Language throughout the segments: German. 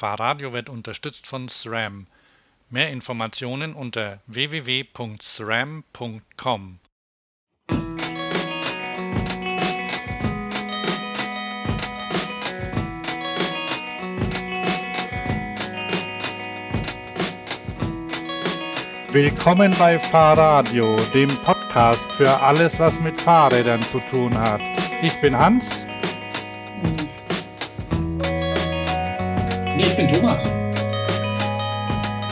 Fahrradio wird unterstützt von SRAM. Mehr Informationen unter www.sram.com. Willkommen bei Fahrradio, dem Podcast für alles, was mit Fahrrädern zu tun hat. Ich bin Hans.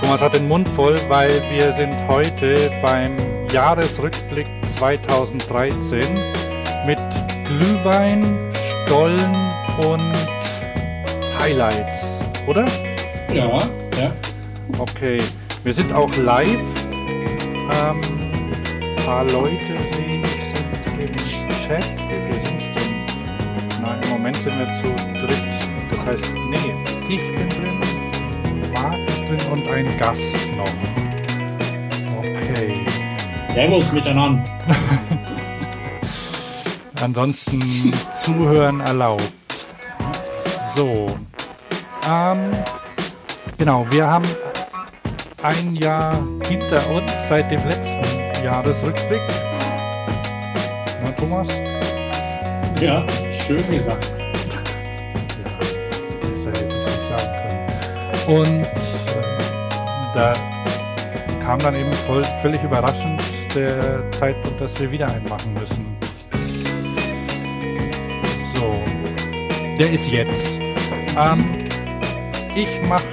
Thomas hat den Mund voll, weil wir sind heute beim Jahresrückblick 2013 mit Glühwein, Stollen und Highlights, oder? Ja, ja. Okay. Wir sind auch live. Ähm, ein paar Leute sind im Chat. Wie viele sind denn? Na, im Moment sind wir zu dritt. Das heißt, nee, ich bin drin, Drin und ein Gast noch. Okay. Servus miteinander. Ansonsten zuhören erlaubt. So. Ähm, genau, wir haben ein Jahr hinter uns seit dem letzten Jahresrückblick. Na, Thomas? Ja, schön gesagt. Ja, besser hätte ich es nicht sagen können. Und da kam dann eben voll, völlig überraschend der Zeitpunkt, dass wir wieder einen machen müssen. So, der ist jetzt. Ähm, ich mache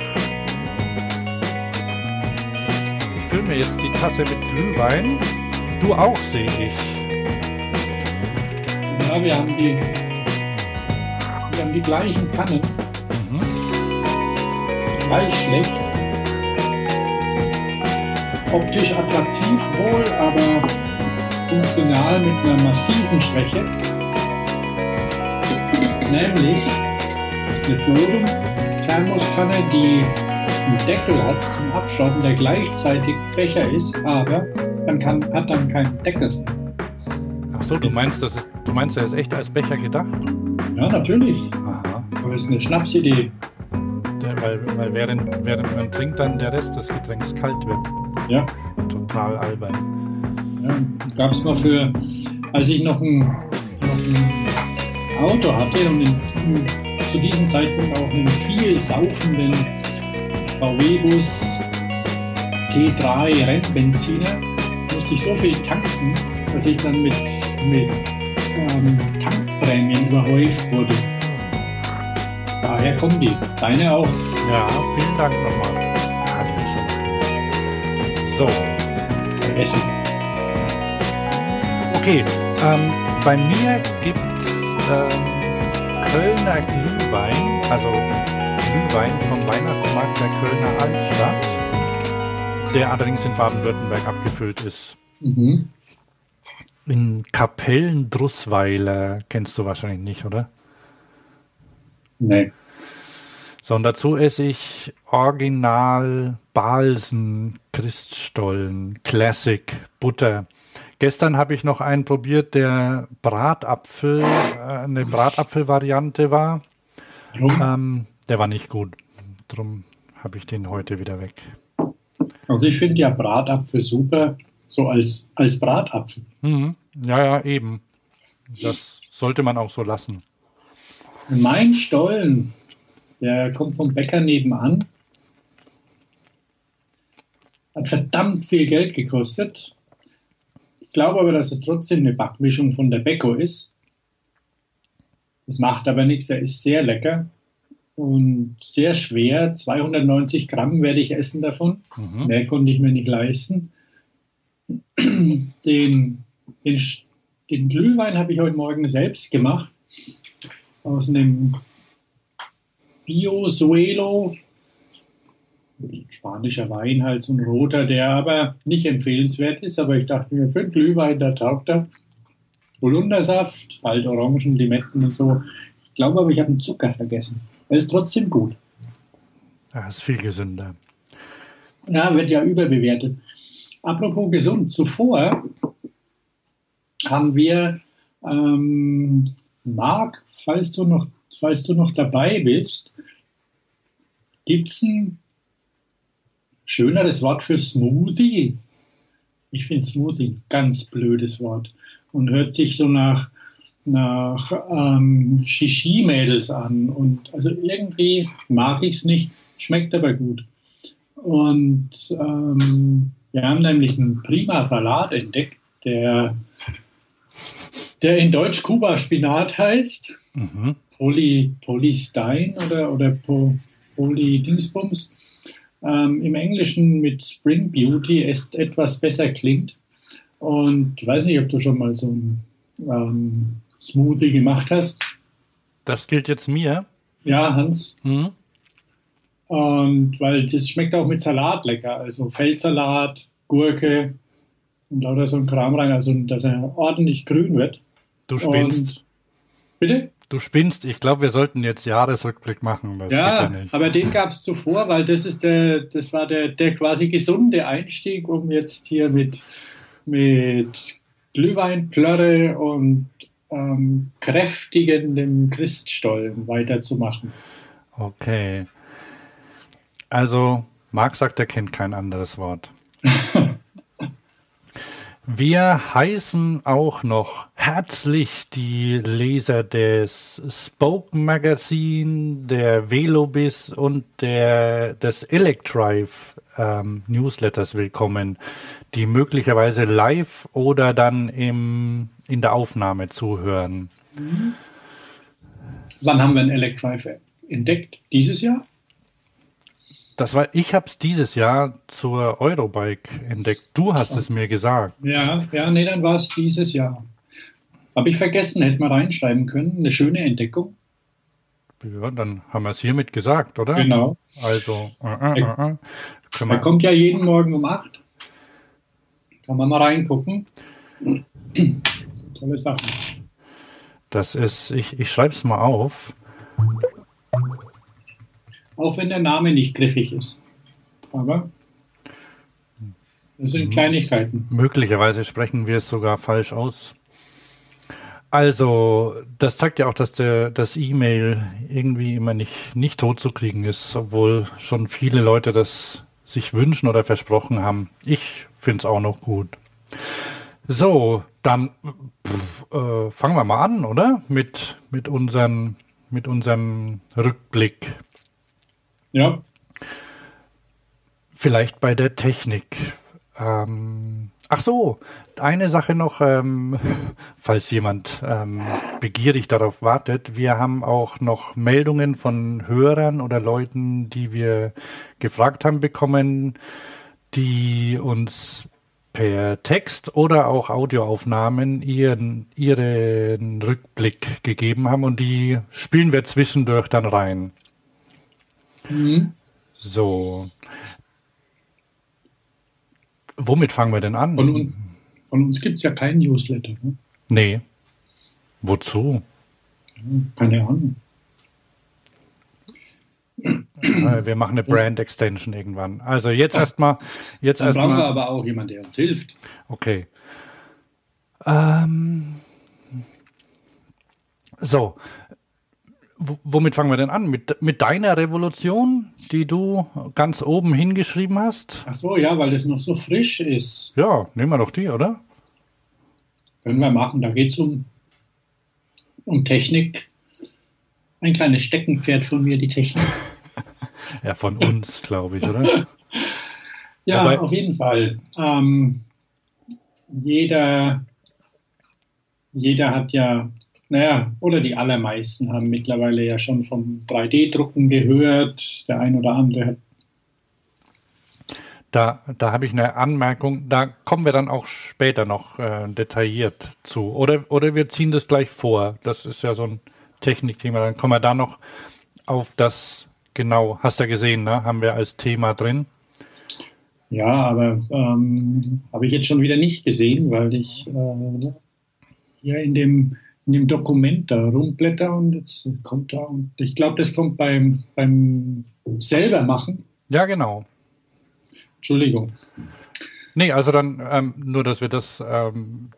fülle mir jetzt die Tasse mit Glühwein. Du auch, sehe ich. Ja, wir haben die, wir haben die gleichen Kannen. Mhm. Gleich schlecht. Optisch attraktiv wohl, aber funktional mit einer massiven Schwäche. Nämlich eine Bodenthermoskanne, die einen Deckel hat zum Abstauben, der gleichzeitig Becher ist, aber man kann, hat dann keinen Deckel. Ach so, du meinst, das ist, du meinst, er ist echt als Becher gedacht? Ja, natürlich. Aha. Aber es ist eine Schnapsidee. Der, weil weil während, während man trinkt, dann der Rest des Getränks kalt wird. Ja. Total albern. ja Gab es mal für, als ich noch ein, noch ein Auto hatte und in, zu diesem Zeitpunkt auch einen viel saufenden VW-Bus T3 Rennbenziner, musste ich so viel tanken, dass ich dann mit, mit ähm, Tankprämien überhäuft wurde. Daher kommen die. Deine auch. Ja, vielen Dank nochmal. So, Essen. okay. Ähm, bei mir gibt es ähm, Kölner Glühwein, also Glühwein vom Weihnachtsmarkt der Kölner Altstadt, der allerdings in Baden-Württemberg abgefüllt ist. Mhm. In Kapellendrussweiler kennst du wahrscheinlich nicht, oder? Nee. So, und dazu esse ich Original Balsen, Christstollen, Classic, Butter. Gestern habe ich noch einen probiert, der Bratapfel, äh, eine Bratapfel-Variante war. Ähm, der war nicht gut. Drum habe ich den heute wieder weg. Also ich finde ja Bratapfel super, so als, als Bratapfel. Mhm. Ja, ja, eben. Das sollte man auch so lassen. Mein Stollen, der kommt vom Bäcker nebenan, hat verdammt viel Geld gekostet. Ich glaube aber, dass es trotzdem eine Backmischung von der Beko ist. Das macht aber nichts, er ist sehr lecker und sehr schwer. 290 Gramm werde ich essen davon. Mhm. Mehr konnte ich mir nicht leisten. Den, den, den Glühwein habe ich heute Morgen selbst gemacht. Aus einem Bio-Suelo. Spanischer Wein, halt so ein roter, der aber nicht empfehlenswert ist. Aber ich dachte mir, für einen Glühwein, da taugt er. Holundersaft, halt Orangen, Limetten und so. Ich glaube aber, ich habe den Zucker vergessen. Er ist trotzdem gut. Ja, ist viel gesünder. Ja, wird ja überbewertet. Apropos gesund, zuvor haben wir, ähm, Marc, falls du, noch, falls du noch dabei bist, Gibt es ein schöneres Wort für Smoothie? Ich finde Smoothie ein ganz blödes Wort und hört sich so nach, nach ähm, Shishi-Mädels an. Und also irgendwie mag ich es nicht, schmeckt aber gut. Und ähm, wir haben nämlich einen prima Salat entdeckt, der, der in Deutsch Kuba-Spinat heißt. Mhm. Poly, Polystein oder, oder po, Poly-Dingsbums. Ähm, Im Englischen mit Spring Beauty ist etwas besser klingt. Und ich weiß nicht, ob du schon mal so ein ähm, Smoothie gemacht hast. Das gilt jetzt mir. Ja, Hans. Mhm. Und weil das schmeckt auch mit Salat lecker. Also Feldsalat, Gurke und lauter so ein Kram rein, also dass er ordentlich grün wird. Du spinnst. Und, bitte? Du spinnst. Ich glaube, wir sollten jetzt Jahresrückblick machen. Das ja, ja aber den gab es zuvor, weil das ist der, das war der, der quasi gesunde Einstieg, um jetzt hier mit, mit Glühweinplörre und ähm, kräftigendem Christstollen weiterzumachen. Okay. Also, Marc sagt, er kennt kein anderes Wort. Wir heißen auch noch herzlich die Leser des Spoke Magazine, der Velobis und der, des Electrive ähm, Newsletters willkommen, die möglicherweise live oder dann im, in der Aufnahme zuhören. Mhm. Wann haben wir ein Electrive entdeckt? Dieses Jahr? Das war, ich habe es dieses Jahr zur Eurobike entdeckt. Du hast es mir gesagt. Ja, ja, nee, dann war es dieses Jahr. Habe ich vergessen, hätte man reinschreiben können. Eine schöne Entdeckung. Ja, dann haben wir es hiermit gesagt, oder? Genau. Also, äh, äh, äh, äh. er kommt ja jeden Morgen um 8. Kann man mal reingucken. Tolle Sachen. Das ist, ich, ich schreibe es mal auf auch wenn der Name nicht griffig ist. Aber das sind Kleinigkeiten. Möglicherweise sprechen wir es sogar falsch aus. Also, das zeigt ja auch, dass der, das E-Mail irgendwie immer nicht, nicht tot zu kriegen ist, obwohl schon viele Leute das sich wünschen oder versprochen haben. Ich finde es auch noch gut. So, dann pff, äh, fangen wir mal an, oder? Mit, mit, unseren, mit unserem Rückblick. Ja. Vielleicht bei der Technik. Ähm, ach so, eine Sache noch, ähm, falls jemand ähm, begierig darauf wartet. Wir haben auch noch Meldungen von Hörern oder Leuten, die wir gefragt haben bekommen, die uns per Text oder auch Audioaufnahmen ihren, ihren Rückblick gegeben haben und die spielen wir zwischendurch dann rein. Mhm. So. Womit fangen wir denn an? Von, von uns gibt es ja keinen Newsletter. Ne? Nee. Wozu? Keine Ahnung. Wir machen eine Brand Extension irgendwann. Also jetzt erstmal. Jetzt Dann erstmal. brauchen wir aber auch jemanden, der uns hilft. Okay. Ähm, so, womit fangen wir denn an? Mit, mit deiner Revolution, die du ganz oben hingeschrieben hast? Ach so, ja, weil das noch so frisch ist. Ja, nehmen wir doch die, oder? Können wir machen. Da geht es um, um Technik. Ein kleines Steckenpferd von mir, die Technik. ja, von uns, glaube ich, oder? ja, Dabei auf jeden Fall. Ähm, jeder, jeder hat ja naja, oder die allermeisten haben mittlerweile ja schon vom 3D-Drucken gehört. Der ein oder andere hat. Da, da habe ich eine Anmerkung. Da kommen wir dann auch später noch äh, detailliert zu. Oder, oder wir ziehen das gleich vor. Das ist ja so ein Technikthema. Dann kommen wir da noch auf das genau. Hast du ja gesehen, ne? Haben wir als Thema drin. Ja, aber ähm, habe ich jetzt schon wieder nicht gesehen, weil ich äh, hier in dem in dem Dokument da rumblätter und jetzt kommt da und ich glaube, das kommt beim, beim selber machen. Ja, genau. Entschuldigung. Nee, also dann ähm, nur, dass wir das ähm,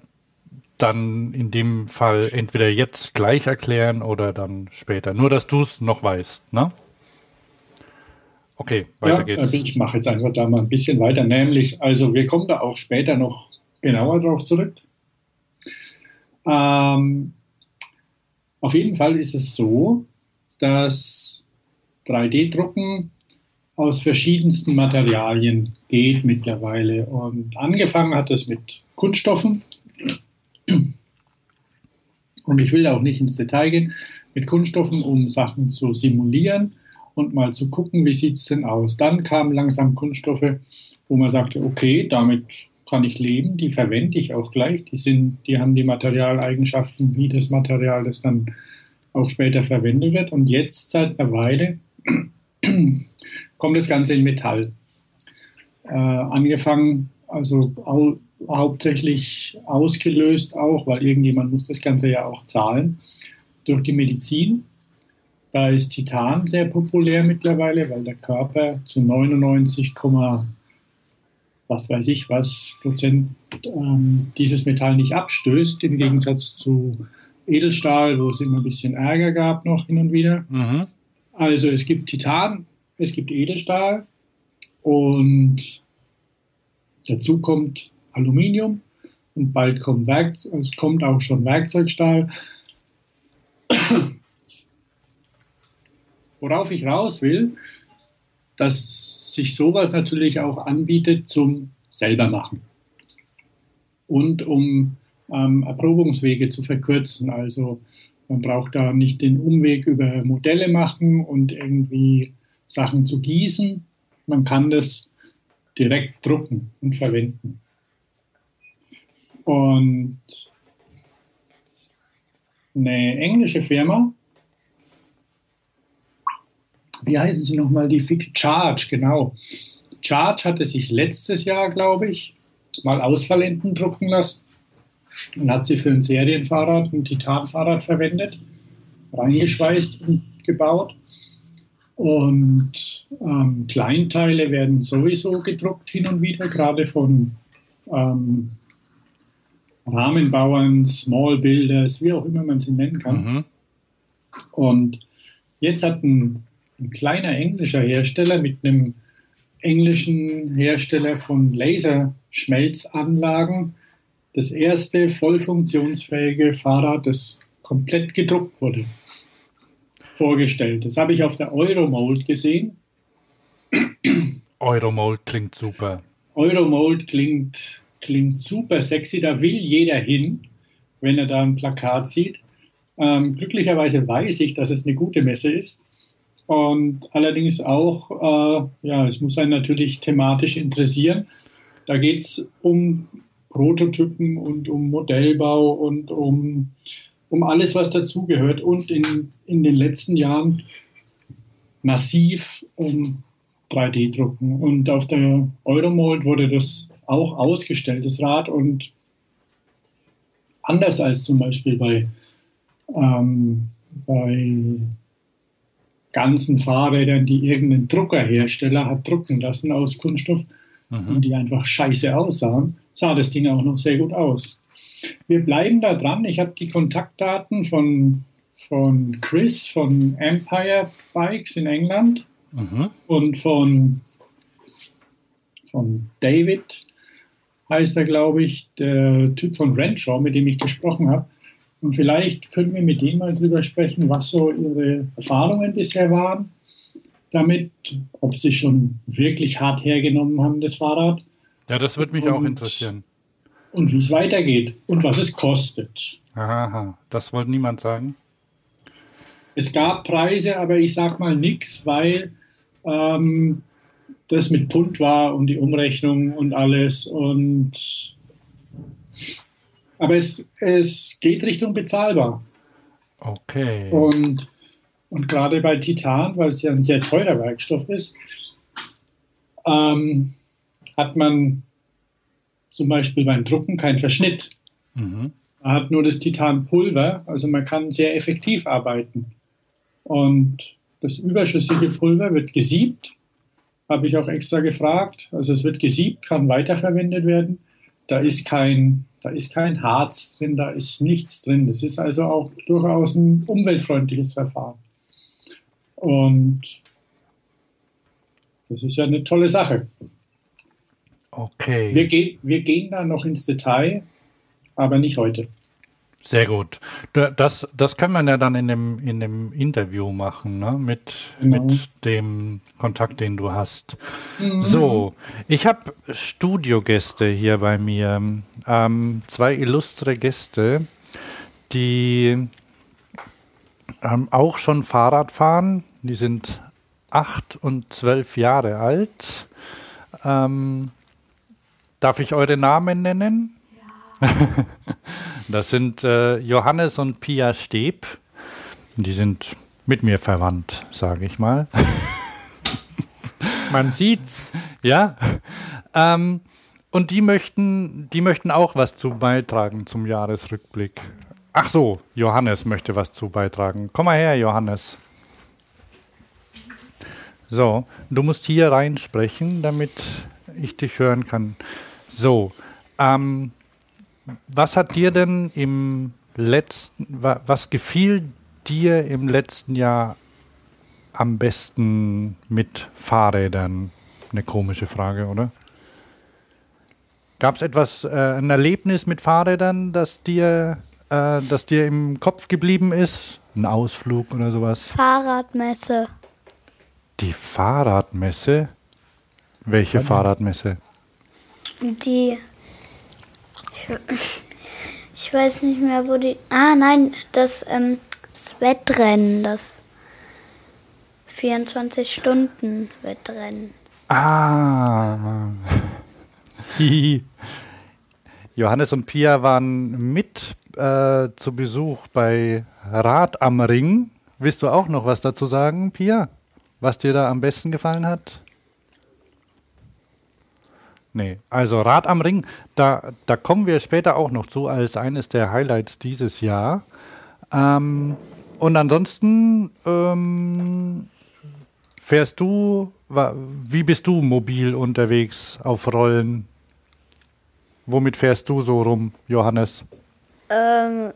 dann in dem Fall entweder jetzt gleich erklären oder dann später. Nur, dass du es noch weißt, ne? Okay, weiter ja, geht's. Ich mache jetzt einfach da mal ein bisschen weiter. Nämlich, also wir kommen da auch später noch genauer drauf zurück. Ähm, auf jeden Fall ist es so, dass 3D-Drucken aus verschiedensten Materialien geht mittlerweile. Und angefangen hat es mit Kunststoffen. Und ich will auch nicht ins Detail gehen, mit Kunststoffen, um Sachen zu simulieren und mal zu gucken, wie sieht es denn aus. Dann kamen langsam Kunststoffe, wo man sagte, okay, damit kann ich leben, die verwende ich auch gleich, die, sind, die haben die Materialeigenschaften wie das Material, das dann auch später verwendet wird. Und jetzt seit einer Weile kommt das Ganze in Metall. Äh, angefangen, also au hauptsächlich ausgelöst auch, weil irgendjemand muss das Ganze ja auch zahlen, durch die Medizin. Da ist Titan sehr populär mittlerweile, weil der Körper zu 99, was weiß ich was Prozent ähm, dieses Metall nicht abstößt, im Gegensatz zu Edelstahl, wo es immer ein bisschen Ärger gab noch hin und wieder. Mhm. Also es gibt Titan, es gibt Edelstahl und dazu kommt Aluminium und bald kommt, Werk, es kommt auch schon Werkzeugstahl. Worauf ich raus will, dass sich sowas natürlich auch anbietet zum selbermachen und um ähm, Erprobungswege zu verkürzen. Also man braucht da nicht den Umweg über Modelle machen und irgendwie Sachen zu gießen. Man kann das direkt drucken und verwenden. Und eine englische Firma, wie heißen sie nochmal, die Fix Charge, genau. Charge hatte sich letztes Jahr, glaube ich, mal Ausfallenden drucken lassen und hat sie für ein Serienfahrrad, ein Titanfahrrad verwendet, reingeschweißt und gebaut. Und ähm, Kleinteile werden sowieso gedruckt hin und wieder, gerade von ähm, Rahmenbauern, Small Builders, wie auch immer man sie nennen kann. Mhm. Und jetzt hat ein, ein, kleiner englischer Hersteller mit einem englischen Hersteller von Laserschmelzanlagen das erste voll funktionsfähige Fahrrad, das komplett gedruckt wurde, vorgestellt. Das habe ich auf der Euromold gesehen. Euromold klingt super. Euromold klingt, klingt super sexy, da will jeder hin, wenn er da ein Plakat sieht. Ähm, glücklicherweise weiß ich, dass es eine gute Messe ist. Und allerdings auch, äh, ja, es muss einen natürlich thematisch interessieren. Da geht es um Prototypen und um Modellbau und um, um alles, was dazugehört. Und in, in den letzten Jahren massiv um 3D-Drucken. Und auf der Euromold wurde das auch ausgestellt, das Rad. Und anders als zum Beispiel bei, ähm, bei ganzen Fahrrädern, die irgendein Druckerhersteller hat drucken lassen aus Kunststoff mhm. und die einfach scheiße aussahen, sah das Ding auch noch sehr gut aus. Wir bleiben da dran. Ich habe die Kontaktdaten von, von Chris von Empire Bikes in England mhm. und von, von David, heißt er, glaube ich, der Typ von Renshaw, mit dem ich gesprochen habe. Und vielleicht können wir mit denen mal drüber sprechen, was so ihre Erfahrungen bisher waren damit, ob sie schon wirklich hart hergenommen haben, das Fahrrad. Ja, das würde mich und, auch interessieren. Und wie es weitergeht und was es kostet. Aha, das wollte niemand sagen. Es gab Preise, aber ich sag mal nichts, weil ähm, das mit Pfund war und die Umrechnung und alles. Und aber es, es geht Richtung bezahlbar. Okay. Und, und gerade bei Titan, weil es ja ein sehr teurer Werkstoff ist, ähm, hat man zum Beispiel beim Drucken keinen Verschnitt. Mhm. Man hat nur das Titanpulver, also man kann sehr effektiv arbeiten. Und das überschüssige Pulver wird gesiebt, habe ich auch extra gefragt. Also es wird gesiebt, kann weiterverwendet werden. Da ist kein, da ist kein Harz drin, da ist nichts drin. Das ist also auch durchaus ein umweltfreundliches Verfahren. Und das ist ja eine tolle Sache. Okay. Wir, ge wir gehen da noch ins Detail, aber nicht heute. Sehr gut. Das, das kann man ja dann in dem, in dem Interview machen, ne? mit, genau. mit dem Kontakt, den du hast. Mhm. So, ich habe Studiogäste hier bei mir. Ähm, zwei illustre Gäste, die ähm, auch schon Fahrrad fahren. Die sind acht und zwölf Jahre alt. Ähm, darf ich eure Namen nennen? Ja. Das sind äh, Johannes und Pia Steb. Die sind mit mir verwandt, sage ich mal. Man sieht's. Ja. Ähm, und die möchten, die möchten auch was zu beitragen zum Jahresrückblick. Ach so, Johannes möchte was zu beitragen. Komm mal her, Johannes. So, du musst hier reinsprechen, damit ich dich hören kann. So, ähm, was hat dir denn im letzten, was gefiel dir im letzten Jahr am besten mit Fahrrädern? Eine komische Frage, oder? Gab es etwas, äh, ein Erlebnis mit Fahrrädern, das dir, äh, das dir im Kopf geblieben ist? Ein Ausflug oder sowas? Fahrradmesse. Die Fahrradmesse? Welche Fahrradmesse? Die ich weiß nicht mehr, wo die. Ah, nein, das, ähm, das Wettrennen, das 24-Stunden-Wettrennen. Ah. Johannes und Pia waren mit äh, zu Besuch bei Rad am Ring. Willst du auch noch was dazu sagen, Pia? Was dir da am besten gefallen hat? Nee, also Rad am Ring, da, da kommen wir später auch noch zu als eines der Highlights dieses Jahr. Ähm, und ansonsten ähm, fährst du, wie bist du mobil unterwegs auf Rollen? Womit fährst du so rum, Johannes? Ähm,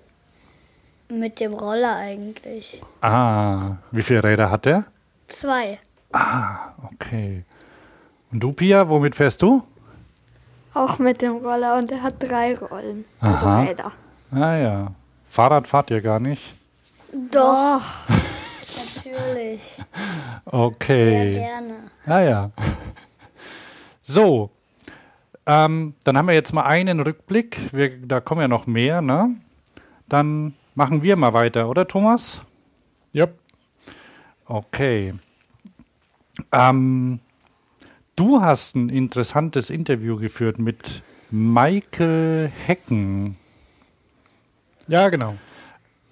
mit dem Roller eigentlich. Ah, wie viele Räder hat der? Zwei. Ah, okay. Und du, Pia, womit fährst du? Auch mit dem Roller und er hat drei Rollen. Also Aha. Also Räder. Ah ja. Fahrrad fahrt ihr gar nicht? Doch. Natürlich. Okay. Sehr gerne. Ah ja. So. Ähm, dann haben wir jetzt mal einen Rückblick. Wir, da kommen ja noch mehr, ne? Dann machen wir mal weiter, oder Thomas? Ja. Okay. Ähm, Du hast ein interessantes Interview geführt mit Michael Hecken. Ja, genau.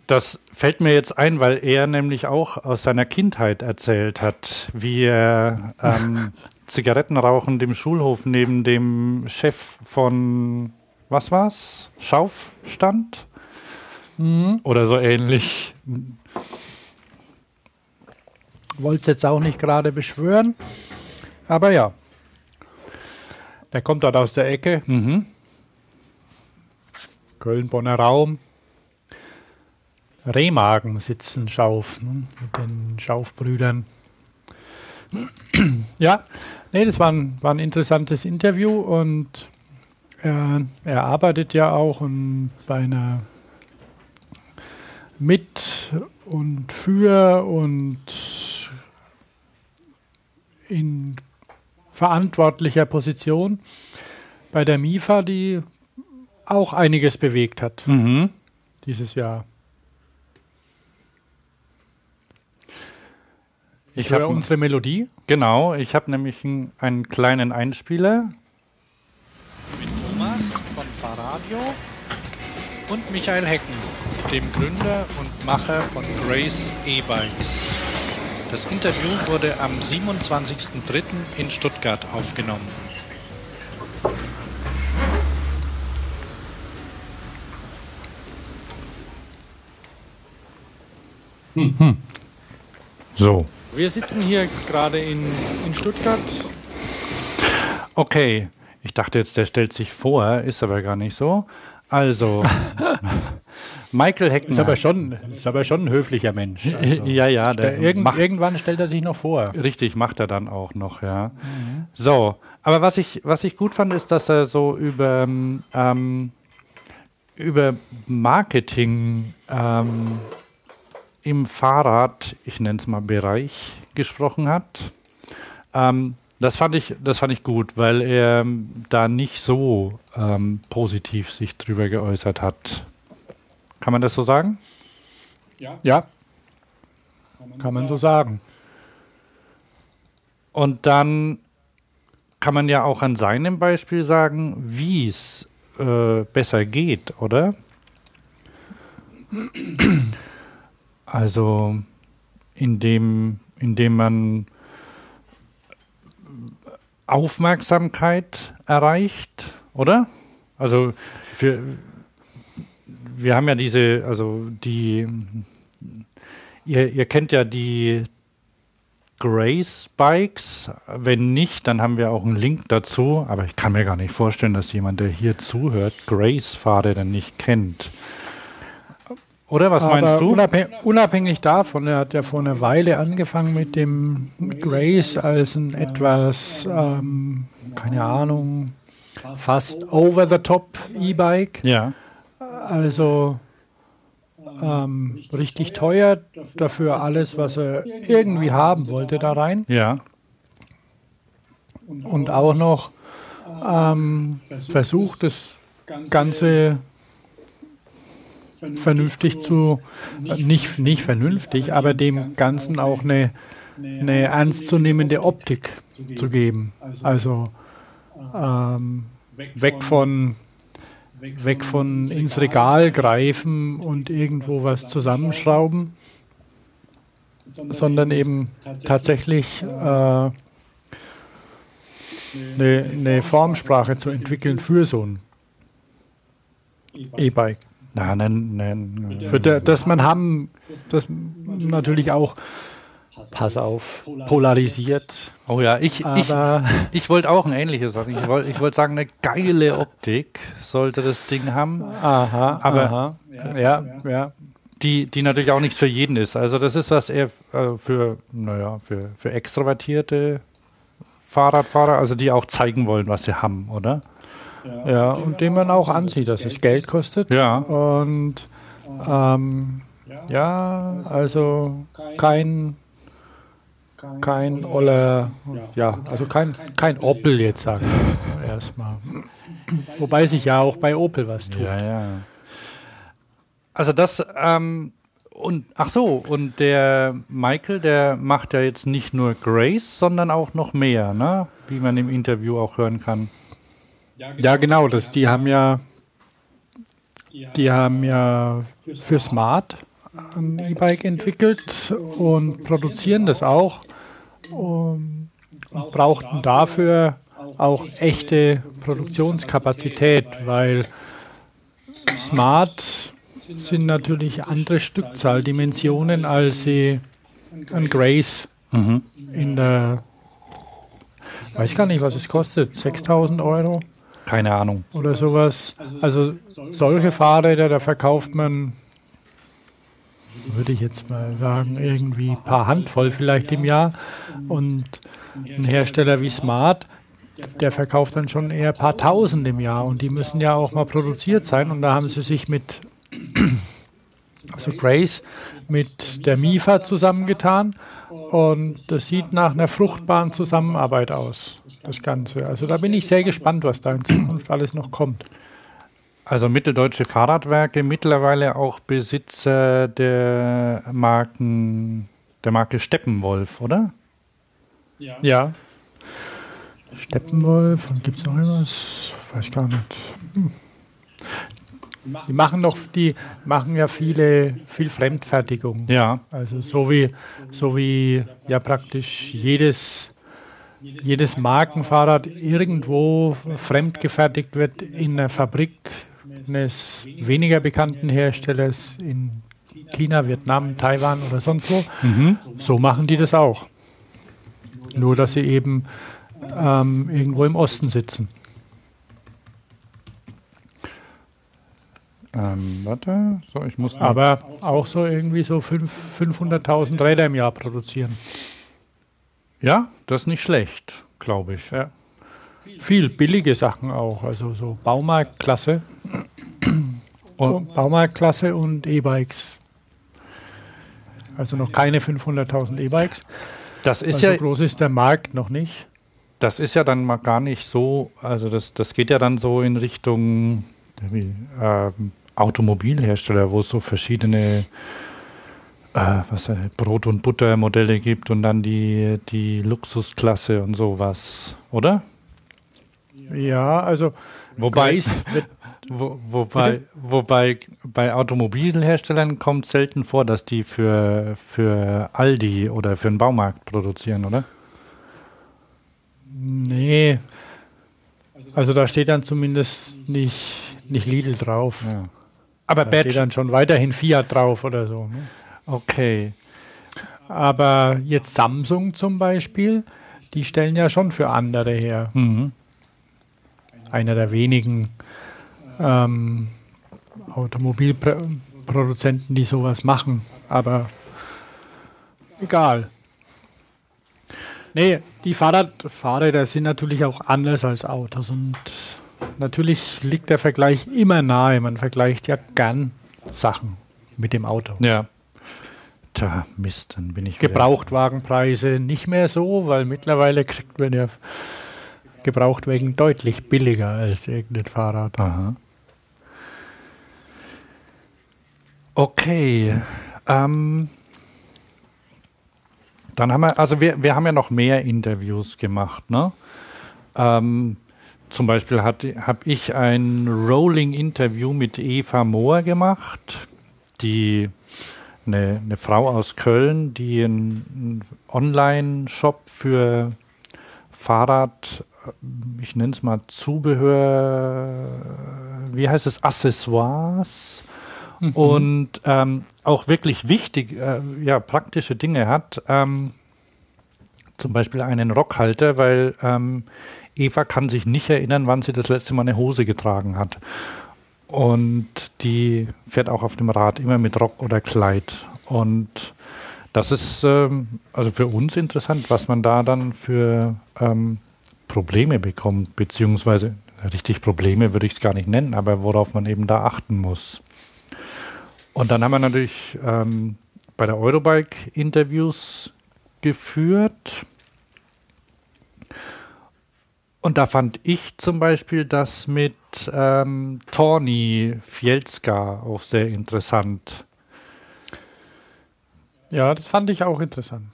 Das fällt mir jetzt ein, weil er nämlich auch aus seiner Kindheit erzählt hat, wie er ähm, Zigarettenrauchen dem Schulhof neben dem Chef von, was war's? Schauf stand? Mhm. Oder so ähnlich. Wollte es jetzt auch nicht gerade beschwören. Aber ja, der kommt dort aus der Ecke. Mhm. Köln-Bonner Raum. Remagen sitzen Schauf ne, mit den Schaufbrüdern. ja, nee, das war ein, war ein interessantes Interview und er, er arbeitet ja auch und bei einer mit und für und in verantwortlicher Position bei der MIFA, die auch einiges bewegt hat mhm. dieses Jahr. Ich höre unsere Melodie. Genau, ich habe nämlich einen, einen kleinen Einspieler. Mit Thomas von Fahrradio und Michael Hecken, dem Gründer und Macher von Grace E-Bikes. Das Interview wurde am 27.03. in Stuttgart aufgenommen. Hm. Hm. So. Wir sitzen hier gerade in, in Stuttgart. Okay, ich dachte jetzt, der stellt sich vor, ist aber gar nicht so. Also, Michael Heckner. Ist aber schon, ist aber schon ein höflicher Mensch. Also, ja, ja, irgend, macht, irgendwann stellt er sich noch vor. richtig, macht er dann auch noch, ja. So, aber was ich, was ich gut fand, ist, dass er so über, ähm, über Marketing ähm, im Fahrrad, ich nenne es mal Bereich, gesprochen hat. Ähm, das fand ich, das fand ich gut, weil er ähm, da nicht so ähm, positiv sich drüber geäußert hat. Kann man das so sagen? Ja, kann man so sagen. Und dann kann man ja auch an seinem Beispiel sagen, wie es äh, besser geht, oder? Also indem, indem man Aufmerksamkeit erreicht, oder? Also für, wir haben ja diese, also die, ihr, ihr kennt ja die Grace Bikes. Wenn nicht, dann haben wir auch einen Link dazu. Aber ich kann mir gar nicht vorstellen, dass jemand, der hier zuhört, Grace Fahrräder nicht kennt. Oder was meinst Aber du? Unabhängig, unabhängig davon, er hat ja vor einer Weile angefangen mit dem Grace als ein etwas, ähm, keine Ahnung, fast over-the-top E-Bike. Ja, Also ähm, richtig teuer, dafür alles, was er irgendwie haben wollte, da rein. ja, Und auch noch ähm, versucht, das Ganze vernünftig zu, nicht, nicht vernünftig, aber dem Ganzen auch eine, eine ernstzunehmende Optik zu geben. Also ähm, weg von weg von ins Regal greifen und irgendwo was zusammenschrauben, sondern eben tatsächlich äh, eine, eine Formsprache zu entwickeln für so ein E-Bike. na, nein, nein. Für da, das man haben, das natürlich auch, pass auf, polarisiert. Oh ja, ich, ich, ich wollte auch ein ähnliches sagen. Ich wollte ich wollt sagen, eine geile Optik sollte das Ding haben, aha, Aber- aha, ja, ja, die, die natürlich auch nichts für jeden ist. Also das ist was eher äh, für, naja, für, für extrovertierte Fahrradfahrer, also die auch zeigen wollen, was sie haben, oder? ja, und den man auch ansieht, dass es Geld kostet. Ja. Und ähm, ja, also kein kein Oller, ja, also kein, kein Opel jetzt sagen wir erstmal. Wobei sich ja auch bei Opel was tut. Ja, ja. Also das, ähm, und ach so, und der Michael, der macht ja jetzt nicht nur Grace, sondern auch noch mehr, ne? Wie man im Interview auch hören kann. Ja, genau, das, die haben ja, die haben ja für Smart ein E-Bike entwickelt und produzieren das auch um, und brauchten dafür auch echte Produktionskapazität, weil Smart sind natürlich andere Stückzahldimensionen, als sie ein Grace Mhm. in der, weiß gar nicht, was es kostet, 6000 Euro Keine Ahnung. oder sowas. Also solche Fahrräder, da verkauft man, würde ich jetzt mal sagen, irgendwie ein paar Handvoll vielleicht im Jahr. Und ein Hersteller wie Smart, der verkauft dann schon eher ein paar Tausend im Jahr. Und die müssen ja auch mal produziert sein. Und da haben sie sich mit, also Grace, mit der MIFA zusammengetan. Und das sieht nach einer fruchtbaren Zusammenarbeit aus, das Ganze. Also da bin ich sehr gespannt, was da in Zukunft alles noch kommt. Also Mitteldeutsche Fahrradwerke, mittlerweile auch Besitzer der Marken, der Marke Steppenwolf, oder? Ja. Steppenwolf und gibt es noch irgendwas? Weiß ich gar nicht. Hm. Die machen noch, die machen ja viele, viel Fremdfertigung. Ja. Also so wie, so wie ja praktisch jedes, jedes Markenfahrrad irgendwo fremdgefertigt wird in der Fabrik eines weniger bekannten Herstellers in China, Vietnam, Taiwan oder sonst wo. Mhm. So machen die das auch. Nur, dass sie eben ähm, irgendwo im Osten sitzen. Ähm, warte, so, ich muss. Aber auch so irgendwie so 500.000 Räder im Jahr produzieren. Ja, das ist nicht schlecht, glaube ich. Ja. Viel billige Sachen auch, also so Baumarktklasse. Und Baumarktklasse und E-Bikes. Also noch keine 500.000 E-Bikes. Das ist also ja so groß ist der Markt noch nicht. Das ist ja dann mal gar nicht so, also das, das geht ja dann so in Richtung äh, Automobilhersteller, wo es so verschiedene äh, was, äh, Brot- und Buttermodelle gibt und dann die, die Luxusklasse und sowas, oder? Ja, also wobei, wo, wobei, wobei bei Automobilherstellern kommt selten vor, dass die für, für Aldi oder für einen Baumarkt produzieren, oder? Nee. Also da steht dann zumindest nicht, nicht Lidl drauf. Ja. Aber da Badge steht dann schon weiterhin Fiat drauf oder so. Ne? Okay. Aber jetzt Samsung zum Beispiel, die stellen ja schon für andere her. Mhm. Einer der wenigen ähm, Automobilproduzenten, die sowas machen. Aber egal. Nee, die Fahrrad Fahrräder sind natürlich auch anders als Autos und natürlich liegt der Vergleich immer nahe. Man vergleicht ja gern Sachen mit dem Auto. Ja. Tja, Mist, dann bin ich. Gebrauchtwagenpreise nicht mehr so, weil mittlerweile kriegt man ja Gebrauchtwagen deutlich billiger als irgendein Fahrrad. Aha. Okay. Ähm, dann haben wir, also wir, wir haben ja noch mehr Interviews gemacht, ne? Ähm, zum Beispiel habe ich ein Rolling-Interview mit Eva Mohr gemacht, die eine, eine Frau aus Köln, die einen Online-Shop für Fahrrad, ich nenne es mal Zubehör, wie heißt es, Accessoires mhm. und ähm, auch wirklich wichtig, äh, ja, praktische Dinge hat. Ähm, zum Beispiel einen Rockhalter, weil ähm, Eva kann sich nicht erinnern, wann sie das letzte Mal eine Hose getragen hat. Und die fährt auch auf dem Rad immer mit Rock oder Kleid. Und das ist ähm, also für uns interessant, was man da dann für ähm, Probleme bekommt, beziehungsweise richtig Probleme würde ich es gar nicht nennen, aber worauf man eben da achten muss. Und dann haben wir natürlich ähm, bei der Eurobike Interviews geführt. Und da fand ich zum Beispiel das mit ähm, Torni Fielska auch sehr interessant. Ja, das fand ich auch interessant.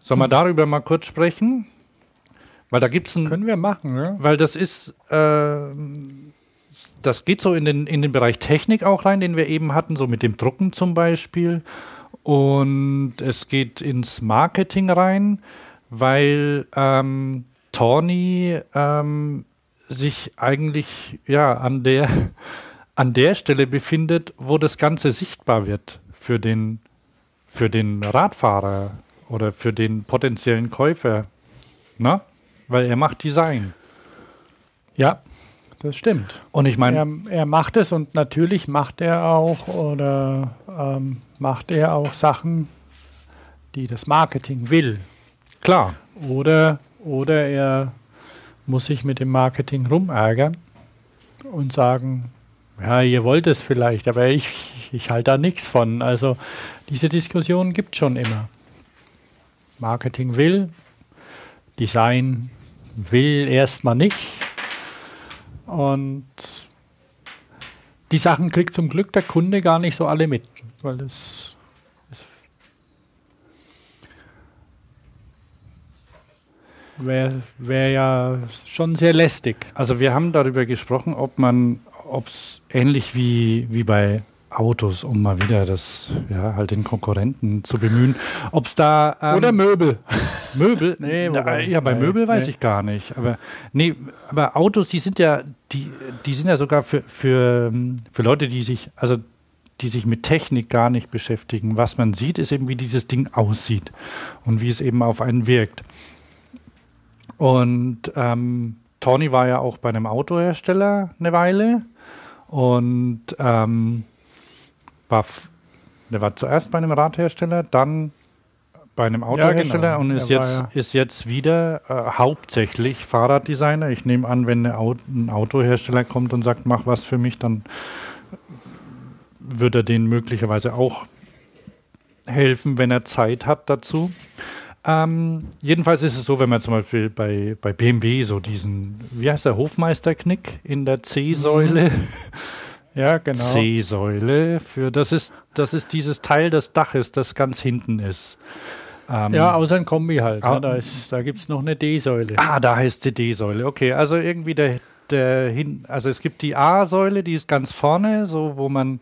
Sollen wir darüber mal kurz sprechen? Weil da gibt es ein. Können wir machen, ja? Weil das ist. Äh, das geht so in den, in den Bereich Technik auch rein, den wir eben hatten, so mit dem Drucken zum Beispiel. Und es geht ins Marketing rein, weil ähm, Tawny ähm, sich eigentlich ja an der an der Stelle befindet, wo das Ganze sichtbar wird für den für den Radfahrer oder für den potenziellen Käufer, na? Weil er macht Design. Ja, das stimmt. Und ich meine, er, er, macht es und natürlich macht er auch oder ähm, macht er auch Sachen, die das Marketing will. Klar. Oder oder er muss sich mit dem Marketing rumärgern und sagen, ja, ihr wollt es vielleicht, aber ich, ich halte da nichts von. Also diese Diskussion gibt es schon immer. Marketing will, Design will erstmal nicht. Und die Sachen kriegt zum Glück der Kunde gar nicht so alle mit, weil es wäre wär ja schon sehr lästig. Also wir haben darüber gesprochen, ob man, ob es ähnlich wie, wie bei Autos, um mal wieder das, ja, halt den Konkurrenten zu bemühen. Ob es da. Ähm, Oder Möbel. Möbel? nee, wobei, ja, bei nee, Möbel weiß nee. ich gar nicht. Aber nee, aber Autos, die sind ja, die, die sind ja sogar für, für, für Leute, die sich, also die sich mit Technik gar nicht beschäftigen. Was man sieht, ist eben, wie dieses Ding aussieht und wie es eben auf einen wirkt. Und ähm, Tony war ja auch bei einem Autohersteller eine Weile. und ähm, war, der war zuerst bei einem Radhersteller, dann bei einem Autohersteller ja, genau. und ist jetzt, ja ist jetzt wieder äh, hauptsächlich Fahrraddesigner. Ich nehme an, wenn Auto, ein Autohersteller kommt und sagt, mach was für mich, dann würde er den möglicherweise auch helfen, wenn er Zeit hat dazu. Ähm, jedenfalls ist es so, wenn man zum Beispiel bei, bei BMW so diesen, wie heißt der, Hofmeisterknick in der C-Säule. Mhm. Ja, genau. C-Säule für das ist das ist dieses Teil des Daches, das ganz hinten ist. Ähm, ja, außer ein Kombi halt. Ne? Da, da gibt es noch eine D-Säule. Ah, da heißt die D-Säule. Okay, also irgendwie der, der hin, also es gibt die A-Säule, die ist ganz vorne, so wo man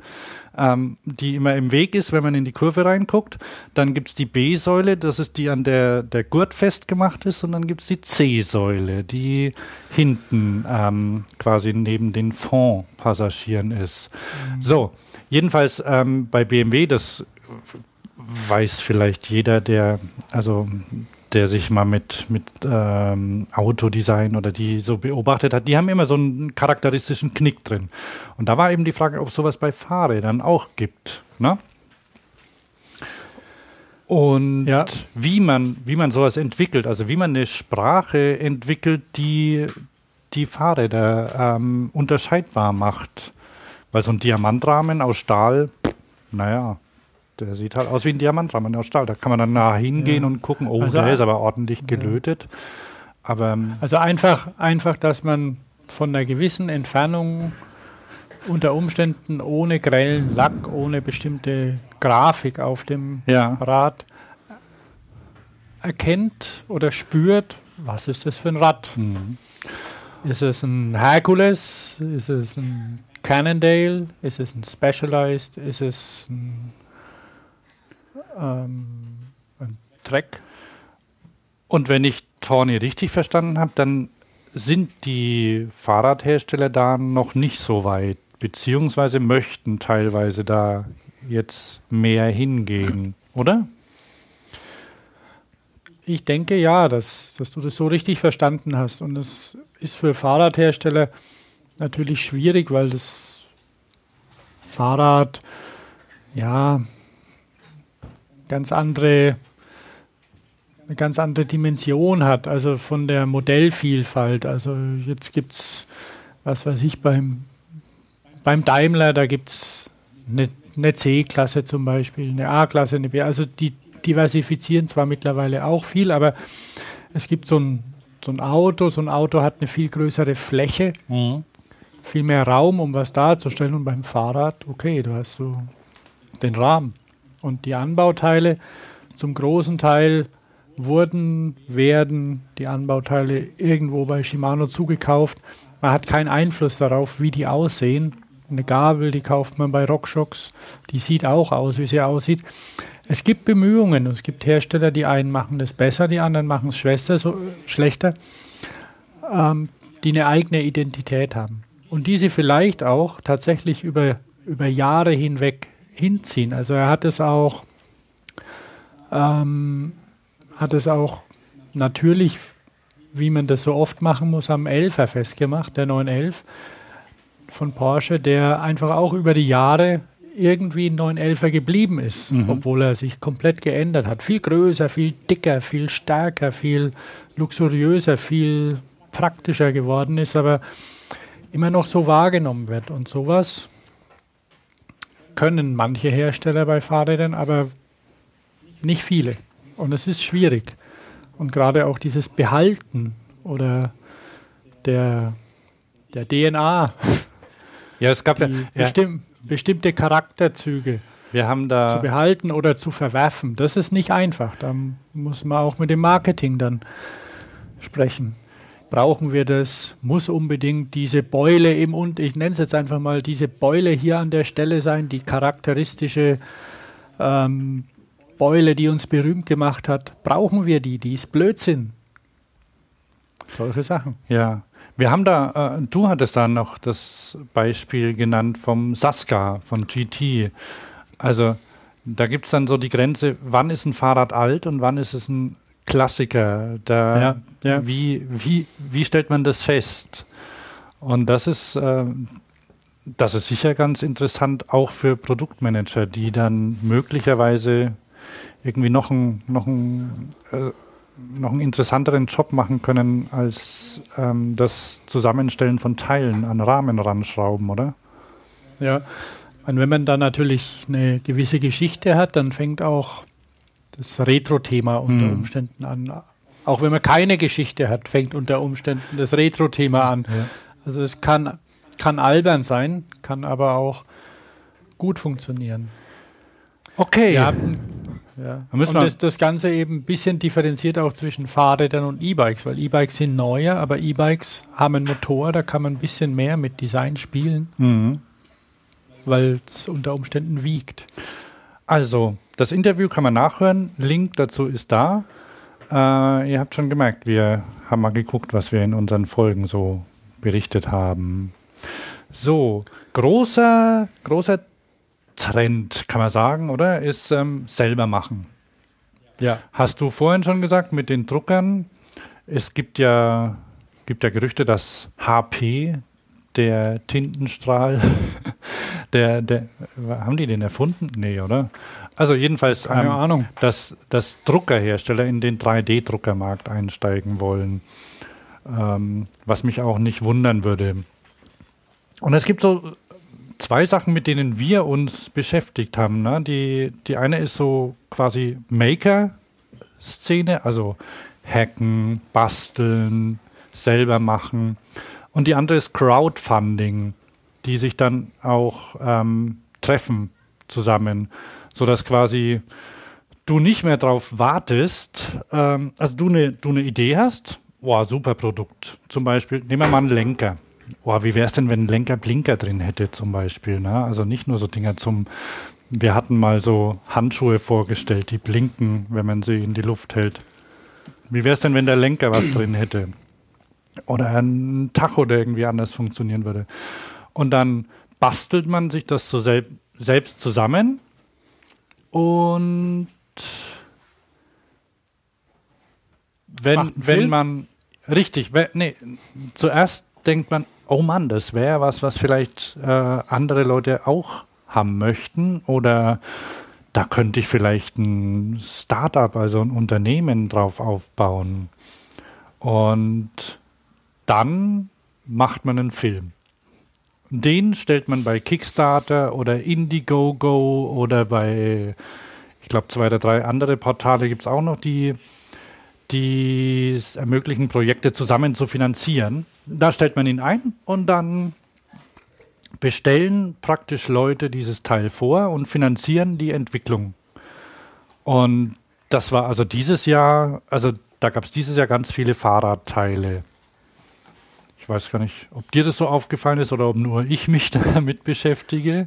ähm, die immer im Weg ist, wenn man in die Kurve reinguckt. Dann gibt es die B-Säule, das ist die, an der der Gurt festgemacht ist. Und dann gibt es die C-Säule, die hinten ähm, quasi neben den Fondpassagieren ist. Mhm. So, jedenfalls ähm, bei BMW, das weiß vielleicht jeder, der, also der sich mal mit, mit ähm, Autodesign oder die so beobachtet hat, die haben immer so einen charakteristischen Knick drin. Und da war eben die Frage, ob sowas bei Fahrrädern auch gibt. Ne? Und ja. wie, man, wie man sowas entwickelt, also wie man eine Sprache entwickelt, die die Fahrräder ähm, unterscheidbar macht. Weil so ein Diamantrahmen aus Stahl, naja, der sieht halt aus wie ein Diamantrahmen aus Stahl. Da kann man dann nah hingehen ja. und gucken, oh, also, der ist aber ordentlich gelötet. Aber, ähm, also einfach, einfach, dass man von einer gewissen Entfernung unter Umständen ohne grellen Lack, ohne bestimmte Grafik auf dem ja. Rad erkennt oder spürt, was ist das für ein Rad? Mhm. Ist es ein Hercules? Ist es ein Cannondale? Ist es ein Specialized? Ist es ein ähm, ein Track. Und wenn ich Tawny richtig verstanden habe, dann sind die Fahrradhersteller da noch nicht so weit, beziehungsweise möchten teilweise da jetzt mehr hingehen, oder? Ich denke ja, dass, dass du das so richtig verstanden hast. Und es ist für Fahrradhersteller natürlich schwierig, weil das Fahrrad, ja, ganz andere, eine ganz andere Dimension hat, also von der Modellvielfalt. Also jetzt gibt es, was weiß ich, beim, beim Daimler, da gibt es eine, eine C-Klasse zum Beispiel, eine A-Klasse, eine B. Also die diversifizieren zwar mittlerweile auch viel, aber es gibt so ein, so ein Auto, so ein Auto hat eine viel größere Fläche, mhm. viel mehr Raum, um was darzustellen. Und beim Fahrrad, okay, du hast so den Rahmen. Und die Anbauteile zum großen Teil wurden, werden die Anbauteile irgendwo bei Shimano zugekauft. Man hat keinen Einfluss darauf, wie die aussehen. Eine Gabel, die kauft man bei RockShox, die sieht auch aus, wie sie aussieht. Es gibt Bemühungen und es gibt Hersteller, die einen machen das besser, die anderen machen es so, schlechter, ähm, die eine eigene Identität haben. Und diese vielleicht auch tatsächlich über, über Jahre hinweg hinziehen. Also er hat es auch, ähm, hat es auch natürlich, wie man das so oft machen muss, am 11er festgemacht, der 911 von Porsche, der einfach auch über die Jahre irgendwie ein 911er geblieben ist, mhm. obwohl er sich komplett geändert hat. Viel größer, viel dicker, viel stärker, viel luxuriöser, viel praktischer geworden ist, aber immer noch so wahrgenommen wird. Und sowas können manche Hersteller bei Fahrrädern, aber nicht viele. Und es ist schwierig. Und gerade auch dieses Behalten oder der, der DNA. Ja, es gab ja, bestimm, bestimmte Charakterzüge zu behalten oder zu verwerfen. Das ist nicht einfach. Da muss man auch mit dem Marketing dann sprechen brauchen wir das, muss unbedingt diese Beule im und ich nenne es jetzt einfach mal diese Beule hier an der Stelle sein, die charakteristische ähm, Beule, die uns berühmt gemacht hat. Brauchen wir die? Die ist Blödsinn. Solche Sachen. Ja. Wir haben da, äh, du hattest da noch das Beispiel genannt vom Saska, von GT. Also da gibt es dann so die Grenze, wann ist ein Fahrrad alt und wann ist es ein Klassiker. Da, ja, ja. Wie, wie, wie stellt man das fest? Und das ist, äh, das ist sicher ganz interessant, auch für Produktmanager, die dann möglicherweise irgendwie noch, ein, noch, ein, äh, noch einen interessanteren Job machen können als ähm, das Zusammenstellen von Teilen an Rahmen ranschrauben, oder? Ja, und wenn man dann natürlich eine gewisse Geschichte hat, dann fängt auch das Retro-Thema unter mhm. Umständen an. Auch wenn man keine Geschichte hat, fängt unter Umständen das Retro-Thema an. Ja. Also es kann, kann albern sein, kann aber auch gut funktionieren. Okay. Hatten, ja. Und das, das, Ganze eben ein bisschen differenziert auch zwischen Fahrrädern und E-Bikes, weil E-Bikes sind neuer, aber E-Bikes haben einen Motor, da kann man ein bisschen mehr mit Design spielen, mhm. weil es unter Umständen wiegt. Also, das Interview kann man nachhören. Link dazu ist da. Äh, ihr habt schon gemerkt, wir haben mal geguckt, was wir in unseren Folgen so berichtet haben. So, großer, großer Trend, kann man sagen, oder? Ist ähm, selber machen. Ja. Hast du vorhin schon gesagt mit den Druckern? Es gibt ja, gibt ja Gerüchte, dass HP, der Tintenstrahl, der, der, haben die den erfunden? Nee, oder? Also jedenfalls, Keine ähm, Ahnung. Dass, dass Druckerhersteller in den 3D-Druckermarkt einsteigen wollen, ähm, was mich auch nicht wundern würde. Und es gibt so zwei Sachen, mit denen wir uns beschäftigt haben. Ne? Die, die eine ist so quasi Maker-Szene, also hacken, basteln, selber machen. Und die andere ist Crowdfunding, die sich dann auch ähm, treffen zusammen, sodass quasi du nicht mehr darauf wartest, ähm, also du eine du ne Idee hast, boah, super Produkt. Zum Beispiel, nehmen wir mal einen Lenker. Boah, wie wäre es denn, wenn ein Lenker Blinker drin hätte zum Beispiel? Ne? Also nicht nur so Dinger zum, wir hatten mal so Handschuhe vorgestellt, die blinken, wenn man sie in die Luft hält. Wie wäre es denn, wenn der Lenker was drin hätte? Oder ein Tacho, der irgendwie anders funktionieren würde. Und dann bastelt man sich das so sel selbst zusammen und wenn, wenn man richtig, wenn, nee, zuerst denkt man, oh Mann, das wäre was, was vielleicht äh, andere Leute auch haben möchten oder da könnte ich vielleicht ein Startup, also ein Unternehmen drauf aufbauen. Und dann macht man einen Film. Den stellt man bei Kickstarter oder Indiegogo oder bei, ich glaube, zwei oder drei andere Portale gibt es auch noch, die es ermöglichen, Projekte zusammen zu finanzieren. Da stellt man ihn ein und dann bestellen praktisch Leute dieses Teil vor und finanzieren die Entwicklung. Und das war also dieses Jahr, also da gab es dieses Jahr ganz viele Fahrradteile. Ich weiß gar nicht, ob dir das so aufgefallen ist oder ob nur ich mich damit beschäftige.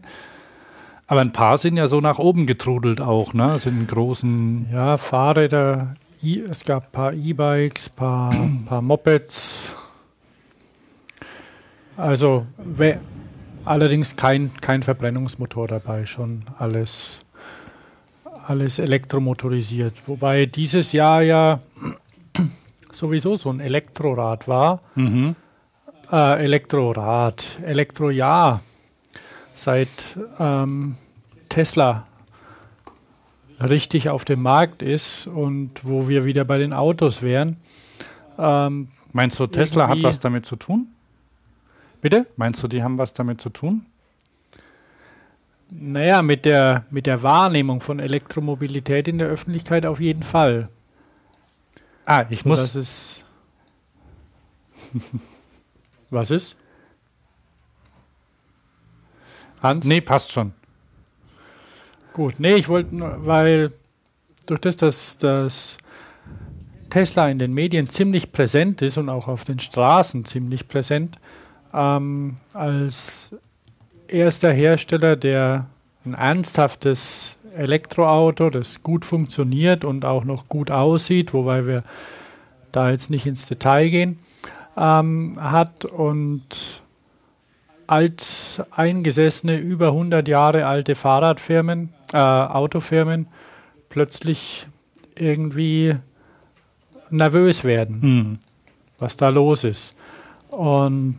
Aber ein paar sind ja so nach oben getrudelt auch, ne? Sind in großen. Ja, Fahrräder I, es gab ein paar E-Bikes, ein paar, paar Mopeds. Also allerdings kein, kein Verbrennungsmotor dabei, schon alles, alles elektromotorisiert. Wobei dieses Jahr ja sowieso so ein Elektrorad war. Mhm. Äh, Elektrorad, Elektrojahr. Seit ähm, Tesla richtig auf dem Markt ist und wo wir wieder bei den Autos wären. Ähm, Meinst du, Tesla hat was damit zu tun? Bitte? Meinst du, die haben was damit zu tun? Naja, mit der, mit der Wahrnehmung von Elektromobilität in der Öffentlichkeit auf jeden Fall. Ah, ich so, muss. Das ist was ist? Hans? Nee, passt schon. Gut, nee, ich wollte nur, weil durch das, dass das Tesla in den Medien ziemlich präsent ist und auch auf den Straßen ziemlich präsent, ähm, als erster Hersteller, der ein ernsthaftes Elektroauto, das gut funktioniert und auch noch gut aussieht, wobei wir da jetzt nicht ins Detail gehen, ähm, hat und alt eingesessene, über 100 Jahre alte Fahrradfirmen, äh, Autofirmen plötzlich irgendwie nervös werden, mhm. was da los ist. Und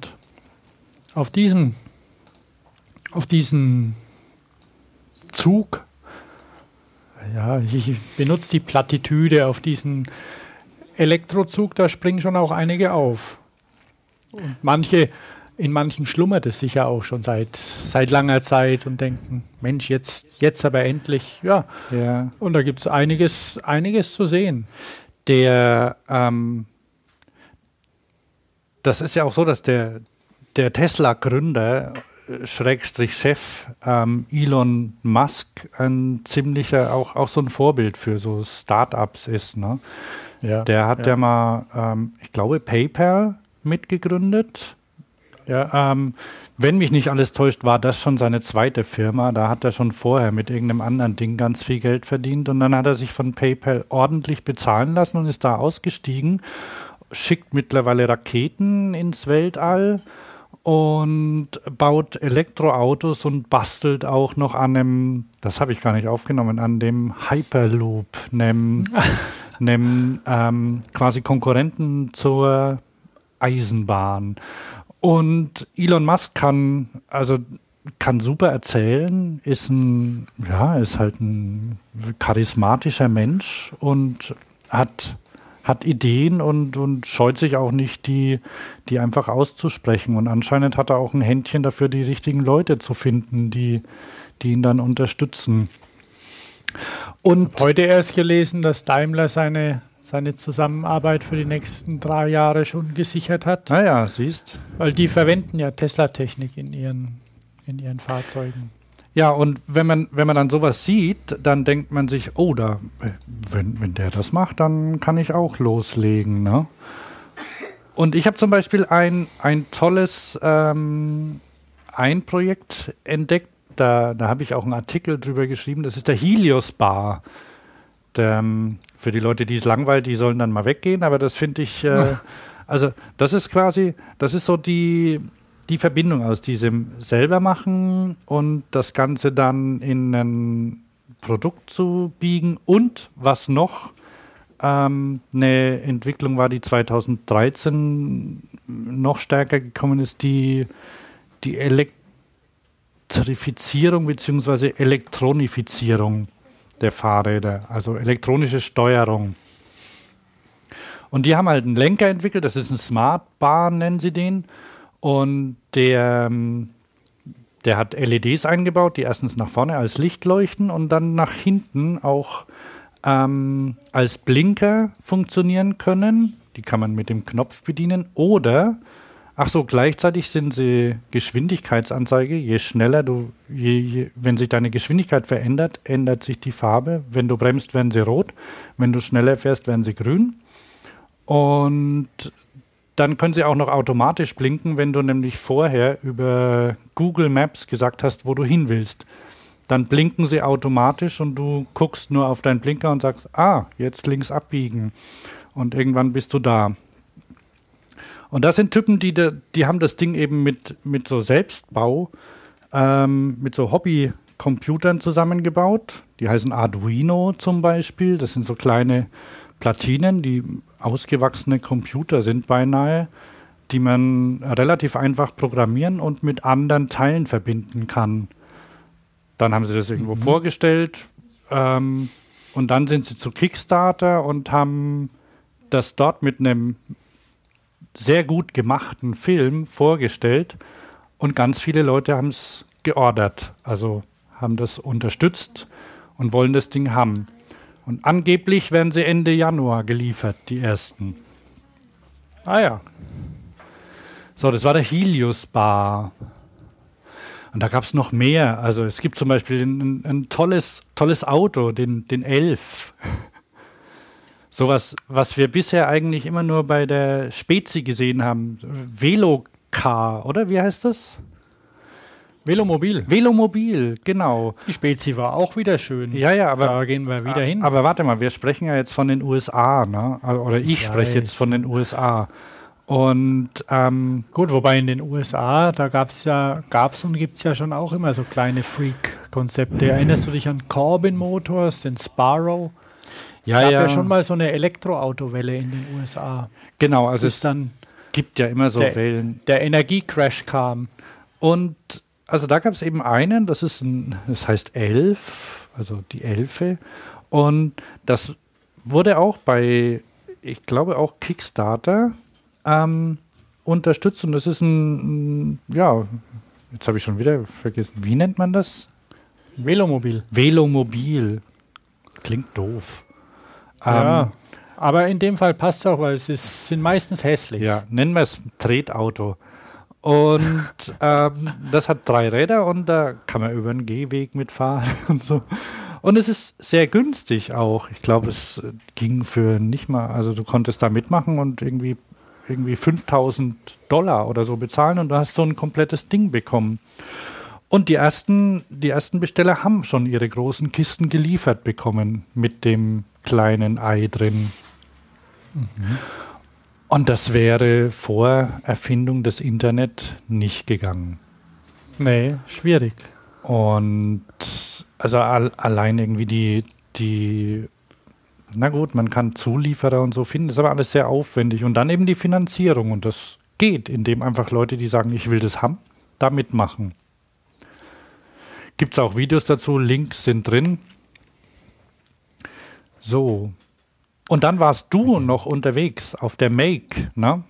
auf diesen auf diesen Zug, ja, ich benutze die Plattitüde, auf diesen Elektrozug, da springen schon auch einige auf. Und manche, in manchen schlummert es sicher auch schon seit, seit langer Zeit und denken, Mensch, jetzt, jetzt aber endlich, ja. Ja. Und da gibt es einiges, einiges zu sehen. Der, ähm, das ist ja auch so, dass der, der Tesla-Gründer, äh, Schrägstrich Chef, ähm, Elon Musk, ein ziemlicher, auch, auch so ein Vorbild für so Startups ist. Ne? Ja, Der hat ja, ja. mal, ähm, ich glaube, PayPal mitgegründet. Ja, Ähm, wenn mich nicht alles täuscht, war das schon seine zweite Firma. Da hat er schon vorher mit irgendeinem anderen Ding ganz viel Geld verdient. Und dann hat er sich von PayPal ordentlich bezahlen lassen und ist da ausgestiegen, schickt mittlerweile Raketen ins Weltall und baut Elektroautos und bastelt auch noch an einem, das habe ich gar nicht aufgenommen, an dem Hyperloop, einem, einem ähm, quasi Konkurrenten zur Eisenbahn. Und Elon Musk kann, also kann super erzählen, ist ein, ja, ist halt ein charismatischer Mensch und hat, hat Ideen und, und scheut sich auch nicht, die, die einfach auszusprechen. Und anscheinend hat er auch ein Händchen dafür, die richtigen Leute zu finden, die, die ihn dann unterstützen. Und heute erst gelesen, dass Daimler seine, seine Zusammenarbeit für die nächsten drei Jahre schon gesichert hat, naja, siehst weil die verwenden ja Tesla-Technik in ihren, in ihren Fahrzeugen. Ja, und wenn man, wenn man dann sowas sieht, dann denkt man sich, oh, da, wenn, wenn der das macht, dann kann ich auch loslegen. Ne? Und ich habe zum Beispiel ein, ein tolles ähm, ein Projekt entdeckt, da, da habe ich auch einen Artikel drüber geschrieben, das ist der Helios Bar. Der, ähm, für die Leute, die es langweilt, die sollen dann mal weggehen, aber das finde ich, äh, also das ist quasi, das ist so die, die Verbindung aus diesem selber machen und das Ganze dann in ein Produkt zu biegen und was noch ähm, eine Entwicklung war, die 2013 noch stärker gekommen ist, die, die Elektrifizierung bzw. Elektronifizierung der Fahrräder, also elektronische Steuerung. Und die haben halt einen Lenker entwickelt, das ist ein Smart Bar, nennen sie den. Und der, ähm, der hat LEDs eingebaut, die erstens nach vorne als Licht leuchten und dann nach hinten auch ähm, als Blinker funktionieren können. Die kann man mit dem Knopf bedienen. Oder, ach so, gleichzeitig sind sie Geschwindigkeitsanzeige. Je schneller du, je, je, wenn sich deine Geschwindigkeit verändert, ändert sich die Farbe. Wenn du bremst, werden sie rot. Wenn du schneller fährst, werden sie grün. Und dann können sie auch noch automatisch blinken, wenn du nämlich vorher über Google Maps gesagt hast, wo du hin willst. Dann blinken sie automatisch und du guckst nur auf deinen Blinker und sagst, ah, jetzt links abbiegen. Und irgendwann bist du da. Und das sind Typen, die, die haben das Ding eben mit, mit so Selbstbau, ähm, mit so Hobbycomputern zusammengebaut. Die heißen Arduino zum Beispiel. Das sind so kleine Platinen, die ausgewachsene Computer sind beinahe, die man relativ einfach programmieren und mit anderen Teilen verbinden kann. Dann haben sie das irgendwo mhm. vorgestellt ähm, und dann sind sie zu Kickstarter und haben das dort mit einem sehr gut gemachten Film vorgestellt und ganz viele Leute haben es geordert, also haben das unterstützt und wollen das Ding haben. Und angeblich werden sie Ende Januar geliefert, die ersten. Ah ja. So, das war der Helios Bar. Und da gab es noch mehr. Also es gibt zum Beispiel ein, ein tolles, tolles Auto, den, den Elf. Sowas, was wir bisher eigentlich immer nur bei der Spezi gesehen haben. Velocar, oder? Wie heißt das? Velomobil. Velomobil, genau. Die Spezi war auch wieder schön. Ja, ja, aber. Da gehen wir wieder hin. Aber warte mal, wir sprechen ja jetzt von den USA, ne? Oder ich, ich spreche jetzt von den USA. Und ähm, gut, wobei in den USA, da gab es ja, gab es und gibt es ja schon auch immer so kleine Freak-Konzepte. Erinnerst du dich an Corbin Motors, den Sparrow? Es ja, gab ja. ja schon mal so eine Elektroautowelle in den USA. Genau, also es dann gibt ja immer so der, Wellen. Der Energiecrash kam. Und also da gab es eben einen, das ist ein, das heißt Elf, also die Elfe. Und das wurde auch bei, ich glaube auch Kickstarter ähm, unterstützt. Und das ist ein, ja, jetzt habe ich schon wieder vergessen, wie nennt man das? Velomobil. Velomobil. Klingt doof. Ja, Ähm, aber in dem Fall passt es auch, weil es ist, sind meistens hässlich. Ja, nennen wir es Tretauto. Und ähm, das hat drei Räder und da kann man über einen Gehweg mitfahren und so. Und es ist sehr günstig auch. Ich glaube, es äh, ging für nicht mal, also du konntest da mitmachen und irgendwie, irgendwie 5000 Dollar oder so bezahlen und du hast so ein komplettes Ding bekommen. Und die ersten, die ersten Besteller haben schon ihre großen Kisten geliefert bekommen mit dem kleinen Ei drin. Und das wäre vor Erfindung des Internet nicht gegangen. Nee, schwierig. Und also al allein irgendwie die, die, na gut, man kann Zulieferer und so finden, das ist aber alles sehr aufwendig. Und dann eben die Finanzierung. Und das geht, indem einfach Leute, die sagen, ich will das haben, da mitmachen. Gibt es auch Videos dazu, Links sind drin. So. Und dann warst du noch unterwegs auf der Make, ne?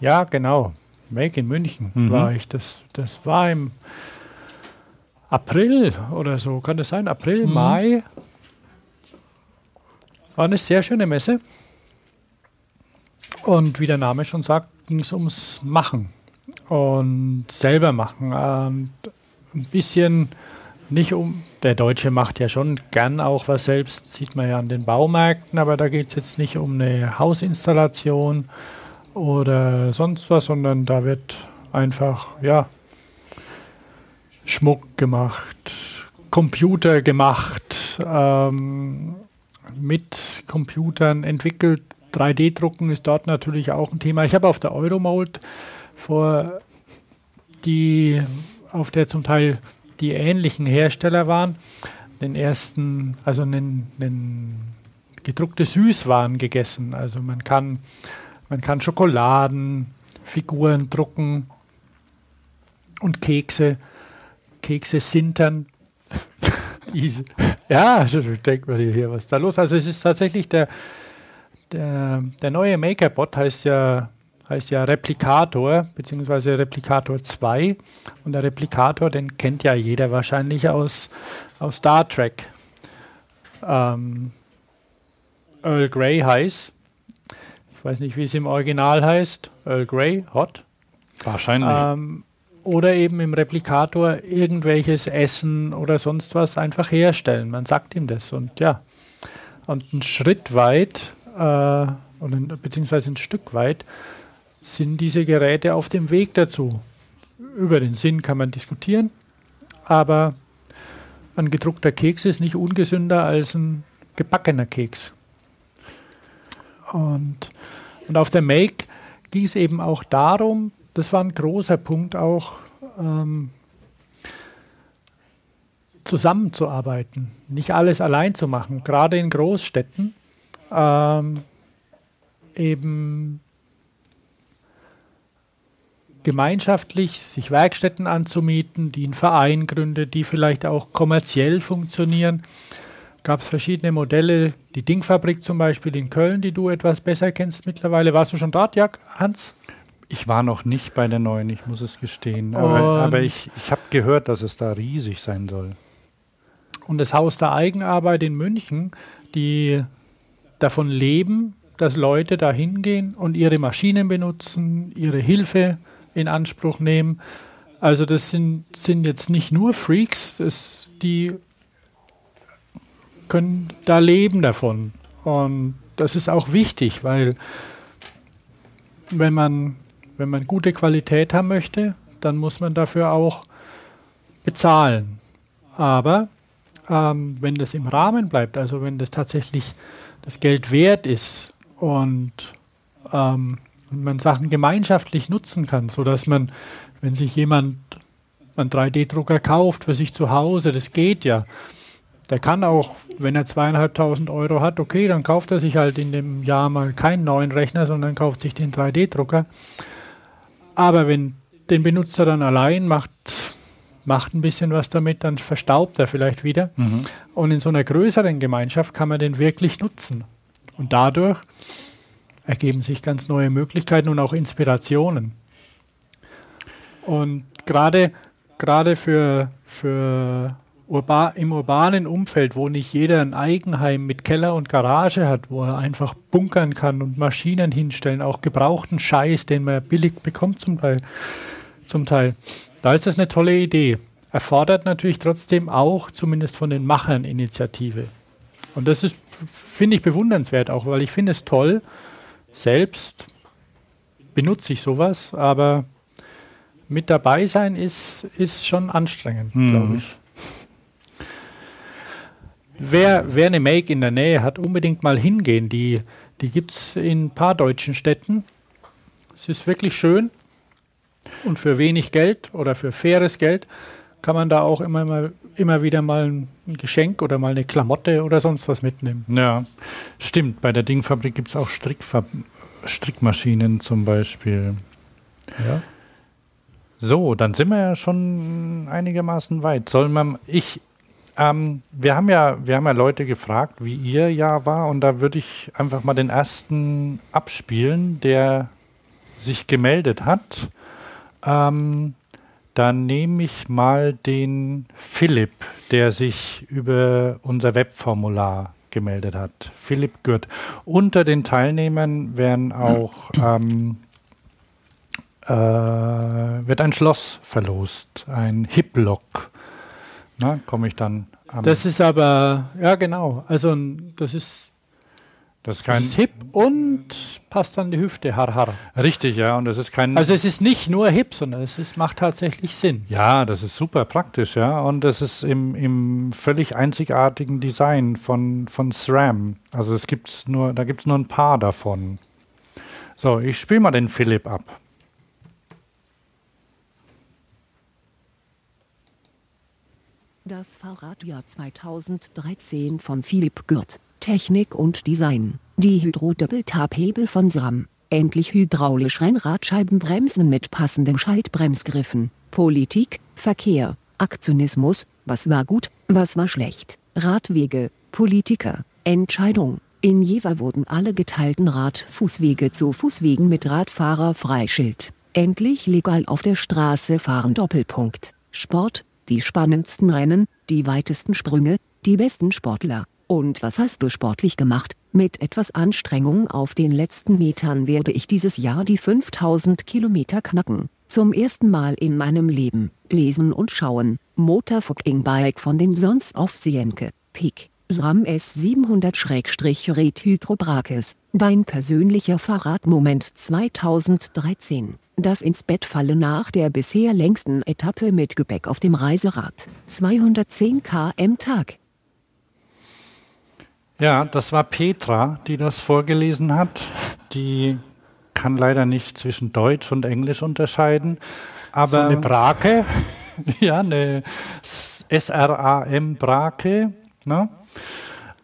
Ja, genau. Make in München Mhm. war ich. Das, das war im April oder so, kann das sein? April, Mhm. Mai. War eine sehr schöne Messe. Und wie der Name schon sagt, ging es ums Machen und selber machen. Ähm, ein bisschen nicht um. Der Deutsche macht ja schon gern auch was selbst, sieht man ja an den Baumärkten, aber da geht es jetzt nicht um eine Hausinstallation oder sonst was, sondern da wird einfach, ja, Schmuck gemacht, Computer gemacht, ähm, mit Computern entwickelt. 3D-Drucken ist dort natürlich auch ein Thema. Ich habe auf der Euromold vor die, auf der zum Teil die ähnlichen Hersteller waren, den ersten, also einen, einen gedruckte Süßwaren gegessen. Also man kann, man kann Schokoladen, Figuren drucken und Kekse. Kekse sintern. Ja, also denkt man hier, was ist da los? Also es ist tatsächlich der, der, der neue Makerbot heißt ja, heißt ja Replikator, beziehungsweise Replikator 2. Und der Replikator, den kennt ja jeder wahrscheinlich aus, aus Star Trek. Ähm, Earl Grey heißt. Ich weiß nicht, wie es im Original heißt. Earl Grey, hot. Wahrscheinlich. Ähm, oder eben im Replikator irgendwelches Essen oder sonst was einfach herstellen. Man sagt ihm das und ja. Und ein Schritt weit, äh, oder ein, beziehungsweise ein Stück weit, sind diese Geräte auf dem Weg dazu. Über den Sinn kann man diskutieren, aber ein gedruckter Keks ist nicht ungesünder als ein gebackener Keks. Und, und auf der Make ging es eben auch darum, das war ein großer Punkt auch, ähm, zusammenzuarbeiten, nicht alles allein zu machen, gerade in Großstädten. Ähm, eben gemeinschaftlich sich Werkstätten anzumieten, die einen Verein gründet, die vielleicht auch kommerziell funktionieren. Gab es verschiedene Modelle, die Dingfabrik zum Beispiel in Köln, die du etwas besser kennst mittlerweile. Warst du schon dort, Jörg, Hans? Ich war noch nicht bei der neuen, ich muss es gestehen. Aber, aber ich, ich habe gehört, dass es da riesig sein soll. und das Haus der Eigenarbeit in München, die davon leben, dass Leute da hingehen und ihre Maschinen benutzen, ihre Hilfe in Anspruch nehmen. Also das sind, sind jetzt nicht nur Freaks, das, die können da leben davon. Und das ist auch wichtig, weil wenn man, wenn man gute Qualität haben möchte, dann muss man dafür auch bezahlen. Aber ähm, wenn das im Rahmen bleibt, also wenn das tatsächlich das Geld wert ist und ähm, und man Sachen gemeinschaftlich nutzen kann, sodass man, wenn sich jemand einen 3D-Drucker kauft für sich zu Hause, das geht ja. Der kann auch, wenn er zweieinhalbtausend Euro hat, okay, dann kauft er sich halt in dem Jahr mal keinen neuen Rechner, sondern kauft sich den 3D-Drucker. Aber wenn den benutzt er dann allein, macht macht ein bisschen was damit, dann verstaubt er vielleicht wieder. Mhm. Und in so einer größeren Gemeinschaft kann man den wirklich nutzen. Und dadurch ergeben sich ganz neue Möglichkeiten und auch Inspirationen. Und gerade gerade für, für urba im urbanen Umfeld, wo nicht jeder ein Eigenheim mit Keller und Garage hat, wo er einfach bunkern kann und Maschinen hinstellen, auch gebrauchten Scheiß, den man billig bekommt zum Teil, zum Teil. Da ist das eine tolle Idee. Erfordert natürlich trotzdem auch, zumindest von den Machern, Initiative. Und das ist, finde ich, bewundernswert auch, weil ich finde es toll, selbst benutze ich sowas, aber mit dabei sein ist, ist schon anstrengend, Mhm. glaube ich. Wer, wer eine Make in der Nähe hat, unbedingt mal hingehen. Die, die gibt es in ein paar deutschen Städten. Es ist wirklich schön. Und für wenig Geld oder für faires Geld kann man da auch immer, mal, immer wieder mal ein Geschenk oder mal eine Klamotte oder sonst was mitnehmen. Ja, stimmt. Bei der Dingfabrik gibt es auch Strickfab Strickmaschinen zum Beispiel. Ja. So, dann sind wir ja schon einigermaßen weit. Soll man, ich, ähm, wir haben ja, wir haben ja Leute gefragt, wie ihr Jahr war, und da würde ich einfach mal den ersten abspielen, der sich gemeldet hat. Ähm, dann nehme ich mal den Philipp, der sich über unser Webformular gemeldet hat. Philipp Gürt. Unter den Teilnehmern werden auch ähm, äh, wird ein Schloss verlost, ein Hip-Lock. Na, komme ich dann am. Das ist aber, ja genau, also das ist, das ist das kein. ist hip und passt an die Hüfte, har har. Richtig, ja, und das ist kein. Also es ist nicht nur hip, sondern es ist, macht tatsächlich Sinn. ja, das ist super praktisch, ja. Und das ist im, im völlig einzigartigen Design von, von SRAM. Also es gibt's nur, da gibt es nur ein paar davon. So, ich spiele mal den Philipp ab. Das Fahrradjahr 2013 von Philipp Gürt. Technik und Design. Die Hydro-Doppeltabhebel von SRAM. Endlich hydraulisch Rennradscheibenbremsen mit passenden Schaltbremsgriffen. Politik, Verkehr, Aktionismus, was war gut, was war schlecht. Radwege, Politiker, Entscheidung. In Jever wurden alle geteilten Radfußwege zu Fußwegen mit Radfahrerfreischild. Endlich legal auf der Straße fahren Doppelpunkt. Sport, die spannendsten Rennen, die weitesten Sprünge, die besten Sportler. Und was hast du sportlich gemacht? Mit etwas Anstrengung auf den letzten Metern werde ich dieses Jahr die 5000 Kilometer knacken. Zum ersten Mal in meinem Leben. Lesen und schauen. Motorfucking Bike von den Sons auf Sienke. Peak. SRAM S700-Red Hydrobrakes. Dein persönlicher Fahrradmoment 2013. Das ins Bett fallen nach der bisher längsten Etappe mit Gepäck auf dem Reiserad. 210 km Tag. Ja, das war Petra, die das vorgelesen hat. Die kann leider nicht zwischen Deutsch und Englisch unterscheiden. Aber So eine Brake. ja, eine S- SRAM Brake. Ne?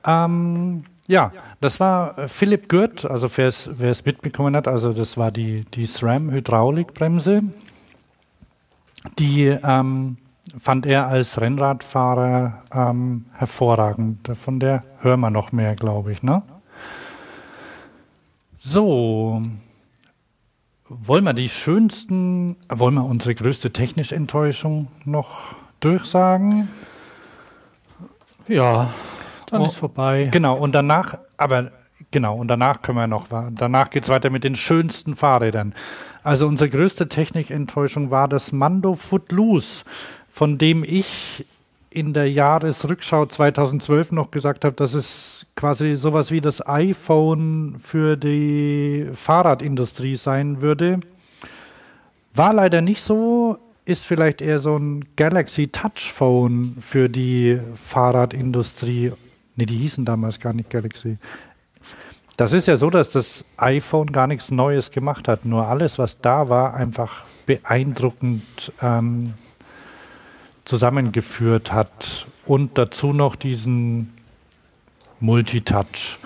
Ähm, ja, das war äh, Philipp Gürt, also wer es mitbekommen hat, also das war die, die SRAM Hydraulikbremse. Die ähm, fand er als Rennradfahrer ähm, hervorragend. Von der hören wir noch mehr, glaube ich. Ne? So, wollen wir die schönsten, wollen wir unsere größte technische Enttäuschung noch durchsagen? Ja, dann Oh. ist vorbei. Genau, und danach, aber genau, und danach können wir noch, danach geht es weiter mit den schönsten Fahrrädern. Also unsere größte Technikenttäuschung war das Mando Footloose, von dem ich in der Jahresrückschau 2012 noch gesagt habe, dass es quasi sowas wie das iPhone für die Fahrradindustrie sein würde. War leider nicht so, ist vielleicht eher so ein Galaxy Touch Phone für die Fahrradindustrie. Ne, die hießen damals gar nicht Galaxy. Das ist ja so, dass das iPhone gar nichts Neues gemacht hat. Nur alles, was da war, einfach beeindruckend ähm, zusammengeführt hat. Und dazu noch diesen Multitouch.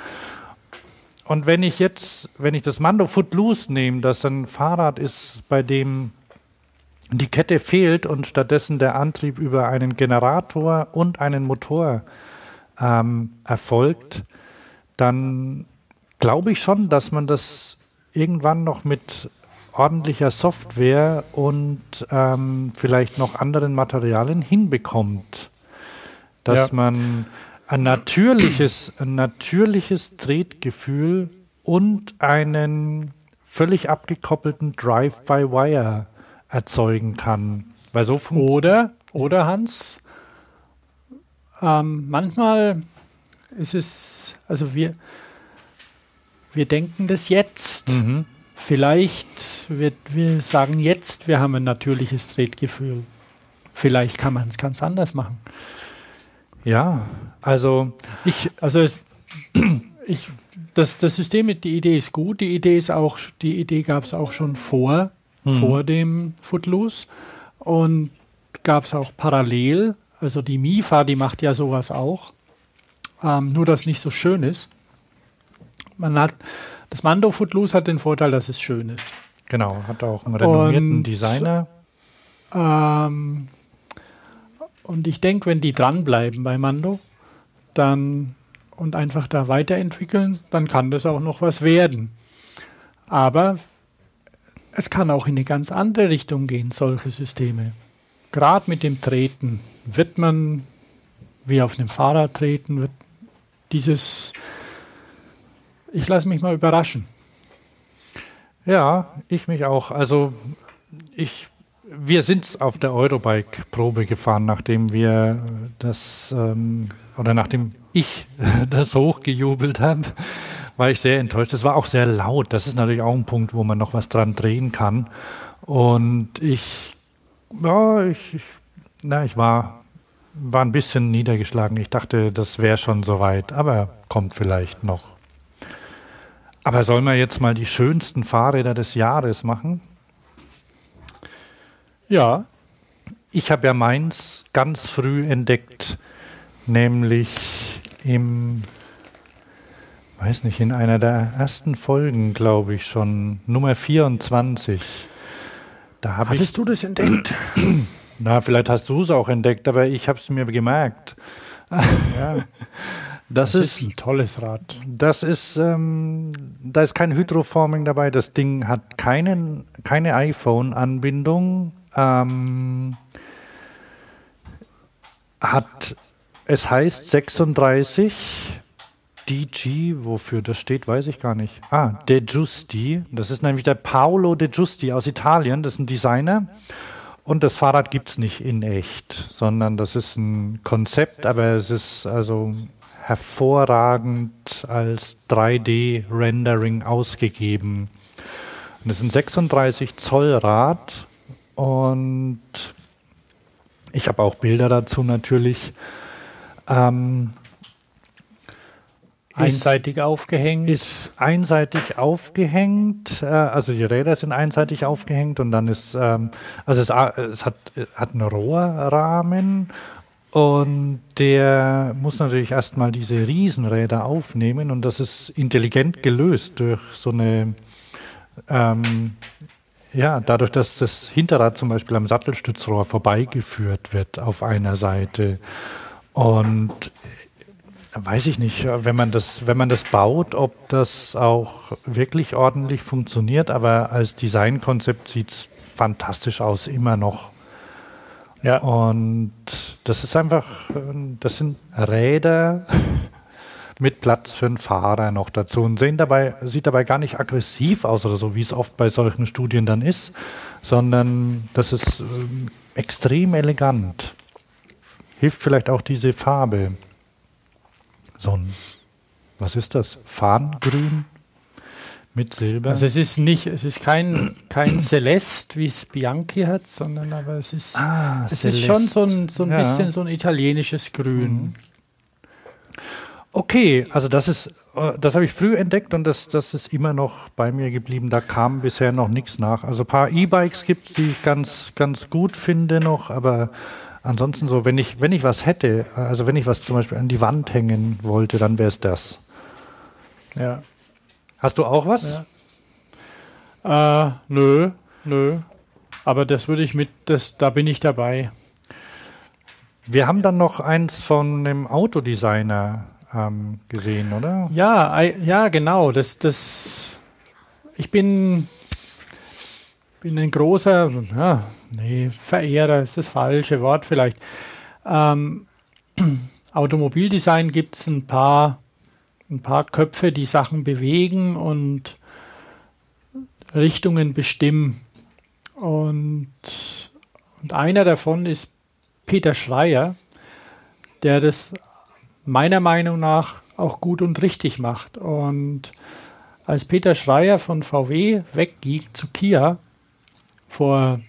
Und wenn ich jetzt, wenn ich das Mando Footloose nehme, das ein Fahrrad ist, bei dem die Kette fehlt und stattdessen der Antrieb über einen Generator und einen Motor ähm, erfolgt, dann glaube ich schon, dass man das irgendwann noch mit ordentlicher Software und ähm, vielleicht noch anderen Materialien hinbekommt. Dass ja. man ein natürliches, ein natürliches Tretgefühl und einen völlig abgekoppelten Drive-by-Wire erzeugen kann. Weil so oder, oder Hans, ähm, manchmal ist es, also wir, wir denken das jetzt. Mhm. Vielleicht wird wir sagen jetzt, wir haben ein natürliches Tretgefühl. Vielleicht kann man es ganz anders machen. Ja, also ich, also ich, das, das System, die Idee ist gut. Die Idee ist auch, die Idee gab es auch schon vor, mhm. vor dem Footloose und gab es auch parallel. Also die MIFA, die macht ja sowas auch. Ähm, nur, dass nicht so schön ist. Man hat das Mando Footloose hat den Vorteil, dass es schön ist. Genau, hat auch einen renommierten und, Designer. Ähm, und ich denke, wenn die dranbleiben bei Mando, dann und einfach da weiterentwickeln, dann kann das auch noch was werden. Aber es kann auch in eine ganz andere Richtung gehen, solche Systeme. Gerade mit dem Treten wird man, wie auf einem Fahrrad treten, wird dieses ich lasse mich mal überraschen. Ja, ich mich auch. Also ich, wir sind auf der Eurobike-Probe gefahren, nachdem wir das ähm, oder nachdem ich das hochgejubelt habe, war ich sehr enttäuscht. Es war auch sehr laut. Das ist natürlich auch ein Punkt, wo man noch was dran drehen kann. Und ich, ja, ich, ich na, ich war, war ein bisschen niedergeschlagen. Ich dachte, das wäre schon soweit, aber kommt vielleicht noch. Aber sollen wir jetzt mal die schönsten Fahrräder des Jahres machen? Ja. Ich habe ja meins ganz früh entdeckt, nämlich im, weiß nicht, in einer der ersten Folgen, glaube ich schon, Nummer 24. Da Hattest ich, du das entdeckt? Na, vielleicht hast du es auch entdeckt, aber ich habe es mir gemerkt. Ja. Das, das ist, ist, ein tolles Rad. Das ist, ähm, da ist kein Hydroforming dabei. Das Ding hat keinen, keine iPhone-Anbindung. Ähm, hat, es heißt 36 DG, wofür das steht, weiß ich gar nicht. Ah, De Giusti. Das ist nämlich der Paolo De Giusti aus Italien. Das ist ein Designer. Und das Fahrrad gibt es nicht in echt, sondern das ist ein Konzept, aber es ist also hervorragend als 3D-Rendering ausgegeben. Und es ist ein 36 Zoll Rad und ich habe auch Bilder dazu natürlich. Ähm, einseitig ist, aufgehängt. Ist einseitig aufgehängt, äh, also die Räder sind einseitig aufgehängt und dann ist, ähm, also es, es hat, hat einen Rohrrahmen und der muss natürlich erstmal diese Riesenräder aufnehmen und das ist intelligent gelöst durch so eine, ähm, ja, dadurch, dass das Hinterrad zum Beispiel am Sattelstützrohr vorbeigeführt wird auf einer Seite. Und weiß ich nicht, wenn man das, wenn man das baut, ob das auch wirklich ordentlich funktioniert, aber als Designkonzept sieht es fantastisch aus, immer noch. Ja. Und das ist einfach, das sind Räder mit Platz für einen Fahrer noch dazu und sehen dabei, sieht dabei gar nicht aggressiv aus oder so, wie es oft bei solchen Studien dann ist, sondern das ist ähm, extrem elegant. Hilft vielleicht auch diese Farbe. So ein, was ist das? Farngrün? Mit Silber? Also es ist nicht, es ist kein, kein Celeste, wie es Bianchi hat, sondern aber es ist, ah, es ist schon so ein, so ein ja. bisschen so ein italienisches Grün. Mhm. Okay, also das ist, äh, das habe ich früh entdeckt und das, das ist immer noch bei mir geblieben. Da kam bisher noch nichts nach. Also ein paar E-Bikes gibt es, die ich ganz, ganz gut finde noch, aber ansonsten so, wenn ich, wenn ich was hätte, also wenn ich was zum Beispiel an die Wand hängen wollte, dann wäre es das. Ja. Hast du auch was? Ja. Äh, nö, nö. Aber das würde ich mit, das, da bin ich dabei. Wir haben dann noch eins von dem Autodesigner ähm, gesehen, oder? Ja, ja, genau. Das, das, ich bin, bin ein großer, ja, nee, Verehrer ist das falsche Wort vielleicht. Ähm, Automobildesign gibt es ein paar, ein paar Köpfe, die Sachen bewegen und Richtungen bestimmen. Und, und einer davon ist Peter Schreier, der das meiner Meinung nach auch gut und richtig macht. Und als Peter Schreier von VW wegging zu Kia vor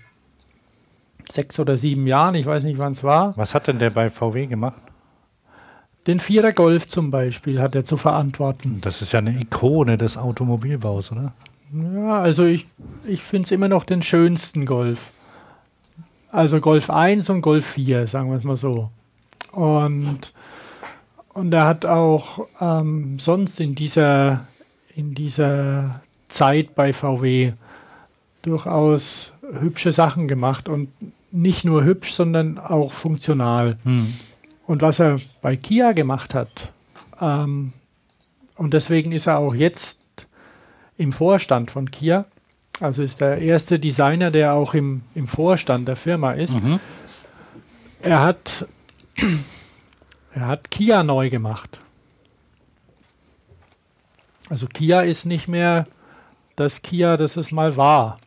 sechs oder sieben Jahren, ich weiß nicht wann es war. Was hat denn der bei VW gemacht? Den Vierer Golf zum Beispiel hat er zu verantworten. Das ist ja eine Ikone des Automobilbaus, oder? Ja, also ich, ich finde es immer noch den schönsten Golf. Also Golf 1 und Golf 4, sagen wir es mal so. Und, und er hat auch ähm, sonst in dieser, in dieser Zeit bei VW durchaus hübsche Sachen gemacht und nicht nur hübsch, sondern auch funktional. Hm. Und was er bei Kia gemacht hat, ähm, und deswegen ist er auch jetzt im Vorstand von Kia, also ist der erste Designer, der auch im, im Vorstand der Firma ist. Mhm. Er hat er hat Kia neu gemacht. Also Kia ist nicht mehr das Kia, das es mal war.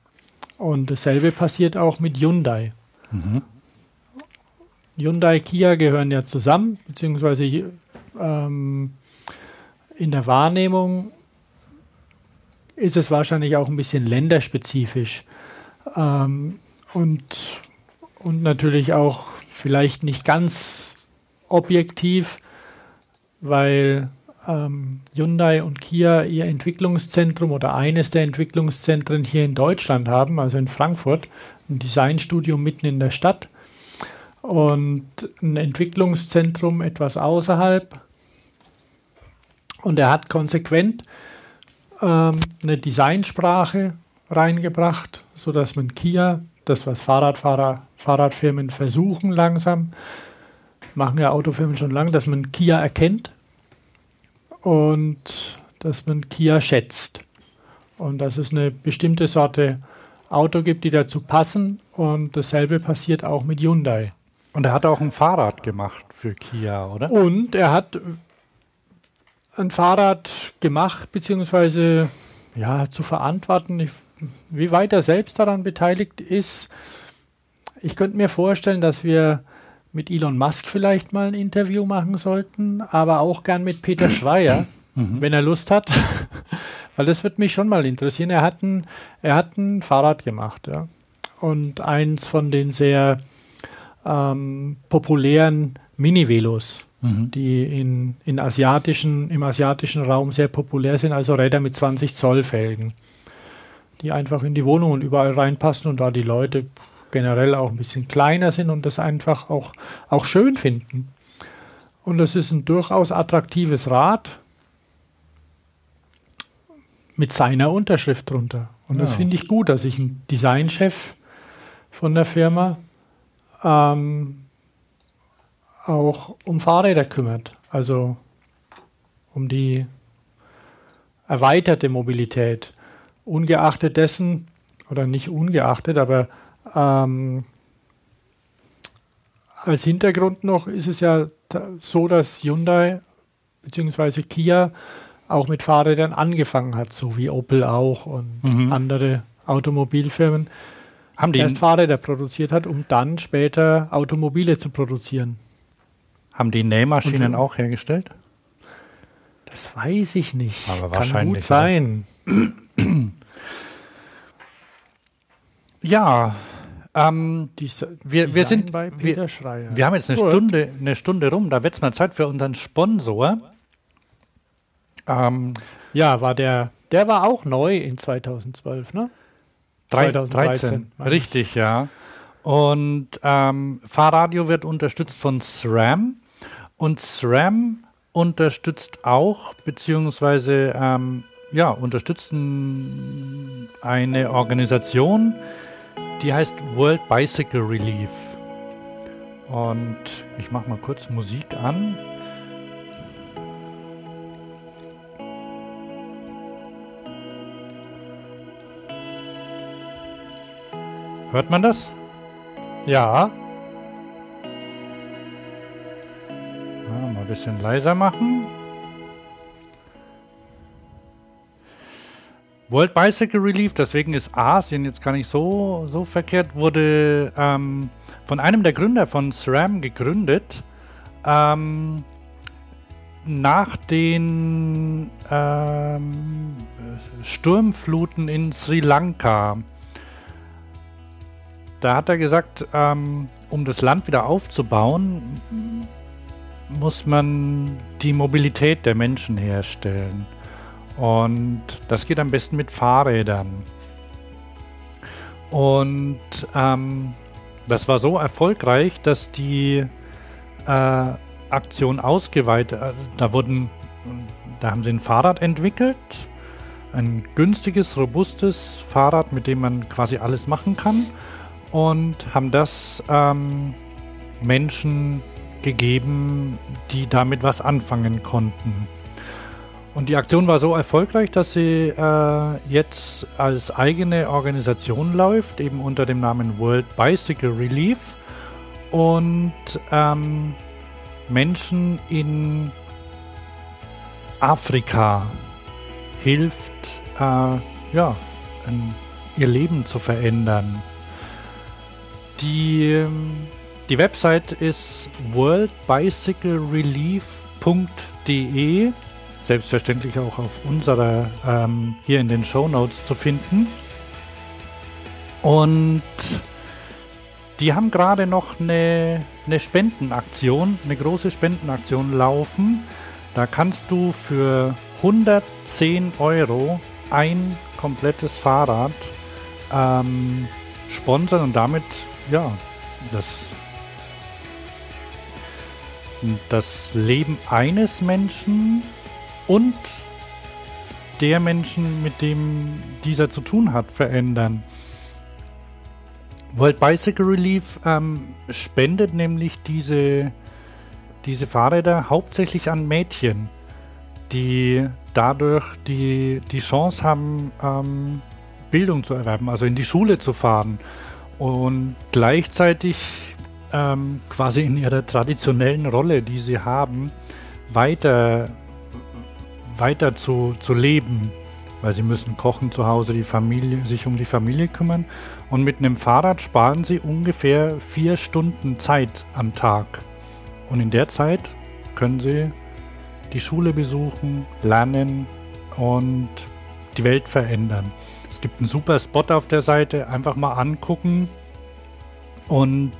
Und dasselbe passiert auch mit Hyundai. Mhm. Hyundai, Kia gehören ja zusammen, beziehungsweise ähm, in der Wahrnehmung ist es wahrscheinlich auch ein bisschen länderspezifisch. Ähm, und, und natürlich auch vielleicht nicht ganz objektiv, weil ähm, Hyundai und Kia ihr Entwicklungszentrum oder eines der Entwicklungszentren hier in Deutschland haben, also in Frankfurt, ein Designstudio mitten in der Stadt und ein Entwicklungszentrum etwas außerhalb. Und er hat konsequent ähm, eine Designsprache reingebracht, sodass man Kia, das was Fahrradfahrer, Fahrradfirmen versuchen langsam, machen ja Autofirmen schon lange, dass man Kia erkennt und dass man Kia schätzt. Und dass es eine bestimmte Sorte Auto gibt, die dazu passen. Und dasselbe passiert auch mit Hyundai. Und er hat auch ein Fahrrad gemacht für Kia, oder? Und er hat ein Fahrrad gemacht, beziehungsweise ja, zu verantworten. Ich, wie weit er selbst daran beteiligt ist, ich könnte mir vorstellen, dass wir mit Elon Musk vielleicht mal ein Interview machen sollten, aber auch gern mit Peter Schreier, mhm. wenn er Lust hat. Weil das wird mich schon mal interessieren. Er hat ein, er hat ein Fahrrad gemacht, ja. Und eins von den sehr ähm, populären Mini-Velos, mhm. die in, in asiatischen, im asiatischen Raum sehr populär sind, also Räder mit 20 Zoll Felgen, die einfach in die Wohnungen überall reinpassen und da die Leute generell auch ein bisschen kleiner sind und das einfach auch, auch schön finden. Und das ist ein durchaus attraktives Rad mit seiner Unterschrift drunter. Und ja. das finde ich gut, dass sich ein Designchef von der Firma ähm, auch um Fahrräder kümmert. Also um die erweiterte Mobilität. Ungeachtet dessen, oder nicht ungeachtet, aber ähm, als Hintergrund noch ist es ja so, dass Hyundai bzw. Kia auch mit Fahrrädern angefangen hat, so wie Opel auch und mhm. andere Automobilfirmen haben die erst Fahrräder produziert hat, um dann später Automobile zu produzieren. Haben die Nähmaschinen auch hergestellt? Das weiß ich nicht. Aber Kann wahrscheinlich gut sein. ja, ähm, wir, wir sind bei Peter wir, Schreier. Wir haben jetzt eine Stunde, eine Stunde rum. Da wird es mal Zeit für unseren Sponsor. Ähm, ja, war der, der war auch neu in 2012, ne? 2013. Richtig, ja. Und ähm, Fahrradio wird unterstützt von SRAM. Und SRAM unterstützt auch, beziehungsweise ähm, ja, unterstützen eine Organisation, die heißt World Bicycle Relief. Und ich mache mal kurz Musik an. Hört man das? Ja. ja mal ein bisschen leiser machen. World Bicycle Relief, deswegen ist Asien jetzt gar nicht so, so verkehrt, wurde ähm, von einem der Gründer von SRAM gegründet. Ähm, nach den ähm, Sturmfluten in Sri Lanka. Da hat er gesagt, ähm, um das Land wieder aufzubauen, muss man die Mobilität der Menschen herstellen. Und das geht am besten mit Fahrrädern. Und ähm, das war so erfolgreich, dass die äh, Aktion ausgeweitet, äh, da wurden, da haben sie ein Fahrrad entwickelt, ein günstiges, robustes Fahrrad, mit dem man quasi alles machen kann und haben das ähm, Menschen gegeben, die damit was anfangen konnten. Und die Aktion war so erfolgreich, dass sie äh, jetzt als eigene Organisation läuft, eben unter dem Namen World Bicycle Relief. Und ähm, Menschen in Afrika hilft, äh, ja, ihr Leben zu verändern. Die, die Website ist worldbicyclerelief.de selbstverständlich auch auf unserer ähm, hier in den Show Notes zu finden. Und die haben gerade noch eine, eine Spendenaktion, eine große Spendenaktion laufen. Da kannst du für 110 Euro ein komplettes Fahrrad ähm, sponsern und damit ja das das Leben eines Menschen und der Menschen, mit dem dieser zu tun hat, verändern. World Bicycle Relief ähm, spendet nämlich diese, diese Fahrräder hauptsächlich an Mädchen, die dadurch die, die Chance haben, ähm, Bildung zu erwerben, also in die Schule zu fahren und gleichzeitig ähm, quasi in ihrer traditionellen Rolle, die sie haben, weiter weiter zu, zu leben, weil sie müssen kochen zu Hause, die Familie, sich um die Familie kümmern. Und mit einem Fahrrad sparen sie ungefähr vier Stunden Zeit am Tag. Und in der Zeit können sie die Schule besuchen, lernen und die Welt verändern. Es gibt einen super Spot auf der Seite, einfach mal angucken. Und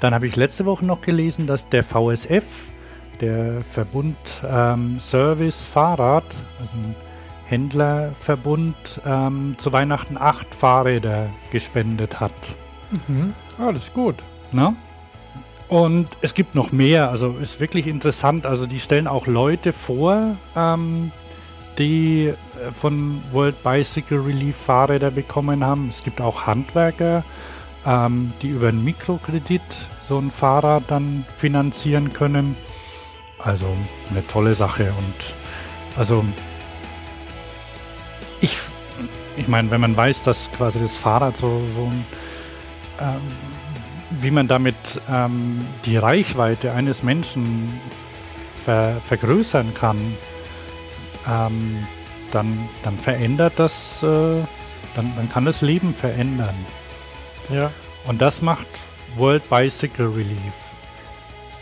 dann habe ich letzte Woche noch gelesen, dass der VSF, der Verbund ähm, Service Fahrrad, also ein Händlerverbund, ähm, zu Weihnachten acht Fahrräder gespendet hat. Mhm. Alles gut. Na? Und es gibt noch mehr, also ist wirklich interessant. Also die stellen auch Leute vor, ähm, die äh, von World Bicycle Relief Fahrräder bekommen haben. Es gibt auch Handwerker, ähm, die über einen Mikrokredit so ein Fahrrad dann finanzieren können. Also eine tolle Sache und also ich, ich meine, wenn man weiß, dass quasi das Fahrrad so, so ein, ähm, wie man damit ähm, die Reichweite eines Menschen ver vergrößern kann, ähm, dann, dann verändert das, äh, dann, dann kann das Leben verändern. Ja. Und das macht World Bicycle Relief.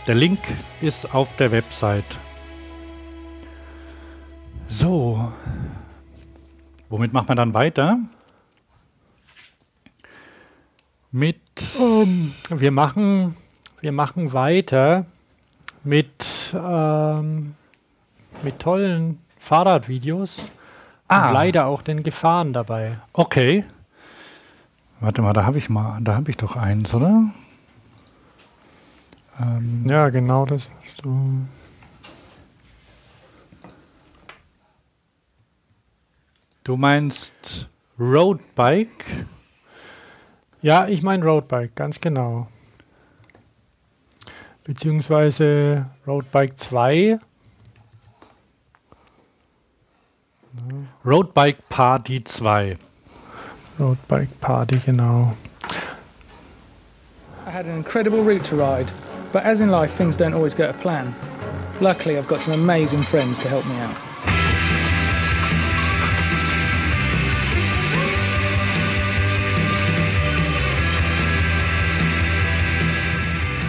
Der Link ist auf der Website. So. Womit macht man dann weiter? Mit. Um, wir, machen, wir machen weiter mit, ähm, mit tollen Fahrradvideos. Ah. Und leider auch den Gefahren dabei. Okay. Warte mal, da habe ich mal, da habe ich doch eins, oder? Ähm, ja, genau das hast du. Du meinst Roadbike? Ja, ich meine Roadbike, ganz genau. Beziehungsweise Roadbike 2. Roadbike Party 2. Roadbike Party, genau. I had an incredible route to ride, but as in life, things don't always go to plan. Luckily, I've got some amazing friends to help me out.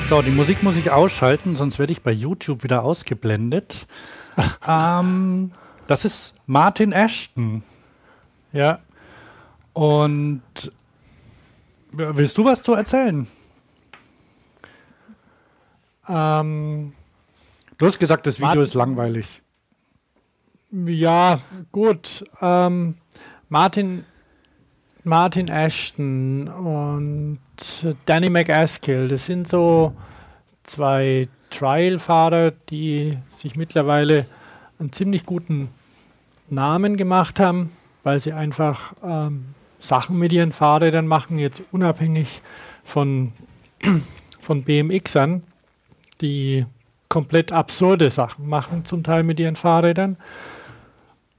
So, die Musik muss ich ausschalten, sonst werde ich bei YouTube wieder ausgeblendet. ähm, das ist Martin Ashton. Ja. Und willst du was zu erzählen? Ähm, du hast gesagt, das Video Martin, ist langweilig. Ja, gut. Ähm, Martin, Martin Ashton und Danny McAskill, das sind so zwei Trial-Fahrer, die sich mittlerweile einen ziemlich guten Namen gemacht haben, weil sie einfach ähm, Sachen mit ihren Fahrrädern machen, jetzt unabhängig von, von BMXern, die komplett absurde Sachen machen, zum Teil mit ihren Fahrrädern.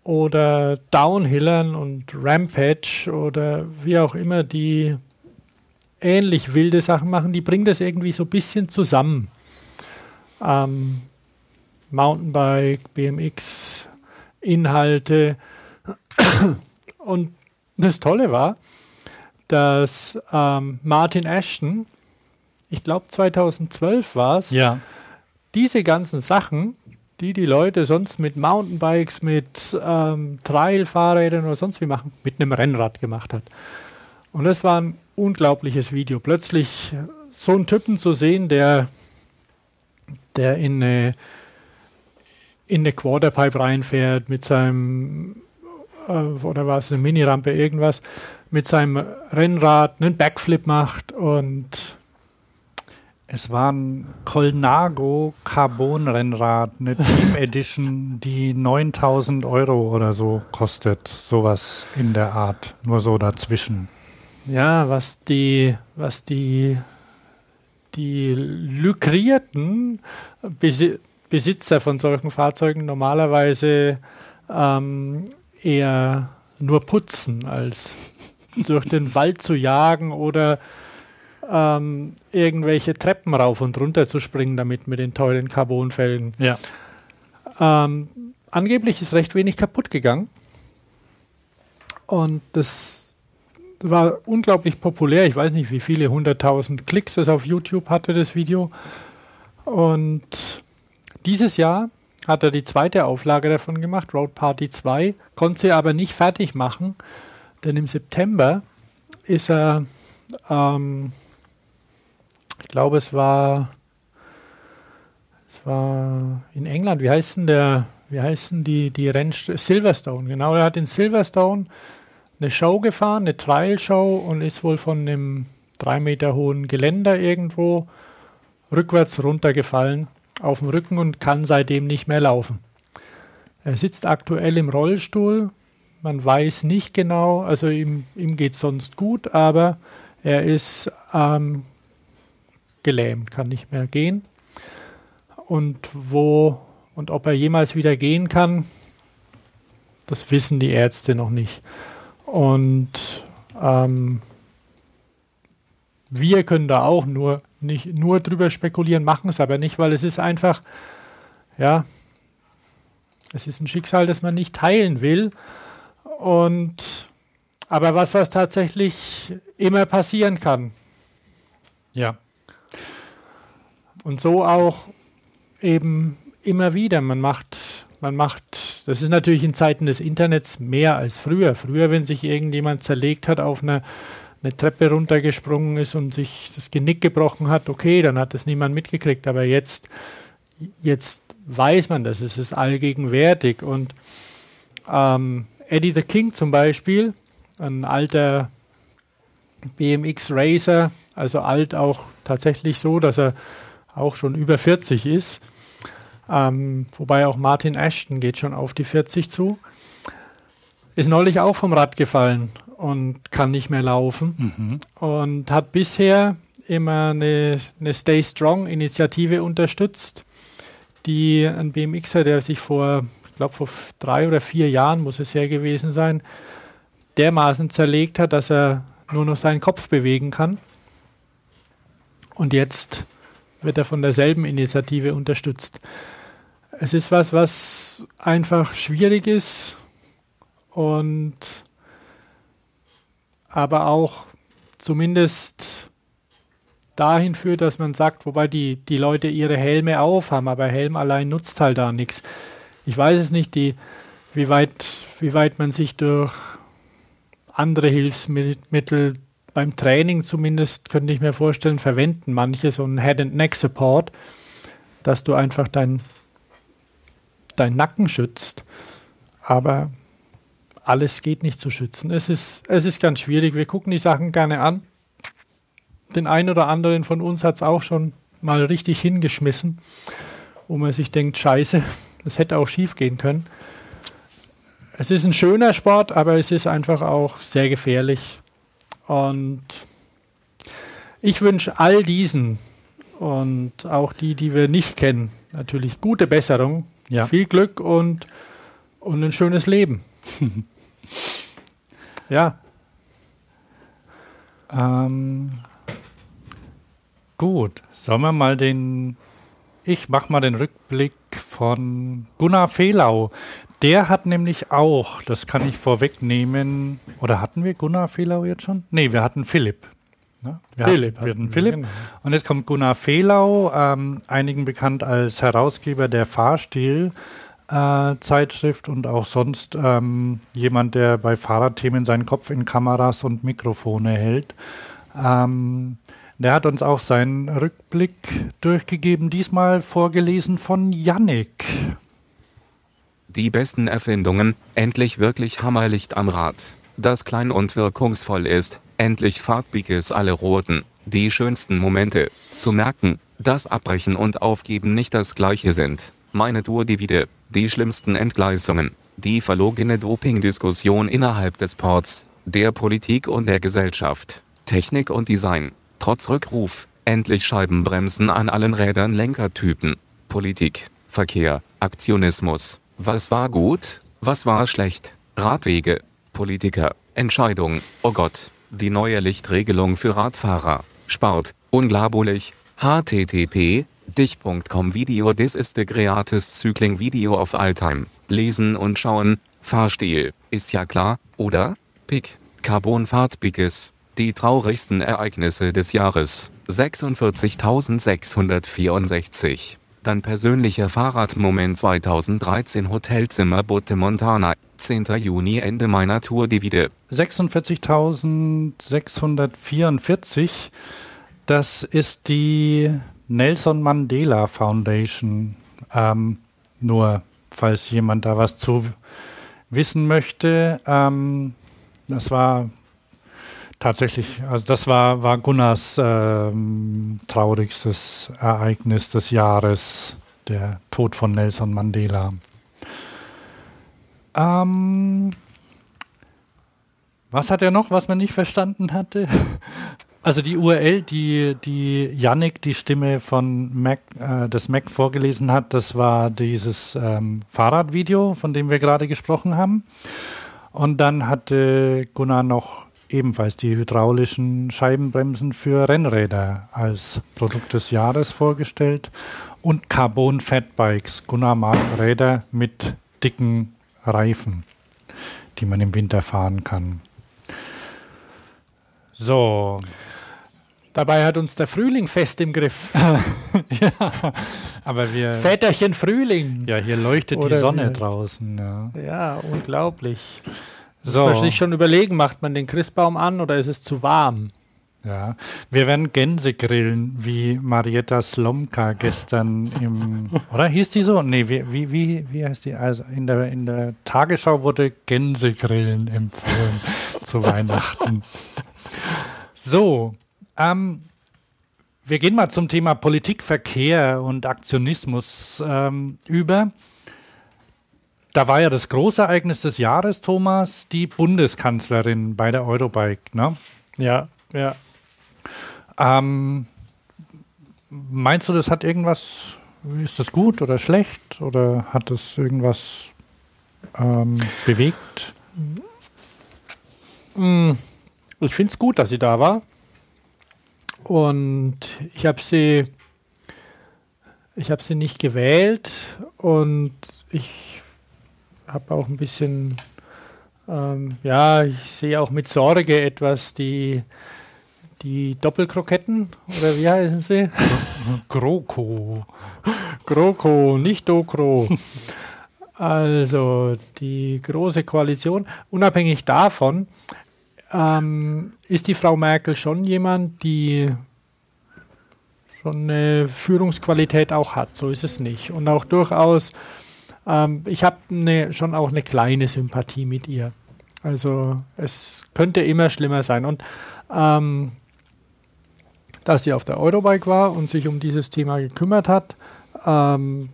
Oder Downhillern und Rampage oder wie auch immer, die ähnlich wilde Sachen machen, die bringen das irgendwie so ein bisschen zusammen. Ähm, Mountainbike, BMX, Inhalte. Und das Tolle war, dass ähm, Martin Ashton, ich glaube 2012 war es, ja. diese ganzen Sachen, die die Leute sonst mit Mountainbikes, mit ähm, Trailfahrrädern oder sonst wie machen, mit einem Rennrad gemacht hat. Und das war ein unglaubliches Video. Plötzlich so einen Typen zu sehen, der, der in eine, in eine Quarterpipe reinfährt mit seinem äh, oder war es eine Minirampe, irgendwas, mit seinem Rennrad einen Backflip macht und es war ein Colnago Carbon Rennrad, eine Team Edition, die 9000 Euro oder so kostet. Sowas in der Art. Nur so dazwischen. Ja, was die, was die, die lukrierten Besi Besitzer von solchen Fahrzeugen normalerweise ähm, eher nur putzen, als durch den Wald zu jagen oder ähm, irgendwelche Treppen rauf und runter zu springen, damit mit den teuren Carbonfelgen. Ja. Ähm, angeblich ist recht wenig kaputt gegangen. Und das war unglaublich populär. Ich weiß nicht, wie viele hunderttausend Klicks es auf YouTube hatte, das Video. Und dieses Jahr hat er die zweite Auflage davon gemacht, Road Party 2, konnte sie aber nicht fertig machen, denn im September ist er, ähm, ich glaube, es war, es war in England, wie heißt denn der, wie heißen die, die Rennstrecke, Silverstone, genau, er hat in Silverstone eine Show gefahren, eine Trial-Show und ist wohl von einem drei Meter hohen Geländer irgendwo rückwärts runtergefallen auf dem Rücken und kann seitdem nicht mehr laufen. Er sitzt aktuell im Rollstuhl. Man weiß nicht genau, also ihm, ihm geht es sonst gut, aber er ist ähm, gelähmt, kann nicht mehr gehen. Und wo und ob er jemals wieder gehen kann, das wissen die Ärzte noch nicht. Und ähm, wir können da auch nur nicht nur drüber spekulieren, machen es aber nicht, weil es ist einfach, ja, es ist ein Schicksal, das man nicht teilen will. Und aber was, was tatsächlich immer passieren kann. Ja. Und so auch eben immer wieder. Man macht, man macht, das ist natürlich in Zeiten des Internets mehr als früher. Früher, wenn sich irgendjemand zerlegt hat auf einer eine Treppe runtergesprungen ist und sich das Genick gebrochen hat, okay, dann hat das niemand mitgekriegt. Aber jetzt, jetzt weiß man das, es ist allgegenwärtig. Und ähm, Eddie the King zum Beispiel, ein alter BMX Racer, also alt auch tatsächlich so, dass er auch schon über 40 ist. Ähm, wobei auch Martin Ashton geht schon auf die 40 zu. Ist neulich auch vom Rad gefallen und kann nicht mehr laufen mhm. und hat bisher immer eine, eine Stay Strong Initiative unterstützt, die ein BMXer, der sich vor, ich glaube vor drei oder vier Jahren muss es ja gewesen sein, dermaßen zerlegt hat, dass er nur noch seinen Kopf bewegen kann. Und jetzt wird er von derselben Initiative unterstützt. Es ist was, was einfach schwierig ist und aber auch zumindest dahin führt, dass man sagt, wobei die, die Leute ihre Helme aufhaben, aber Helm allein nutzt halt da nichts. Ich weiß es nicht, die, wie, weit, wie weit man sich durch andere Hilfsmittel beim Training zumindest, könnte ich mir vorstellen, verwenden. Manche so ein Head-and-Neck-Support, dass du einfach dein, dein Nacken schützt. Aber alles geht nicht zu schützen. Es ist, es ist ganz schwierig. Wir gucken die Sachen gerne an. Den einen oder anderen von uns hat es auch schon mal richtig hingeschmissen, wo man sich denkt, scheiße, das hätte auch schief gehen können. Es ist ein schöner Sport, aber es ist einfach auch sehr gefährlich. Und ich wünsche all diesen und auch die, die wir nicht kennen, natürlich gute Besserung, ja. viel Glück und, und ein schönes Leben. ja. Ähm, gut, sollen wir mal den. Ich mach mal den Rückblick von Gunnar Fehlau. Der hat nämlich auch, das kann ich vorwegnehmen, oder hatten wir Gunnar Fehlau jetzt schon? Nee, wir hatten Philipp. Ne? Wir Philipp. Hatten, wir hatten Philipp. Genau. Und jetzt kommt Gunnar Fehlau, ähm, einigen bekannt als Herausgeber der Fahrstil. Äh, Zeitschrift und auch sonst ähm, jemand, der bei Fahrradthemen seinen Kopf in Kameras und Mikrofone hält. Ähm, der hat uns auch seinen Rückblick durchgegeben, diesmal vorgelesen von Yannick. Die besten Erfindungen, endlich wirklich Hammerlicht am Rad, das klein und wirkungsvoll ist, endlich Fahrtbiges alle roten, die schönsten Momente, zu merken, dass Abbrechen und Aufgeben nicht das gleiche sind, meine Tour Divide, die schlimmsten Entgleisungen, die verlogene Doping-Diskussion innerhalb des Sports, der Politik und der Gesellschaft, Technik und Design, trotz Rückruf, endlich Scheibenbremsen an allen Rädern Lenkertypen, Politik, Verkehr, Aktionismus, was war gut, was war schlecht? Radwege, Politiker, Entscheidung, oh Gott, die neue Lichtregelung für Radfahrer, Sport, unglaublich, http dich.com Video This is the greatest cycling video of all time. Lesen und schauen, Fahrstil, ist ja klar, oder? Pick, Carbon Fahrtbiges, die traurigsten Ereignisse des Jahres, 46.664 dann persönlicher Fahrradmoment 2013 Hotelzimmer Botte Montana, 10. Juni Ende meiner Tour Divide. 46.644, das ist die Nelson Mandela Foundation. Ähm, nur falls jemand da was zu wissen möchte. Ähm, das war tatsächlich, also das war, war Gunnars ähm, traurigstes Ereignis des Jahres, der Tod von Nelson Mandela. Ähm, was hat er noch, was man nicht verstanden hatte? Also die URL, die, die Yannick, die Stimme von Mac, äh, des Mac vorgelesen hat, das war dieses ähm, Fahrradvideo, von dem wir gerade gesprochen haben. Und dann hatte Gunnar noch ebenfalls die hydraulischen Scheibenbremsen für Rennräder als Produkt des Jahres vorgestellt und Carbon Fatbikes, Gunnar mag Räder mit dicken Reifen, die man im Winter fahren kann. So. Dabei hat uns der Frühling fest im Griff. ja, aber wir. Väterchen Frühling. Ja, hier leuchtet Oder die Sonne draußen. Ja. ja, unglaublich. So. Muss man sich schon überlegen, macht man den Christbaum an oder ist es zu warm? Ja, wir werden Gänse grillen, wie Marietta Slomka gestern im, oder hieß die so? Nee, wie, wie, wie, wie heißt die? Also in der, in der Tagesschau wurde Gänsegrillen empfohlen zu Weihnachten. So, ähm, wir gehen mal zum Thema Politik, Verkehr und Aktionismus ähm, über. da war ja das Großereignis des Jahres, Thomas, die Bundeskanzlerin bei der Eurobike, ne? Ja, ja. Ähm, meinst du, das hat irgendwas, ist das gut oder schlecht oder hat das irgendwas ähm, bewegt? Mm, Ich finde es gut, dass sie da war. Und ich habe sie, ich habe sie nicht gewählt und ich habe auch ein bisschen, ähm, ja, ich sehe auch mit Sorge etwas die, die Doppelkroketten oder wie heißen sie? GroKo. GroKo, nicht Dokro. Also die große Koalition. Unabhängig davon ähm, ist die Frau Merkel schon jemand, die schon eine Führungsqualität auch hat. So ist es nicht. Und auch durchaus, ähm, ich habe ne, schon auch eine kleine Sympathie mit ihr. Also es könnte immer schlimmer sein. Und ähm, dass sie auf der Eurobike war und sich um dieses Thema gekümmert hat, ähm,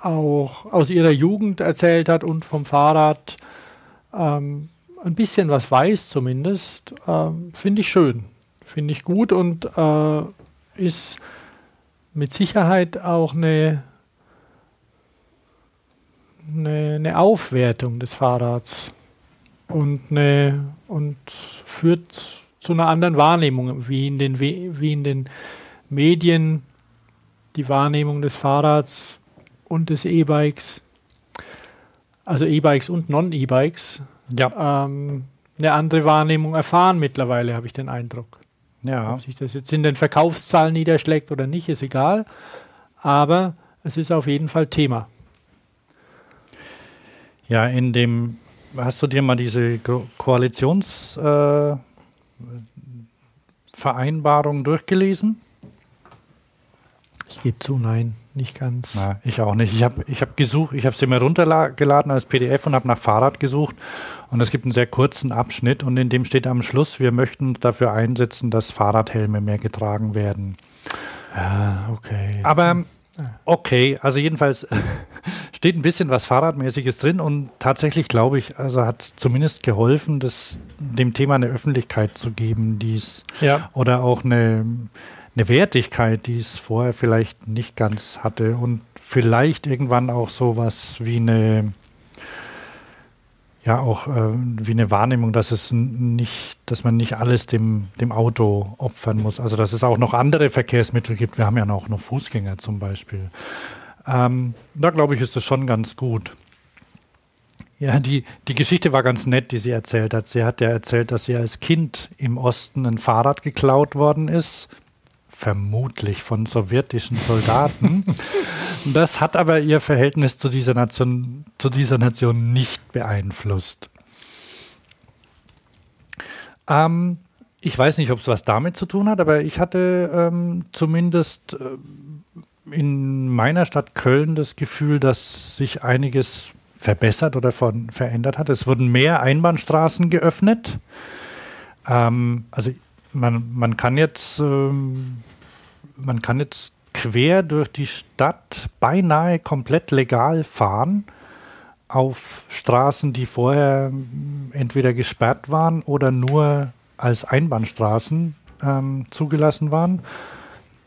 auch aus ihrer Jugend erzählt hat und vom Fahrrad ähm, ein bisschen was weiß zumindest, ähm, finde ich schön, finde ich gut und äh, ist mit Sicherheit auch eine, eine, eine Aufwertung des Fahrrads und, eine, und führt zu einer anderen Wahrnehmung, wie in den, wie in den Medien die Wahrnehmung des Fahrrads und des E-Bikes, also E-Bikes und Non-E-Bikes, Ja, ähm, eine andere Wahrnehmung erfahren mittlerweile, habe ich den Eindruck. ja. Ob sich das jetzt in den Verkaufszahlen niederschlägt oder nicht, ist egal. Aber es ist auf jeden Fall Thema. Ja, in dem, hast du dir mal diese Gro- Koalitionsvereinbarung äh, durchgelesen? Ich gebe zu, nein, nicht ganz. Na, ich auch nicht. Ich habe ich hab gesucht, ich habe sie mir runtergeladen als PDF und habe nach Fahrrad gesucht. Und es gibt einen sehr kurzen Abschnitt und in dem steht am Schluss, wir möchten dafür einsetzen, dass Fahrradhelme mehr getragen werden. Ja, okay. Aber okay, also jedenfalls steht ein bisschen was Fahrradmäßiges drin und tatsächlich glaube ich, also hat zumindest geholfen, das, dem Thema eine Öffentlichkeit zu geben, die es ja, oder auch eine, eine Wertigkeit, die es vorher vielleicht nicht ganz hatte und vielleicht irgendwann auch sowas wie eine ja auch äh, wie eine Wahrnehmung, dass es nicht, dass man nicht alles dem, dem Auto opfern muss. Also dass es auch noch andere Verkehrsmittel gibt. Wir haben ja auch noch Fußgänger zum Beispiel. Ähm, da glaube ich, ist das schon ganz gut. Ja, die, die Geschichte war ganz nett, die sie erzählt hat. Sie hat ja erzählt, dass sie als Kind im Osten ein Fahrrad geklaut worden ist. Vermutlich von sowjetischen Soldaten. das hat aber ihr Verhältnis zu dieser Nation, zu dieser Nation nicht beeinflusst. Ähm, ich weiß nicht, ob es was damit zu tun hat, aber ich hatte ähm, zumindest äh, in meiner Stadt Köln das Gefühl, dass sich einiges verbessert oder von, verändert hat. Es wurden mehr Einbahnstraßen geöffnet. Ähm, also man, man kann jetzt ähm, man kann jetzt quer durch die Stadt beinahe komplett legal fahren auf Straßen, die vorher entweder gesperrt waren oder nur als Einbahnstraßen ähm, zugelassen waren.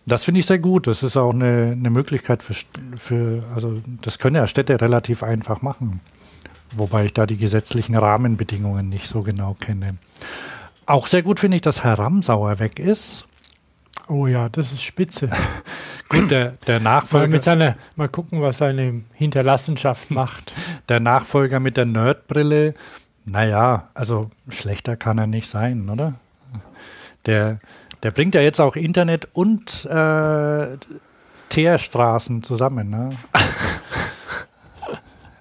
Das finde ich sehr gut. Das ist auch eine, eine Möglichkeit für, für, also das können ja Städte relativ einfach machen. Wobei ich da die gesetzlichen Rahmenbedingungen nicht so genau kenne. Auch sehr gut finde ich, dass Herr Ramsauer weg ist. Oh ja, das ist spitze. Gut, der, der, Nachfolger, mit seiner, mal gucken, was seine Hinterlassenschaft macht. der Nachfolger mit der Nerdbrille, naja, also schlechter kann er nicht sein, oder? Der, der bringt ja jetzt auch Internet und äh, Teerstraßen zusammen. Ne?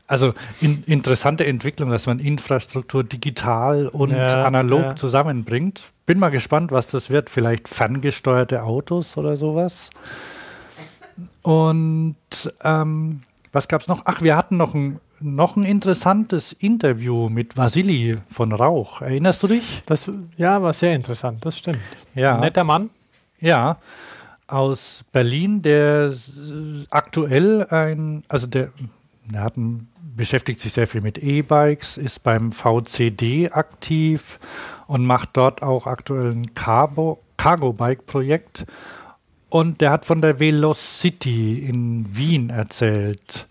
Also in, interessante Entwicklung, dass man Infrastruktur digital und Ja, analog ja. zusammenbringt. Bin mal gespannt, was das wird. Vielleicht ferngesteuerte Autos oder sowas. Und ähm, was gab es noch? Ach, wir hatten noch ein, noch ein interessantes Interview mit Vasili von Rauch. Erinnerst du dich? Das ja, war sehr interessant, das stimmt. Ja. Netter Mann. Ja, aus Berlin, der aktuell ein, also der, der hat ein beschäftigt sich sehr viel mit E-Bikes, ist beim VCD aktiv und macht dort auch aktuell ein Cargo-Bike-Projekt. Und der hat von der Velocity in Wien erzählt,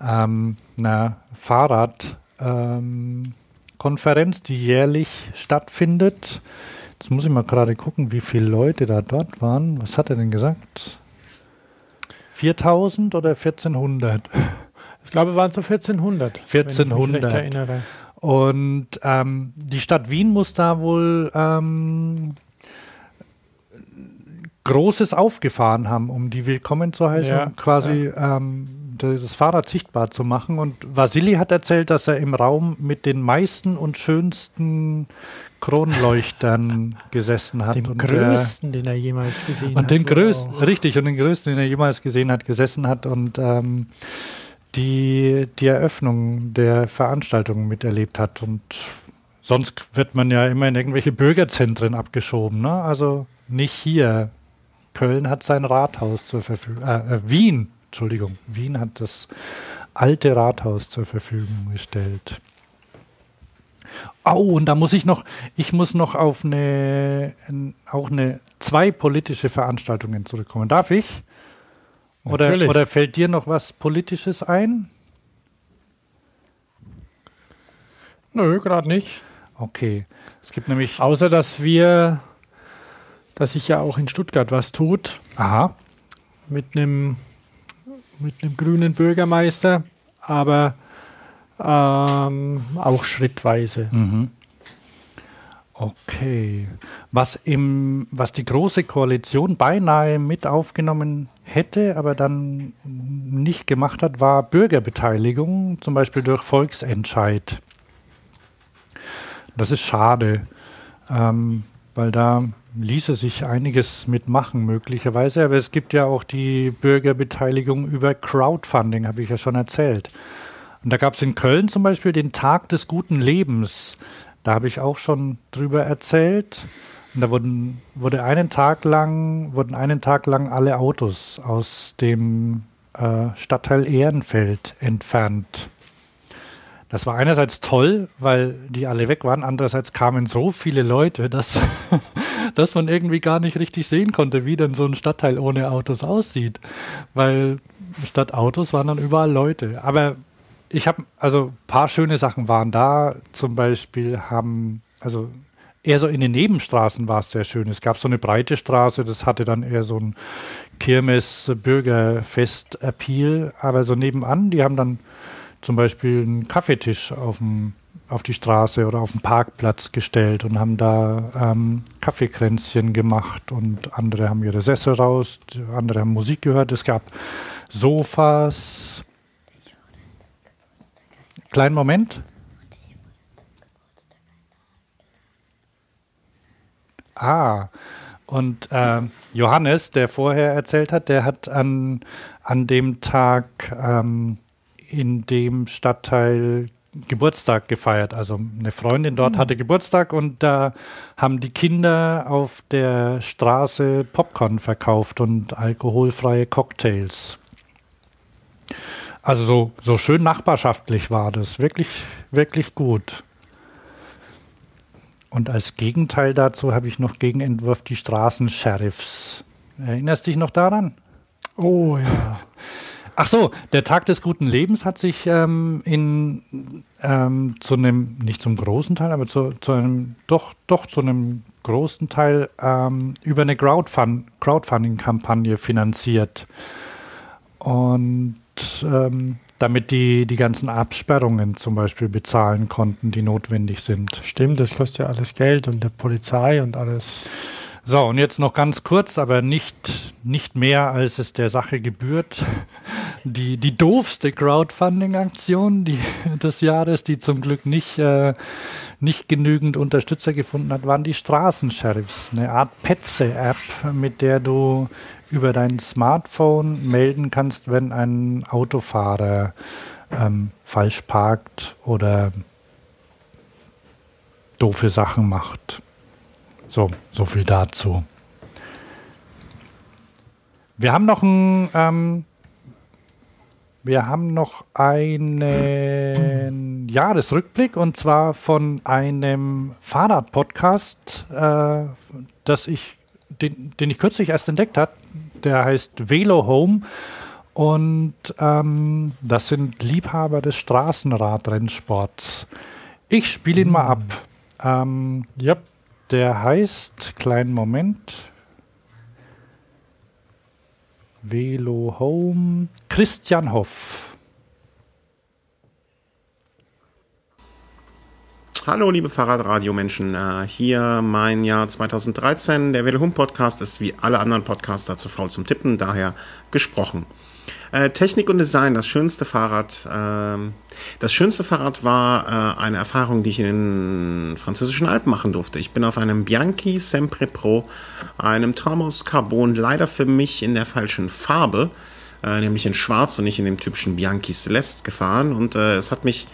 ähm, einer Fahrradkonferenz, ähm, die jährlich stattfindet. Jetzt muss ich mal gerade gucken, wie viele Leute da dort waren. Was hat er denn gesagt? 4000 oder 1400? Ich glaube, es waren so 1400. 1400. Und ähm, die Stadt Wien muss da wohl ähm, Großes aufgefahren haben, um die willkommen zu heißen, ja, quasi ja. ähm, das Fahrrad sichtbar zu machen. Und Vasili hat erzählt, dass er im Raum mit den meisten und schönsten Kronleuchtern gesessen hat. Dem und größten, der, den er jemals gesehen und hat. Und den größten, richtig, und den größten, den er jemals gesehen hat, gesessen hat und ähm, die, die Eröffnung der Veranstaltung miterlebt hat. Und sonst wird man ja immer in irgendwelche Bürgerzentren abgeschoben. Ne? Also nicht hier. Köln hat sein Rathaus zur Verfügung, äh, äh, Wien, Entschuldigung, Wien hat das alte Rathaus zur Verfügung gestellt. Oh, und da muss ich noch, ich muss noch auf eine, auch eine, zwei politische Veranstaltungen zurückkommen. Darf ich? Oder, oder fällt dir noch was Politisches ein? Nö, gerade nicht. Okay. Es gibt nämlich. Außer, dass wir, dass sich ja auch in Stuttgart was tut. Aha. Mit einem mit einem grünen Bürgermeister, aber ähm, auch schrittweise. Mhm. Okay. Was, im, was die Große Koalition beinahe mit aufgenommen hätte, aber dann nicht gemacht hat, war Bürgerbeteiligung, zum Beispiel durch Volksentscheid. Das ist schade, ähm, weil da ließe sich einiges mitmachen, möglicherweise. Aber es gibt ja auch die Bürgerbeteiligung über Crowdfunding, habe ich ja schon erzählt. Und da gab es in Köln zum Beispiel den Tag des guten Lebens. Da habe ich auch schon drüber erzählt. Und da wurden, wurde einen Tag lang, wurden einen Tag lang alle Autos aus dem äh, Stadtteil Ehrenfeld entfernt. Das war einerseits toll, weil die alle weg waren. Andererseits kamen so viele Leute, dass, dass man irgendwie gar nicht richtig sehen konnte, wie denn so ein Stadtteil ohne Autos aussieht. Weil statt Autos waren dann überall Leute. Aber ich habe, also ein paar schöne Sachen waren da. Zum Beispiel haben, also eher so in den Nebenstraßen war es sehr schön. Es gab so eine breite Straße, das hatte dann eher so ein Kirmes-Bürgerfest-Appeal. Aber so nebenan, die haben dann zum Beispiel einen Kaffeetisch auf, dem, auf die Straße oder auf den Parkplatz gestellt und haben da ähm, Kaffeekränzchen gemacht und andere haben ihre Sessel raus, andere haben Musik gehört. Es gab Sofas, Kleinen Moment. Ah, und äh, Johannes, der vorher erzählt hat, der hat an, an dem Tag ähm, in dem Stadtteil Geburtstag gefeiert. Also eine Freundin dort mhm. hatte Geburtstag und da haben die Kinder auf der Straße Popcorn verkauft und alkoholfreie Cocktails. Also so, so schön nachbarschaftlich war das. Wirklich, wirklich gut. Und als Gegenteil dazu habe ich noch Gegenentwurf die Straßensheriffs. Erinnerst du dich noch daran? Oh ja. Ach so, der Tag des guten Lebens hat sich ähm, in ähm, zu einem, nicht zum großen Teil, aber zu, zu einem, doch, doch zu einem großen Teil ähm, über eine Crowdfund Crowdfunding-Kampagne finanziert. Und ähm, damit die die ganzen Absperrungen zum Beispiel bezahlen konnten, die notwendig sind. Stimmt, das kostet ja alles Geld und der Polizei und alles. So, und jetzt noch ganz kurz, aber nicht, nicht mehr, als es der Sache gebührt. Die, die doofste Crowdfunding-Aktion des Jahres, die zum Glück nicht, äh, nicht genügend Unterstützer gefunden hat, waren die Straßensheriffs. Eine Art Petze-App, mit der du über dein Smartphone melden kannst, wenn ein Autofahrer ähm, falsch parkt oder doofe Sachen macht. So, so viel dazu. Wir haben noch ein, ähm, wir haben noch einen Jahresrückblick und zwar von einem Fahrrad-Podcast, äh, das ich, den, den ich kürzlich erst entdeckt habe. Der heißt Velo Home und ähm, das sind Liebhaber des Straßenradrennsports. Ich spiele ihn mal ab. Ähm, ja, der heißt, kleinen Moment, Velo Home, Christian Hoff. Hallo liebe Fahrradradio-Menschen, äh, hier mein Jahr 2013. Der Velo Home Podcast ist wie alle anderen Podcaster zu faul zum Tippen, daher gesprochen. Äh, Technik und Design, das schönste Fahrrad. Äh, das schönste Fahrrad war äh, eine Erfahrung, die ich in den französischen Alpen machen durfte. Ich bin auf einem Bianchi Sempre Pro, einem Traum Carbon, leider für mich in der falschen Farbe, nämlich in Schwarz und nicht in dem typischen Bianchi Celeste gefahren. Und es hat mich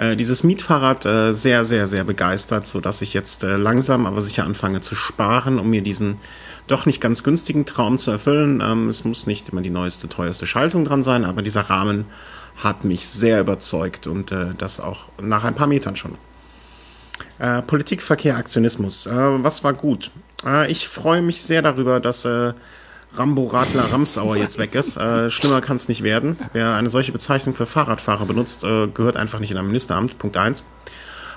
äh, dieses Mietfahrrad sehr, sehr, sehr begeistert, sodass ich jetzt langsam aber sicher anfange zu sparen, um mir diesen doch nicht ganz günstigen Traum zu erfüllen. Ähm, es muss nicht immer die neueste, teuerste Schaltung dran sein, aber dieser Rahmen hat mich sehr überzeugt und äh, das auch nach ein paar Metern schon. Äh, Politik, Verkehr, Aktionismus. Äh, was war gut? Äh, ich freue mich sehr darüber, dass äh, Rambo Radler Ramsauer jetzt weg ist. Äh, schlimmer kann es nicht werden. Wer eine solche Bezeichnung für Fahrradfahrer benutzt, gehört einfach nicht in ein Ministeramt. Punkt 1.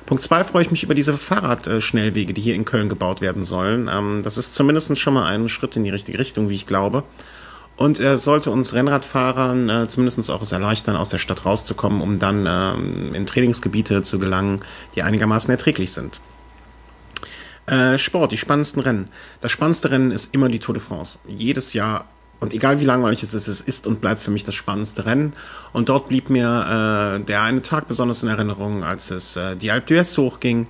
Punkt zwei freue ich mich über diese Fahrradschnellwege, die hier in Köln gebaut werden sollen. Ähm, das ist zumindest schon mal ein Schritt in die richtige Richtung, wie ich glaube. Und er sollte uns Rennradfahrern äh, zumindest auch es erleichtern, aus der Stadt rauszukommen, um dann ähm, in Trainingsgebiete zu gelangen, die einigermaßen erträglich sind. Äh, Sport, die spannendsten Rennen. Das spannendste Rennen ist immer die Tour de France. Jedes Jahr und egal wie langweilig es ist, es ist und bleibt für mich das spannendste Rennen. Und dort blieb mir äh, der eine Tag besonders in Erinnerung, als es äh, die Alpe d'Huez hochging.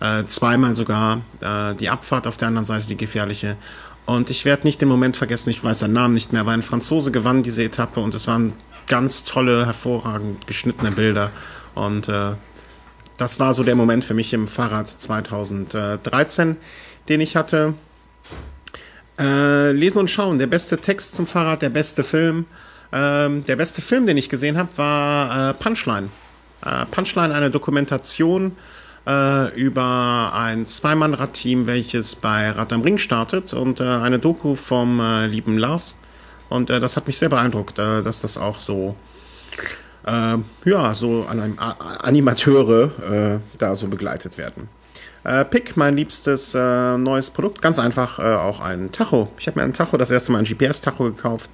Äh, zweimal sogar äh, die Abfahrt auf der anderen Seite, die gefährliche. Und ich werde nicht den Moment vergessen, ich weiß seinen Namen nicht mehr, aber ein Franzose gewann diese Etappe und es waren ganz tolle, hervorragend geschnittene Bilder. Und äh, das war so der Moment für mich im Fahrrad 2013, den ich hatte. Äh, lesen und schauen. Der beste Text zum Fahrrad, der beste Film. Ähm, der beste Film, den ich gesehen habe, war äh, Punchline. Äh, Punchline, eine Dokumentation äh, über ein Zweimannradteam, welches bei Rad am Ring startet und äh, eine Doku vom äh, lieben Lars. Und das hat mich sehr beeindruckt, dass das auch so ja, so an Animateure da so begleitet werden. Äh, Pick, mein liebstes äh, neues Produkt. Ganz einfach äh, auch ein Tacho. Ich habe mir ein Tacho, das erste Mal ein GPS-Tacho gekauft.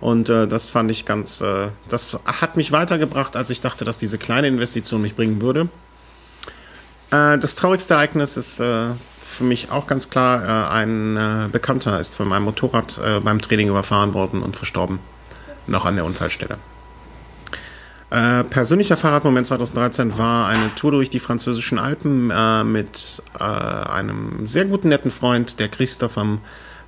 Und äh, das fand ich ganz, äh, das hat mich weitergebracht, als ich dachte, dass diese kleine Investition mich bringen würde. Äh, das traurigste Ereignis ist äh, für mich auch ganz klar, äh, ein äh, Bekannter ist von meinem Motorrad äh, beim Training überfahren worden und verstorben. Noch an der Unfallstelle. Äh, persönlicher Fahrradmoment 2013 war eine Tour durch die französischen Alpen äh, mit äh, einem sehr guten, netten Freund, der Christoph am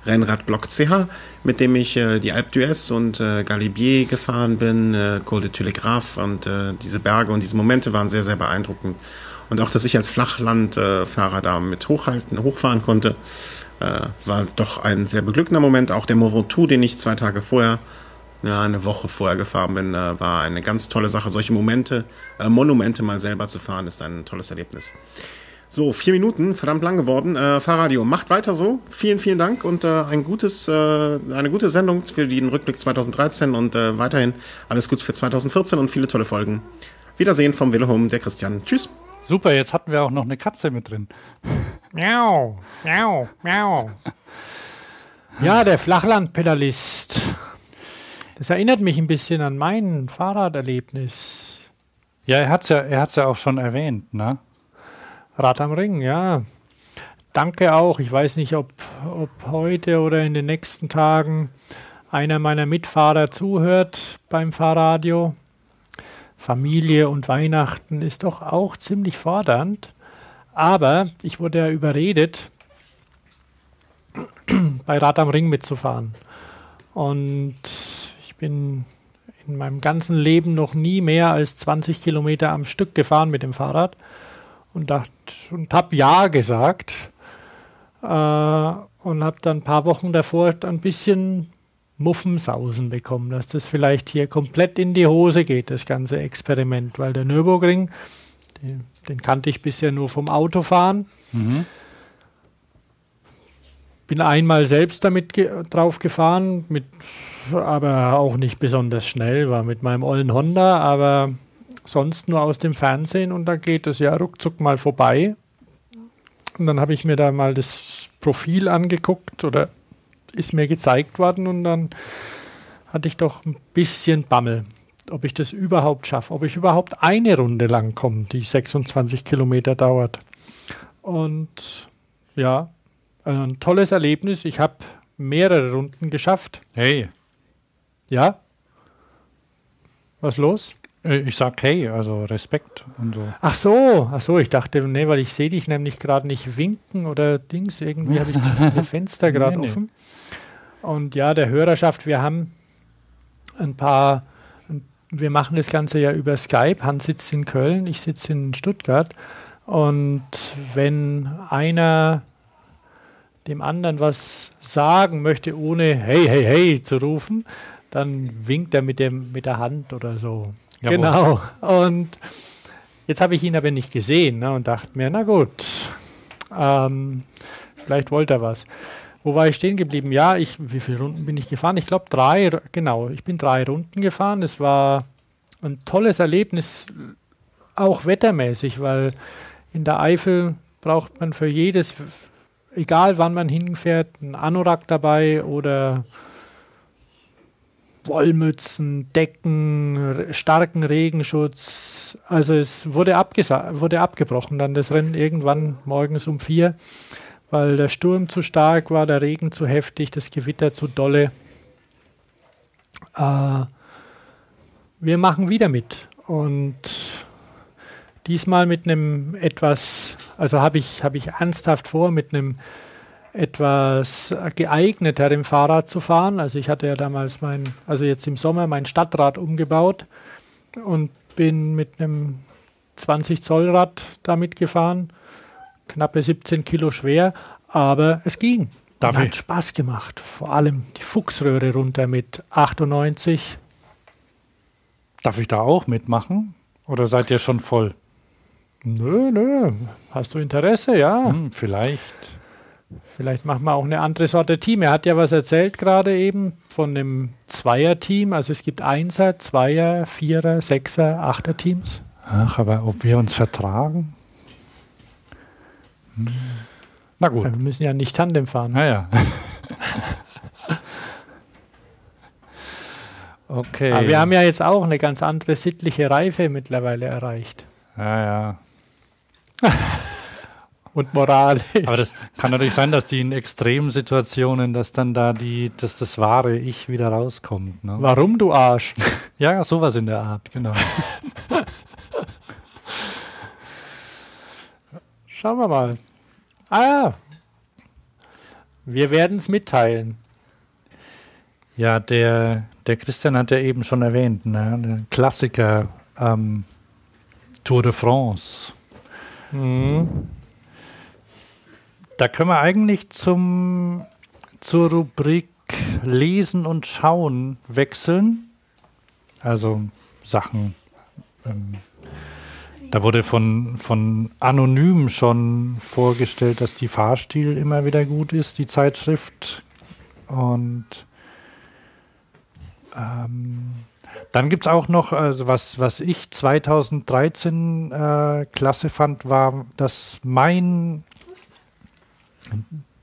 Rennradblock CH, mit dem ich äh, die Alpe d'Huez und äh, Galibier gefahren bin, äh, Col de Telegraphe und äh, diese Berge und diese Momente waren sehr, sehr beeindruckend. Und auch, dass ich als Flachlandfahrer da mit hochhalten, hochfahren konnte, war doch ein sehr beglückender Moment. Auch der Mont Ventoux, den ich zwei Tage vorher ja, eine Woche vorher gefahren bin, äh, war eine ganz tolle Sache. Solche Momente, äh, Monumente mal selber zu fahren, ist ein tolles Erlebnis. So, vier Minuten, verdammt lang geworden. Äh, Fahrradio, macht weiter so. Vielen, vielen Dank und äh, ein gutes, äh, eine gute Sendung für den Rückblick 2013 und äh, weiterhin alles Gute für 2014 und viele tolle Folgen. Wiedersehen vom Willehome, der Christian. Tschüss. Super, jetzt hatten wir auch noch eine Katze mit drin. Miau, miau, miau. Ja, der Flachlandpedalist. Das erinnert mich ein bisschen an mein Fahrraderlebnis. Ja, er hat es ja, er ja auch schon erwähnt, ne? Rad am Ring, ja. Danke auch. Ich weiß nicht, ob, ob heute oder in den nächsten Tagen einer meiner Mitfahrer zuhört beim Fahrradio. Familie und Weihnachten ist doch auch ziemlich fordernd. Aber ich wurde ja überredet, bei Rad am Ring mitzufahren. Und bin in meinem ganzen Leben noch nie mehr als 20 Kilometer am Stück gefahren mit dem Fahrrad und, und habe Ja gesagt äh, und habe dann ein paar Wochen davor ein bisschen Muffensausen bekommen, dass das vielleicht hier komplett in die Hose geht, das ganze Experiment, weil der Nürburgring, den, den kannte ich bisher nur vom Autofahren. Mhm. Bin einmal selbst damit ge drauf gefahren, mit, aber auch nicht besonders schnell, war mit meinem ollen Honda, aber sonst nur aus dem Fernsehen und da geht es ja ruckzuck mal vorbei. Und dann habe ich mir da mal das Profil angeguckt oder ist mir gezeigt worden und dann hatte ich doch ein bisschen Bammel, ob ich das überhaupt schaffe, ob ich überhaupt eine Runde lang komme, die 26 Kilometer dauert. Und ja, ein tolles Erlebnis. Ich habe mehrere Runden geschafft. Hey. Ja? Was los? Äh, ich sag hey, also Respekt und so. Ach so, ach so, ich dachte, nee, weil ich sehe dich nämlich gerade nicht winken oder Dings, irgendwie habe ich zu viele Fenster gerade Nee, nee. offen. Und ja, der Hörerschaft, wir haben ein paar, wir machen das Ganze ja über Skype. Hans sitzt in Köln, ich sitze in Stuttgart. Und wenn einer dem anderen was sagen möchte, ohne hey, hey, hey zu rufen, dann winkt er mit, dem, mit der Hand oder so. Jawohl. Genau. Und jetzt habe ich ihn aber nicht gesehen ne, und dachte mir, na gut, ähm, vielleicht wollte er was. Wo war ich stehen geblieben? Ja, ich, wie viele Runden bin ich gefahren? Ich glaube drei, genau, ich bin drei Runden gefahren. Es war ein tolles Erlebnis, auch wettermäßig, weil in der Eifel braucht man für jedes, egal wann man hinfährt, einen Anorak dabei oder Wollmützen, Decken, starken Regenschutz. Also es wurde, wurde abgebrochen, dann das Rennen irgendwann morgens um vier, weil der Sturm zu stark war, der Regen zu heftig, das Gewitter zu dolle. Äh, wir machen wieder mit und diesmal mit einem etwas, also habe ich, habe ich ernsthaft vor, mit einem etwas geeigneterem Fahrrad zu fahren. Also ich hatte ja damals mein, also jetzt im Sommer mein Stadtrad umgebaut und bin mit einem 20 Zoll Rad damit gefahren, knappe 17 Kilo schwer, aber es ging. Darf hat Spaß gemacht. Vor allem die Fuchsröhre runter mit 98. Darf ich da auch mitmachen? Oder seid ihr schon voll? Nö, nö. Hast du Interesse? Ja. Hm, vielleicht. Vielleicht machen wir auch eine andere Sorte Team. Er hat ja was erzählt gerade eben von dem Zweier-Team. Also es gibt Einser, Zweier, Vierer, Sechser, Achter-Teams. Ach, aber ob wir uns vertragen? Hm. Na gut. Wir müssen ja nicht Tandem fahren. Naja. okay. Aber wir haben ja jetzt auch eine ganz andere sittliche Reife mittlerweile erreicht. ja, ja. Und Moral. Aber das kann natürlich sein, dass die in Extremsituationen, dass dann da die, dass das wahre Ich wieder rauskommt. Ne? Warum, du Arsch? Ja, sowas in der Art, genau. Schauen wir mal. Ah ja. Wir werden es mitteilen. Ja, der, der Christian hat ja eben schon erwähnt, ne? der Klassiker ähm, Tour de France. Mhm. Da können wir eigentlich zum, zur Rubrik Lesen und Schauen wechseln. Also Sachen. Ähm, da wurde von, von Anonym schon vorgestellt, dass die Fahrstil immer wieder gut ist, die Zeitschrift. Und ähm, dann gibt es auch noch, also was, was ich 2013 äh, klasse fand, war, dass mein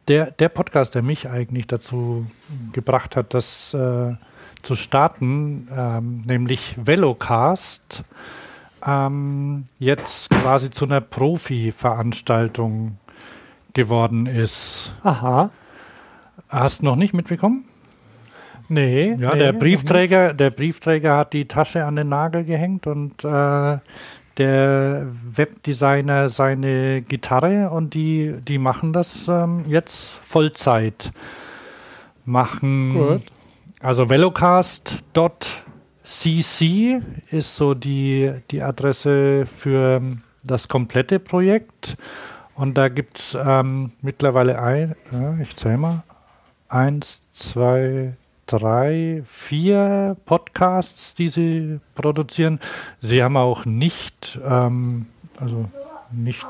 der, der Podcast, der mich eigentlich dazu gebracht hat, das äh, zu starten, ähm, nämlich Velocast, ähm, jetzt quasi zu einer Profi-Veranstaltung geworden ist. Aha. Hast du noch nicht mitbekommen? Nee. Ja, nee, der Briefträger, der Briefträger hat die Tasche an den Nagel gehängt und äh, der Webdesigner seine Gitarre und die, die machen das ähm, jetzt Vollzeit. Machen Gut. also velocast.cc ist so die, die Adresse für das komplette Projekt. Und da gibt es ähm, mittlerweile ein, ja, ich zähle mal, eins, zwei, drei, vier Podcasts, die sie produzieren. Sie haben auch nicht, ähm, also nicht,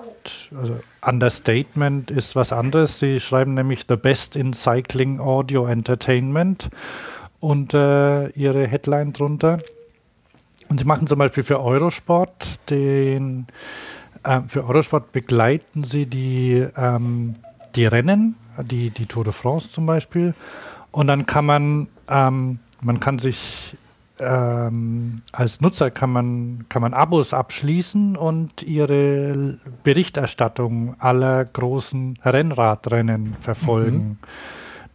also Understatement ist was anderes. Sie schreiben nämlich The Best in Cycling Audio Entertainment und äh, ihre Headline drunter. Und sie machen zum Beispiel für Eurosport den, äh, für Eurosport begleiten sie die, ähm, die Rennen, die, die Tour de France zum Beispiel. Und dann kann man, ähm, man kann sich ähm, als Nutzer kann man, kann man Abos abschließen und ihre Berichterstattung aller großen Rennradrennen verfolgen. Mhm.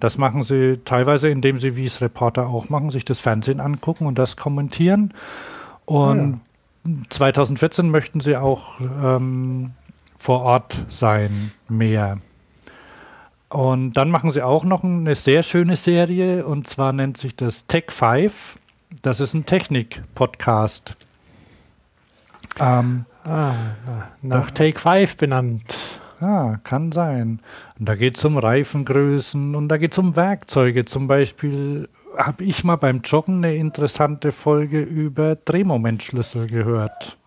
Das machen sie teilweise, indem sie, wie es Reporter auch machen, sich das Fernsehen angucken und das kommentieren. Und ja. 2014 möchten sie auch ähm, vor Ort sein, mehr. Und dann machen sie auch noch eine sehr schöne Serie und zwar nennt sich das Tech 5. Das ist ein Technik-Podcast. Ähm, ah, nach Take 5 benannt. Ja, kann sein. Und da geht es um Reifengrößen und da geht es um Werkzeuge. Zum Beispiel habe ich mal beim Joggen eine interessante Folge über Drehmomentschlüssel gehört.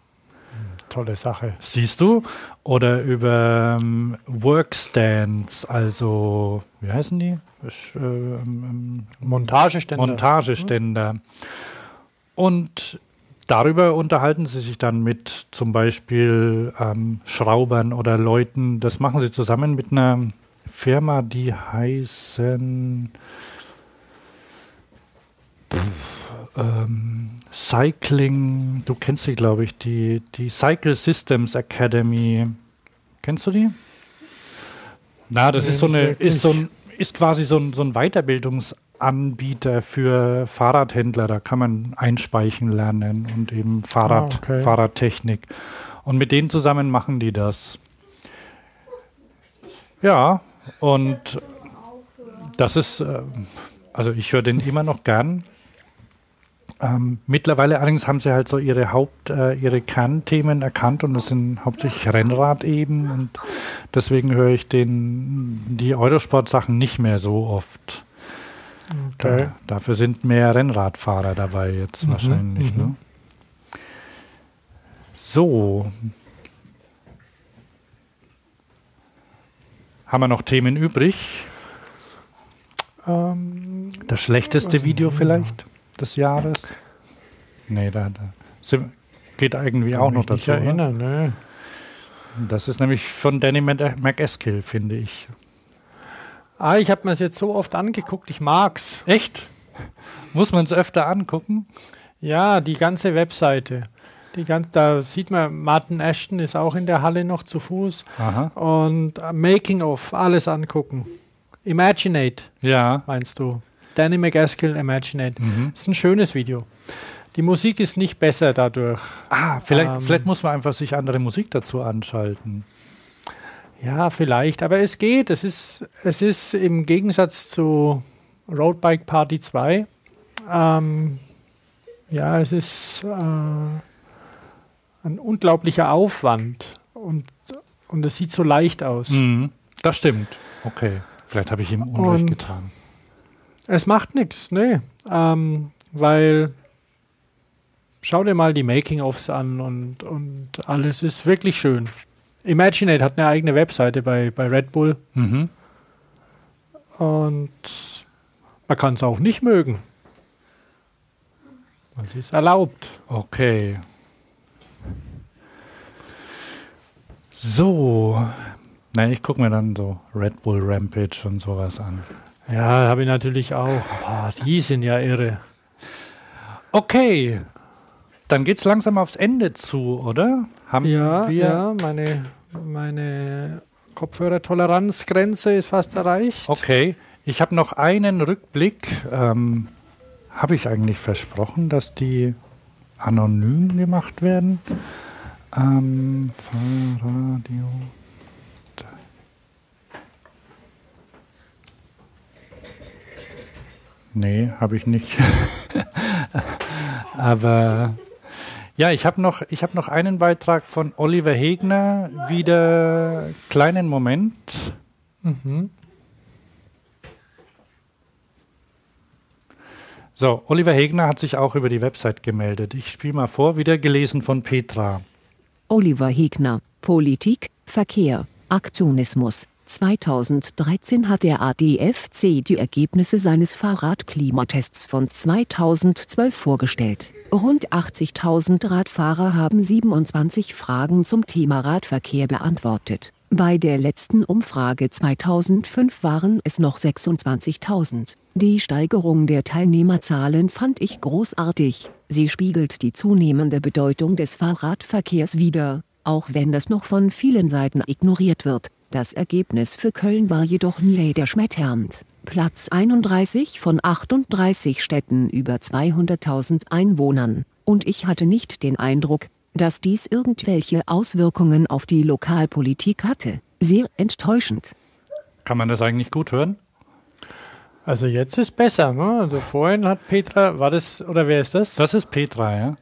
Tolle Sache. Siehst du? Oder über ähm, Workstands, also, wie heißen die? Äh, ähm, Montageständer. Montageständer. Und darüber unterhalten sie sich dann mit zum Beispiel ähm, Schraubern oder Leuten. Das machen sie zusammen mit einer Firma, die heißen ähm, Cycling, du kennst sie, glaube ich, die, die Cycle Systems Academy. Kennst du die? Na, das nee, ist so eine, ist so ein, ist quasi so ein, so ein Weiterbildungsanbieter für Fahrradhändler. Da kann man einspeichen lernen und eben Fahrrad, ah, okay. Fahrradtechnik. Und mit denen zusammen machen die das. Ja, und das ist, äh, also ich höre den immer noch gern. Ähm, mittlerweile allerdings haben sie halt so ihre Haupt, äh, ihre Kernthemen erkannt und das sind hauptsächlich Rennrad eben und deswegen höre ich den, die Eurosport-Sachen nicht mehr so oft. Okay. Da, dafür sind mehr Rennradfahrer dabei jetzt mhm, wahrscheinlich. Mhm. Ne? So. Haben wir noch Themen übrig? Ähm, das schlechteste Video vielleicht? Des Jahres? Nee, da, da geht irgendwie auch noch dazu. Ich erinnern, ne? Das ist nämlich von Danny McEskill, finde ich. Ah, ich habe mir es jetzt so oft angeguckt, ich mag's. Echt? Muss man es öfter angucken? Ja, die ganze Webseite. Die ganz, da sieht man, Martin Ashton ist auch in der Halle noch zu Fuß. Aha. Und Making of, alles angucken. Imaginate. Ja. Meinst du? Danny McGaskill Imaginate. Mhm. Das ist ein schönes Video. Die Musik ist nicht besser dadurch. Ah, vielleicht, ähm, vielleicht muss man einfach sich andere Musik dazu anschalten. Ja, vielleicht, aber es geht. Es ist, es ist im Gegensatz zu Roadbike Party 2, ähm, ja, es ist äh, ein unglaublicher Aufwand und, und es sieht so leicht aus. Mhm, das stimmt. Okay, vielleicht habe ich ihm Unrecht und, getan. Es macht nichts, nee. Ähm, weil schau dir mal die Making-ofs an und, und alles ist wirklich schön. Imaginate hat eine eigene Webseite bei, bei Red Bull. Mhm. Und man kann es auch nicht mögen. Es ist erlaubt. Okay. So. Na, ich gucke mir dann so Red Bull Rampage und sowas an. Ja, habe ich natürlich auch. Boah, die sind ja irre. Okay, dann geht es langsam aufs Ende zu, oder? Haben ja, wir ja, meine, meine Kopfhörertoleranzgrenze ist fast erreicht. Okay, ich habe noch einen Rückblick. Ähm, habe ich eigentlich versprochen, dass die anonym gemacht werden? Ähm, Fahrradio. Nee, habe ich nicht. Aber ja, ich habe noch, hab noch einen Beitrag von Oliver Hegner, wieder kleinen Moment. Mhm. So, Oliver Hegner hat sich auch über die Website gemeldet. Ich spiele mal vor, wieder gelesen von Petra. Oliver Hegner, Politik, Verkehr, Aktionismus. 2013 hat der ADFC die Ergebnisse seines Fahrradklimatests von 2012 vorgestellt. Rund 80.000 Radfahrer haben 27 Fragen zum Thema Radverkehr beantwortet. Bei der letzten Umfrage 2005 waren es noch 26.000. Die Steigerung der Teilnehmerzahlen fand ich großartig. Sie spiegelt die zunehmende Bedeutung des Fahrradverkehrs wider, auch wenn das noch von vielen Seiten ignoriert wird. Das Ergebnis für Köln war jedoch niederschmetternd. Platz 31 von 38 Städten über 200.000 Einwohnern. Und ich hatte nicht den Eindruck, dass dies irgendwelche Auswirkungen auf die Lokalpolitik hatte. Sehr enttäuschend. Kann man das eigentlich gut hören? Also jetzt ist besser, ne? Also vorhin hat Petra, war das, oder wer ist das? Das ist Petra, ja.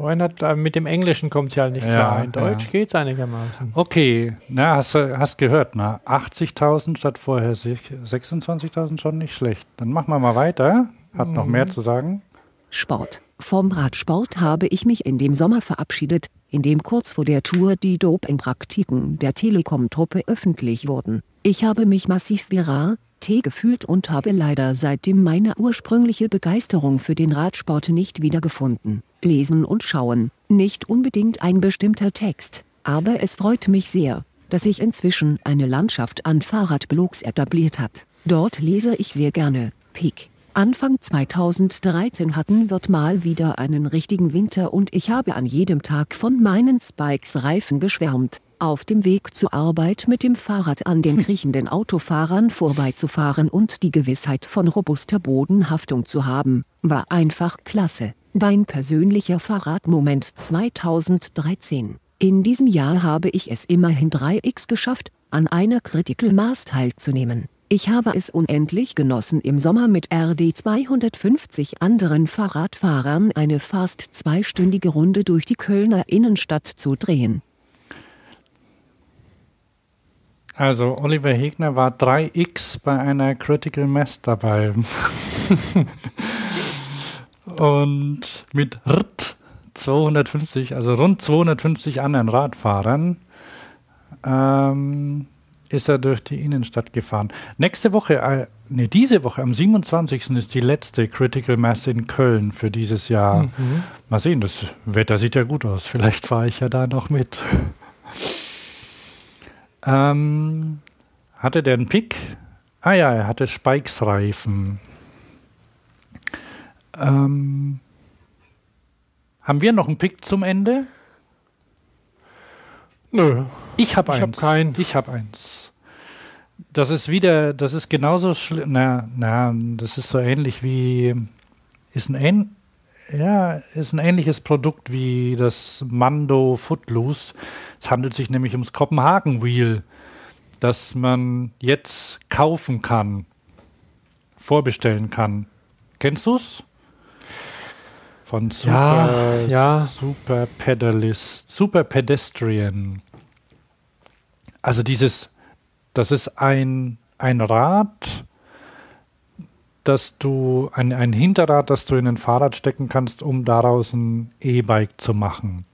Vorhin hat, äh, mit dem Englischen kommt ja nicht ja, klar. In Deutsch ja. geht es einigermaßen. Okay, na, hast du hast gehört, na, 80.000 statt vorher 26.000 schon nicht schlecht. Dann machen wir mal weiter. Hat mhm. noch mehr zu sagen. Sport. Vom Radsport habe ich mich in dem Sommer verabschiedet, in dem kurz vor der Tour die Dopingpraktiken der Telekom-Truppe öffentlich wurden. Ich habe mich massiv viral, T gefühlt und habe leider seitdem meine ursprüngliche Begeisterung für den Radsport nicht wiedergefunden. Lesen und schauen, nicht unbedingt ein bestimmter Text, aber es freut mich sehr, dass sich inzwischen eine Landschaft an Fahrradblogs etabliert hat. Dort lese ich sehr gerne. Peak. Anfang 2013 hatten wir mal wieder einen richtigen Winter und ich habe an jedem Tag von meinen Spikes Reifen geschwärmt, auf dem Weg zur Arbeit mit dem Fahrrad an den kriechenden Autofahrern vorbeizufahren und die Gewissheit von robuster Bodenhaftung zu haben, war einfach klasse. Dein persönlicher Fahrradmoment 2013. In diesem Jahr habe ich es immerhin 3x geschafft, an einer Critical Mass teilzunehmen. Ich habe es unendlich genossen im Sommer mit RD 250 anderen Fahrradfahrern eine fast zweistündige Runde durch die Kölner Innenstadt zu drehen. Also Oliver Hegner war 3x bei einer Critical Mass dabei. Und mit RT 250, also rund 250 anderen Radfahrern, ähm, ist er durch die Innenstadt gefahren. Nächste Woche, äh, nee, diese Woche, am 27. ist die letzte Critical Mass in Köln für dieses Jahr. Mhm. Mal sehen, das Wetter sieht ja gut aus. Vielleicht fahre ich ja da noch mit. Ähm, hatte der einen Pick? Ah ja, er hatte Spikes-Reifen. Ähm, haben wir noch einen Pick zum Ende? Nö. Ich habe eins. Hab keinen. Ich habe eins. Das ist wieder, das ist genauso schlimm. Na, na, das ist so ähnlich wie, ist ein, ja, ist ein ähnliches Produkt wie das Mando Footloose. Es handelt sich nämlich ums Kopenhagen Wheel, das man jetzt kaufen kann, vorbestellen kann. Kennst du es? Von Super, ja, ja. Super Pedalist, Super Pedestrian. Also dieses, das ist ein, ein Rad, dass du, ein, ein Hinterrad, das du in ein Fahrrad stecken kannst, um daraus ein E-Bike zu machen.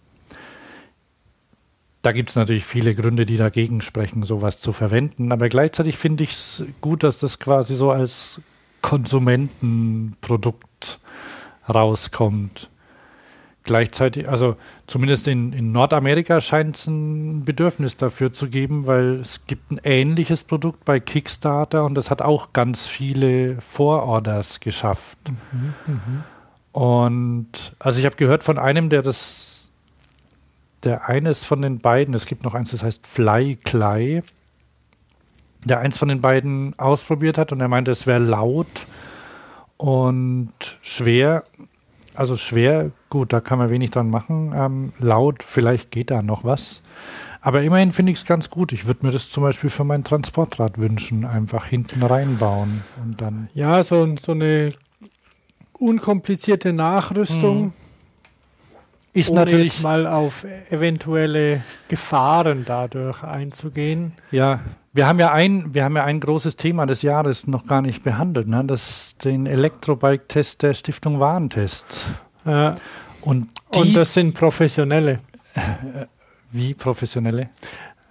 Da gibt es natürlich viele Gründe, die dagegen sprechen, sowas zu verwenden. Aber gleichzeitig finde ich es gut, dass das quasi so als Konsumentenprodukt rauskommt. Gleichzeitig, also zumindest in, in Nordamerika scheint es ein Bedürfnis dafür zu geben, weil es gibt ein ähnliches Produkt bei Kickstarter und das hat auch ganz viele Vororders geschafft. Mhm, mh. Und also ich habe gehört von einem, der das, der eines von den beiden, es gibt noch eins, das heißt Fly Clay, der eins von den beiden ausprobiert hat und er meinte, es wäre laut und schwer, also schwer, gut, da kann man wenig dran machen. Ähm, laut, vielleicht geht da noch was. Aber immerhin finde ich es ganz gut. Ich würde mir das zum Beispiel für mein Transportrad wünschen, einfach hinten reinbauen und dann. Ja, so, so eine unkomplizierte Nachrüstung. Mhm. Ist Ohne natürlich mal auf eventuelle Gefahren dadurch einzugehen. Ja, wir haben ja ein, wir haben ja ein großes Thema des Jahres noch gar nicht behandelt, ne? Das den Elektrobike-Test der Stiftung Warentest. Ja. Und, die, Und das sind professionelle. Wie professionelle?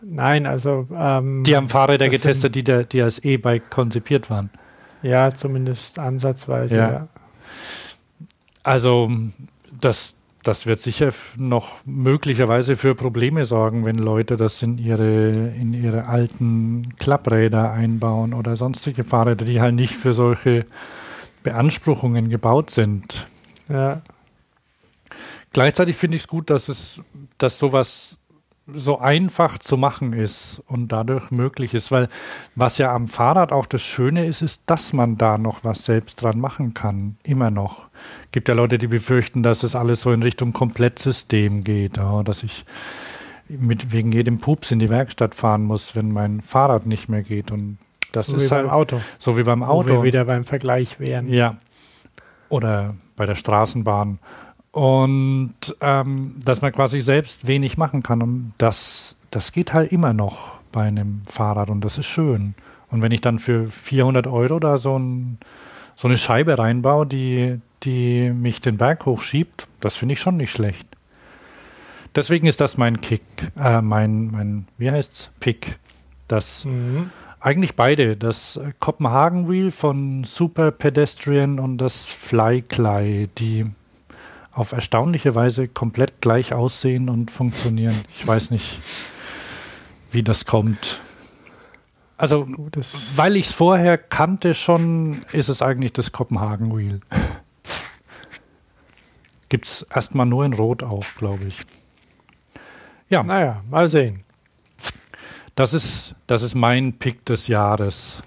Nein, also ähm, die haben Fahrräder getestet, die, der, die als E-Bike konzipiert waren. Ja, zumindest ansatzweise. Ja. ja. Also das, das wird sicher noch möglicherweise für Probleme sorgen, wenn Leute das in ihre, in ihre alten Klappräder einbauen oder sonstige Fahrräder, die halt nicht für solche Beanspruchungen gebaut sind. Ja. Gleichzeitig finde ich es gut, dass es, dass sowas so einfach zu machen ist und dadurch möglich ist, weil was ja am Fahrrad auch das Schöne ist, ist, dass man da noch was selbst dran machen kann, immer noch. Gibt ja Leute, die befürchten, dass es alles so in Richtung Komplettsystem geht, ja, dass ich mit wegen jedem Pups in die Werkstatt fahren muss, wenn mein Fahrrad nicht mehr geht und das so ist wie halt, beim Auto. So wie beim Auto. Wo wir wieder beim Vergleich wären. Ja. Oder bei der Straßenbahn. Und ähm, dass man quasi selbst wenig machen kann. Und das, das geht halt immer noch bei einem Fahrrad und das ist schön. Und wenn ich dann für 400 Euro da so, ein, so eine Scheibe reinbaue, die, die mich den Berg hochschiebt, das finde ich schon nicht schlecht. Deswegen ist das mein Kick, äh, mein, mein, wie heißt's? Pick. Das mhm. eigentlich beide, das Kopenhagen Wheel von Super Pedestrian und das Flycly, die auf erstaunliche Weise komplett gleich aussehen und funktionieren. Ich weiß nicht, wie das kommt. Also, Gutes. weil ich es vorher kannte schon, ist es eigentlich das Kopenhagen Wheel. Gibt es erstmal nur in Rot auch, glaube ich. Ja. Naja, mal sehen. Das ist, das ist mein Pick des Jahres.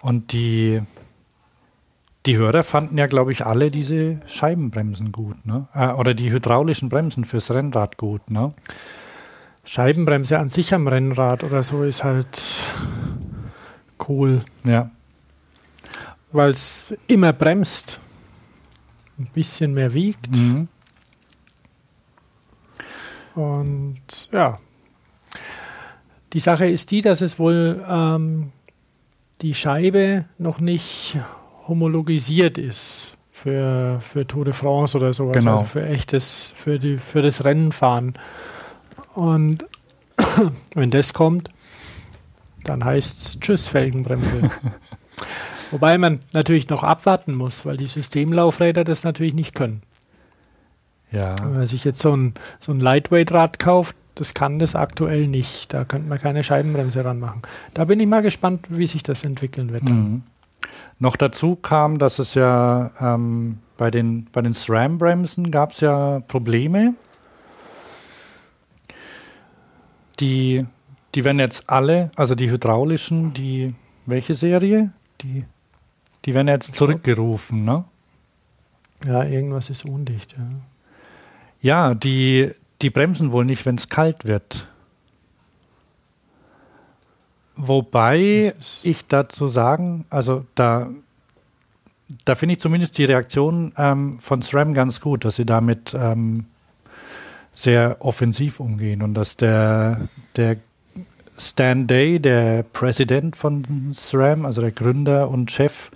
Und die die Hörer fanden ja, glaube ich, alle diese Scheibenbremsen gut, ne? Äh, oder die hydraulischen Bremsen fürs Rennrad gut, ne? Scheibenbremse an sich am Rennrad oder so ist halt cool. Ja. Weil es immer bremst. Ein bisschen mehr wiegt. Mhm. Und ja. Die Sache ist die, dass es wohl ähm, die Scheibe noch nicht homologisiert ist für, für Tour de France oder sowas, genau. also für echtes, für, die, für das Rennenfahren. Und wenn das kommt, dann heißt es Tschüss, Felgenbremse. Wobei man natürlich noch abwarten muss, weil die Systemlaufräder das natürlich nicht können. Ja. Wenn man sich jetzt so ein, so ein Lightweight-Rad kauft, das kann das aktuell nicht. Da könnte man keine Scheibenbremse ranmachen. Da bin ich mal gespannt, wie sich das entwickeln wird. Mhm. Noch dazu kam, dass es ja ähm, bei den, bei den SRAM-Bremsen gab es ja Probleme. Die, die werden jetzt alle, also die hydraulischen, die, welche Serie? Die, die werden jetzt zurückgerufen, ne? Ja, irgendwas ist undicht, ja. Ja, die, die bremsen wohl nicht, wenn es kalt wird. Wobei ich dazu sagen, also da, da finde ich zumindest die Reaktion ähm, von SRAM ganz gut, dass sie damit ähm, sehr offensiv umgehen und dass der, der Stan Day, der Präsident von SRAM, also der Gründer und Chef,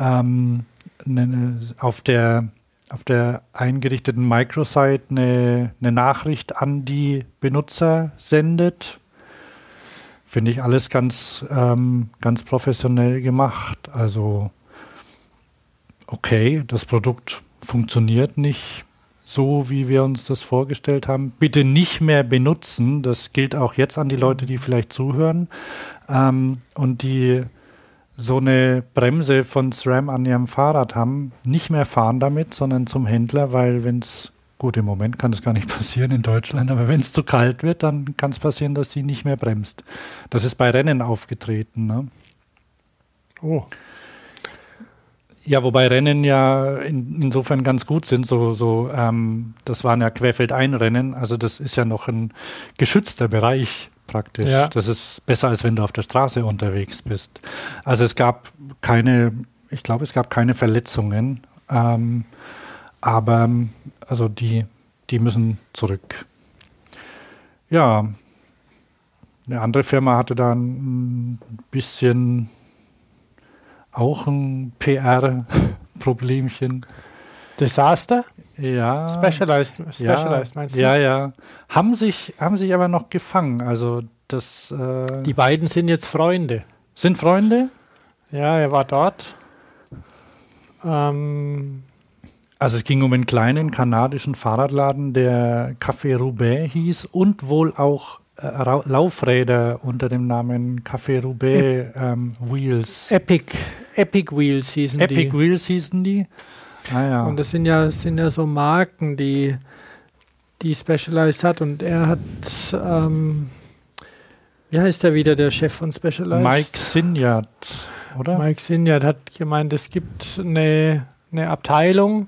ähm, ne, auf der auf der eingerichteten Microsite eine, eine Nachricht an die Benutzer sendet finde ich alles ganz, ähm, ganz professionell gemacht. Also okay, das Produkt funktioniert nicht so, wie wir uns das vorgestellt haben. Bitte nicht mehr benutzen. Das gilt auch jetzt an die Leute, die vielleicht zuhören ähm, und die so eine Bremse von SRAM an ihrem Fahrrad haben, nicht mehr fahren damit, sondern zum Händler, weil wenn es Gut, im Moment kann das gar nicht passieren in Deutschland, aber wenn es zu kalt wird, dann kann es passieren, dass sie nicht mehr bremst. Das ist bei Rennen aufgetreten. Ne? Oh. Ja, wobei Rennen ja in, insofern ganz gut sind. So, so, ähm, das waren ja Querfeldeinrennen, also das ist ja noch ein geschützter Bereich praktisch. Ja. Das ist besser, als wenn du auf der Straße unterwegs bist. Also es gab keine, ich glaube, es gab keine Verletzungen. Ähm, aber also die, die müssen zurück. Ja, eine andere Firma hatte da ein bisschen auch ein PR-Problemchen. Desaster? Ja. Specialized, Specialized ja, meinst du? Ja, ja. Haben sich, haben sich aber noch gefangen. Also das. Äh, Die beiden sind jetzt Freunde. Sind Freunde? Ja, er war dort. Ähm, also es ging um einen kleinen kanadischen Fahrradladen, der Café Roubaix hieß und wohl auch äh, Laufräder unter dem Namen Café Roubaix ähm, Wheels. Epic, Epic Wheels hießen Epic die. Epic Wheels hießen die. Ah, ja. Und das sind ja, sind ja so Marken, die, die Specialized hat. Und er hat, ähm, wie heißt er wieder, der Chef von Specialized? Mike Sinyard, oder? Mike Sinyard hat gemeint, es gibt eine, eine Abteilung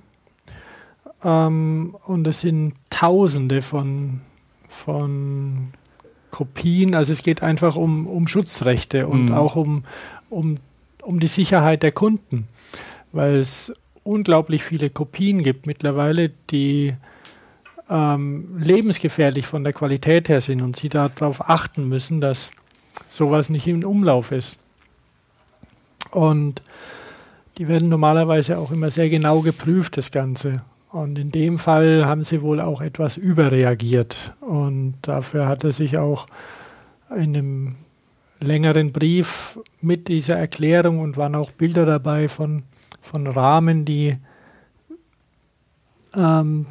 ähm, und es sind Tausende von, von Kopien. Also es geht einfach um, um Schutzrechte und mhm. auch um, um, um die Sicherheit der Kunden, weil es unglaublich viele Kopien gibt mittlerweile, die ähm, lebensgefährlich von der Qualität her sind und sie darauf achten müssen, dass sowas nicht im Umlauf ist. Und die werden normalerweise auch immer sehr genau geprüft, das Ganze. Und in dem Fall haben sie wohl auch etwas überreagiert. Und dafür hat er sich auch in einem längeren Brief mit dieser Erklärung und waren auch Bilder dabei von von Rahmen, die ähm,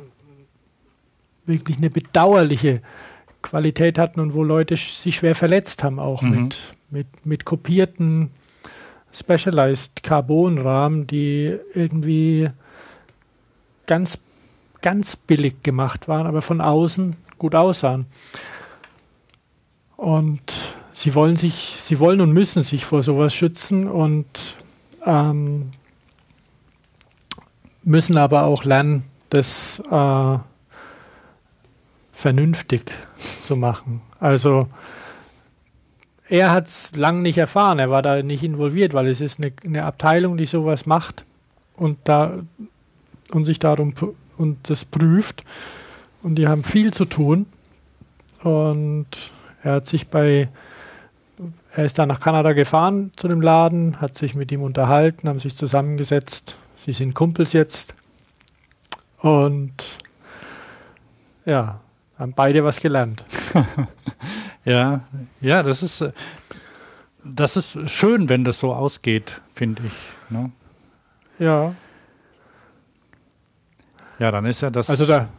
wirklich eine bedauerliche Qualität hatten und wo Leute sich schwer verletzt haben, auch mhm. mit, mit, mit kopierten Specialized Carbon-Rahmen, die irgendwie ganz, ganz billig gemacht waren, aber von außen gut aussahen. Und sie wollen sich, sie wollen und müssen sich vor sowas schützen und ähm, müssen aber auch lernen, das äh, vernünftig zu machen. Also er hat es lang nicht erfahren, er war da nicht involviert, weil es ist eine, eine Abteilung, die sowas macht und da und sich darum und das prüft und die haben viel zu tun und er hat sich bei er ist dann nach Kanada gefahren zu dem Laden, hat sich mit ihm unterhalten, haben sich zusammengesetzt Sie sind Kumpels jetzt. Und ja, haben beide was gelernt. ja, ja, das ist, das ist schön, wenn das so ausgeht, finde ich. Ne? Ja. Ja, dann ist ja das. Also da,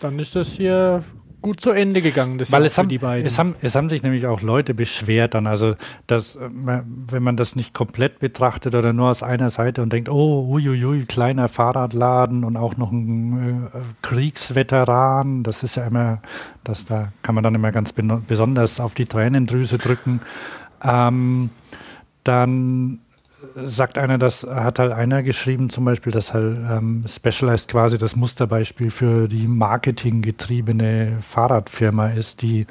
dann ist das hier gut zu Ende gegangen, das Weil es haben, die beiden. Es haben, es haben sich nämlich auch Leute beschwert dann, also dass, äh, wenn man das nicht komplett betrachtet oder nur aus einer Seite und denkt, oh, uiuiui, kleiner Fahrradladen und auch noch ein äh, Kriegsveteran, das ist ja immer, das, da kann man dann immer ganz besonders auf die Tränendrüse drücken. Ähm, dann sagt einer, das hat halt einer geschrieben, zum Beispiel, dass halt ähm, Specialized quasi das Musterbeispiel für die marketinggetriebene Fahrradfirma ist, die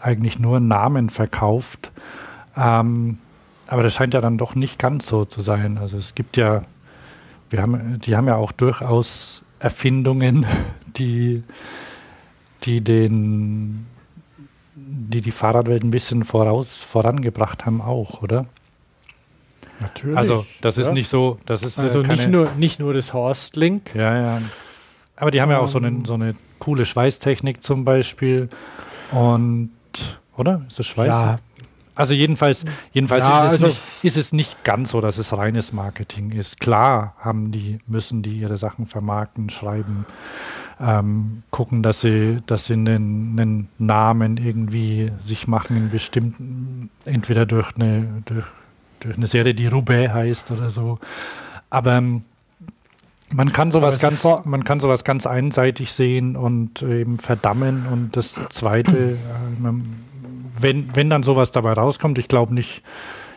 eigentlich nur Namen verkauft. Ähm, aber das scheint ja dann doch nicht ganz so zu sein. Also es gibt ja, wir haben, die haben ja auch durchaus Erfindungen, die, die den, die die Fahrradwelt ein bisschen voraus, vorangebracht haben auch, oder? Natürlich. Also das ist ja. nicht so, das ist also äh, nicht nur nicht nur das Horstlink. Ja, ja. Aber die haben um, ja auch so eine, ähm. so eine coole Schweißtechnik zum Beispiel und oder ist das Schweiß? Ja. Also jedenfalls, jedenfalls ja, ist, es also nicht, ist, es nicht, ganz so, dass es reines Marketing ist. Klar haben die, müssen die ihre Sachen vermarkten, schreiben, ähm, gucken, dass sie, dass sie einen, einen Namen irgendwie sich machen in bestimmten, entweder durch eine, durch durch eine Serie, die Roubaix heißt oder so. Aber ähm, man kann sowas ganz, man kann sowas ganz einseitig sehen und eben verdammen. Und das Zweite, äh, wenn, wenn dann sowas dabei rauskommt, ich glaube nicht,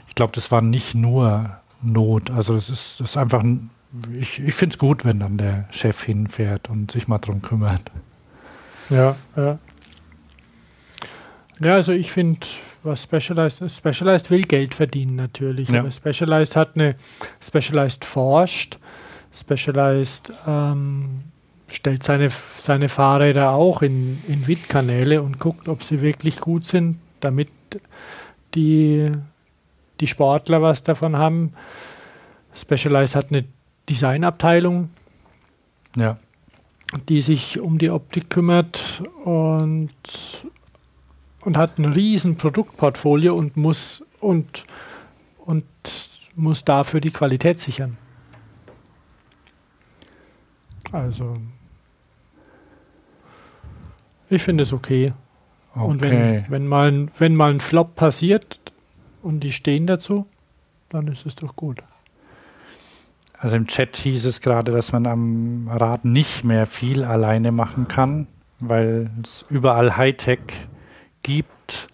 ich glaube, das war nicht nur Not. Also es ist, das ist einfach, ich, ich finde es gut, wenn dann der Chef hinfährt und sich mal drum kümmert. Ja, ja. Ja, also ich finde, was Specialized Specialized will Geld verdienen natürlich. Ja. Aber Specialized hat eine Specialized forscht. Specialized ähm, stellt seine, seine Fahrräder auch in, in Windkanäle und guckt, ob sie wirklich gut sind, damit die, die Sportler was davon haben. Specialized hat eine Designabteilung, ja. die sich um die Optik kümmert und, und hat ein riesen Produktportfolio und muss und, und muss dafür die Qualität sichern. Also ich finde es okay. okay. Und wenn, wenn, mal ein, wenn mal ein Flop passiert und die stehen dazu, dann ist es doch gut. Also im Chat hieß es gerade, dass man am Rad nicht mehr viel alleine machen kann, weil es überall Hightech gibt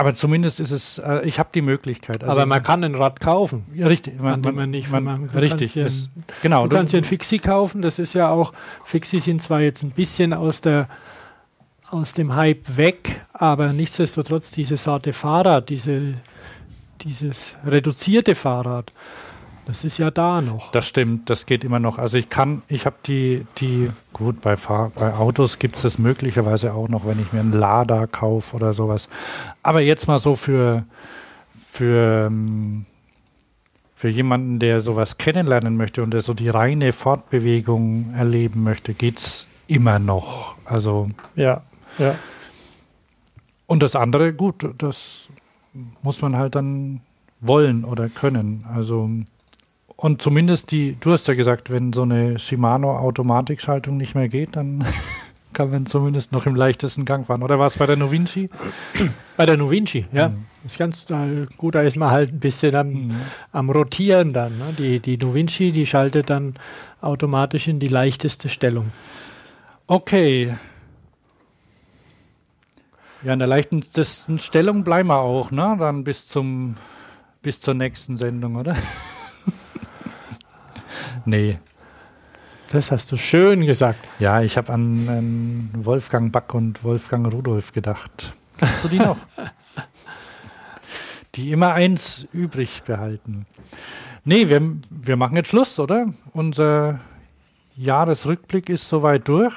Aber zumindest ist es, äh, ich habe die Möglichkeit. Also aber man kann ein Rad kaufen. Ja, richtig. Man, man, man nicht, man, man, richtig. Ein, es, genau. Du, kannst hier ein Fixie kaufen. Das ist ja auch, Fixie sind zwar jetzt ein bisschen aus der aus dem Hype weg, aber nichtsdestotrotz diese Sorte Fahrrad, diese, dieses reduzierte Fahrrad, das ist ja da noch. Das stimmt, das geht immer noch. Also ich kann, ich habe die, die, gut, bei, Fahr bei Autos gibt es das möglicherweise auch noch, wenn ich mir einen Lader kaufe oder sowas. Aber jetzt mal so für, für, ähm, für jemanden, der sowas kennenlernen möchte und der so die reine Fortbewegung erleben möchte, geht es immer noch. Also ja, ja. Und das andere, gut, das muss man halt dann wollen oder können. Also und zumindest die, du hast ja gesagt, wenn so eine Shimano-Automatikschaltung nicht mehr geht, dann kann man zumindest noch im leichtesten Gang fahren. Oder war es bei der Novinci? Bei der Novinci, ja. Mhm. Das ist ganz äh, gut, da ist man halt ein bisschen am, mhm. am Rotieren dann. Ne? Die, die Novinci, die schaltet dann automatisch in die leichteste Stellung. Okay. Ja, in der leichtesten Stellung bleiben wir auch, ne? Dann bis zum bis zur nächsten Sendung, oder? Nee. Das hast du schön gesagt. Ja, ich habe an, an, Wolfgang Back und Wolfgang Rudolf gedacht. Kennst du die noch? die immer eins übrig behalten. Nee, wir, wir machen jetzt Schluss, oder? Unser Jahresrückblick ist soweit durch.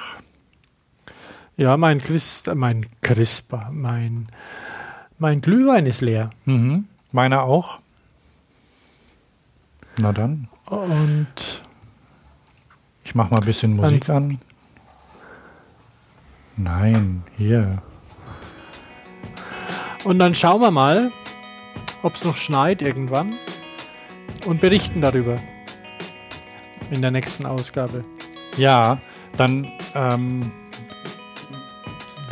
Ja, mein Christ, mein Crisper, mein, mein Glühwein ist leer. Mhm. Meiner auch. Na dann. Und ich mach mal ein bisschen Musik an. Nein, hier. Und dann schauen wir mal, ob es noch schneit irgendwann und berichten darüber in der nächsten Ausgabe. Ja, dann ähm,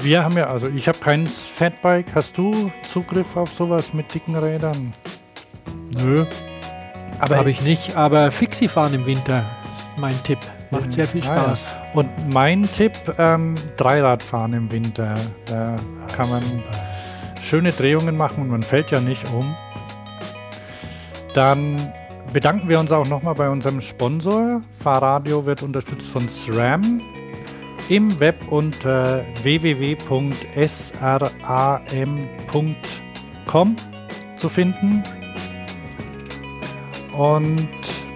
wir haben ja, also ich habe kein Fatbike. Hast du Zugriff auf sowas mit dicken Rädern? Nö. Aber habe ich nicht, aber Fixie fahren im Winter mein Tipp. Macht sehr viel Spaß. Ah, ja. Und mein Tipp, ähm, Dreiradfahren im Winter. Da kann man schöne Drehungen machen und man fällt ja nicht um. Dann bedanken wir uns auch nochmal bei unserem Sponsor. Fahrradio wird unterstützt von SRAM im Web unter www.sram.com zu finden. Und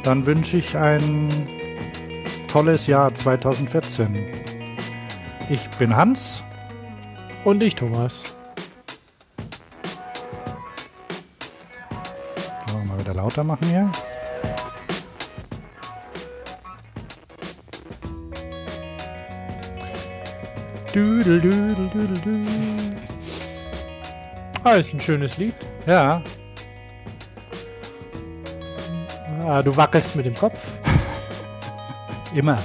dann wünsche ich ein tolles Jahr 2014. Ich bin Hans. Und ich Thomas. Wir mal wieder lauter machen hier. Düdel, düdel, düdel, düdel. Ah, ist ein schönes Lied. Ja, Ah, du wackelst mit dem Kopf. Immer.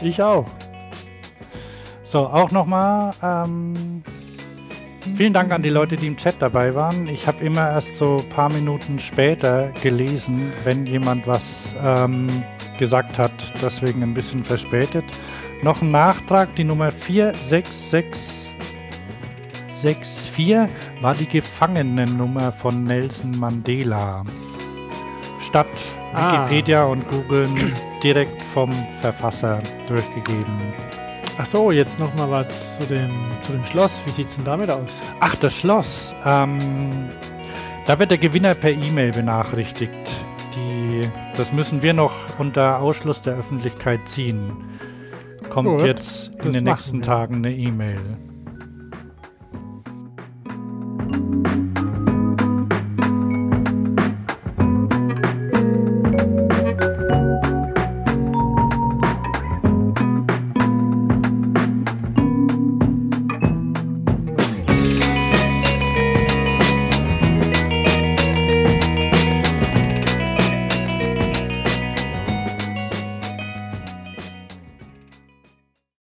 Ich auch. So, auch nochmal ähm, vielen Dank an die Leute, die im Chat dabei waren. Ich habe immer erst so ein paar Minuten später gelesen, wenn jemand was ähm, gesagt hat, deswegen ein bisschen verspätet. Noch ein Nachtrag, die Nummer 46664 war die Gefangenennummer von Nelson Mandela statt ah. Wikipedia und Google direkt vom Verfasser durchgegeben. Ach so, jetzt nochmal was zu dem, zu dem Schloss. Wie sieht es denn damit aus? Ach, das Schloss. Ähm, da wird der Gewinner per E-Mail benachrichtigt. Die die, das müssen wir noch unter Ausschluss der Öffentlichkeit ziehen. Kommt Gut, jetzt in den nächsten wir. Tagen eine E-Mail.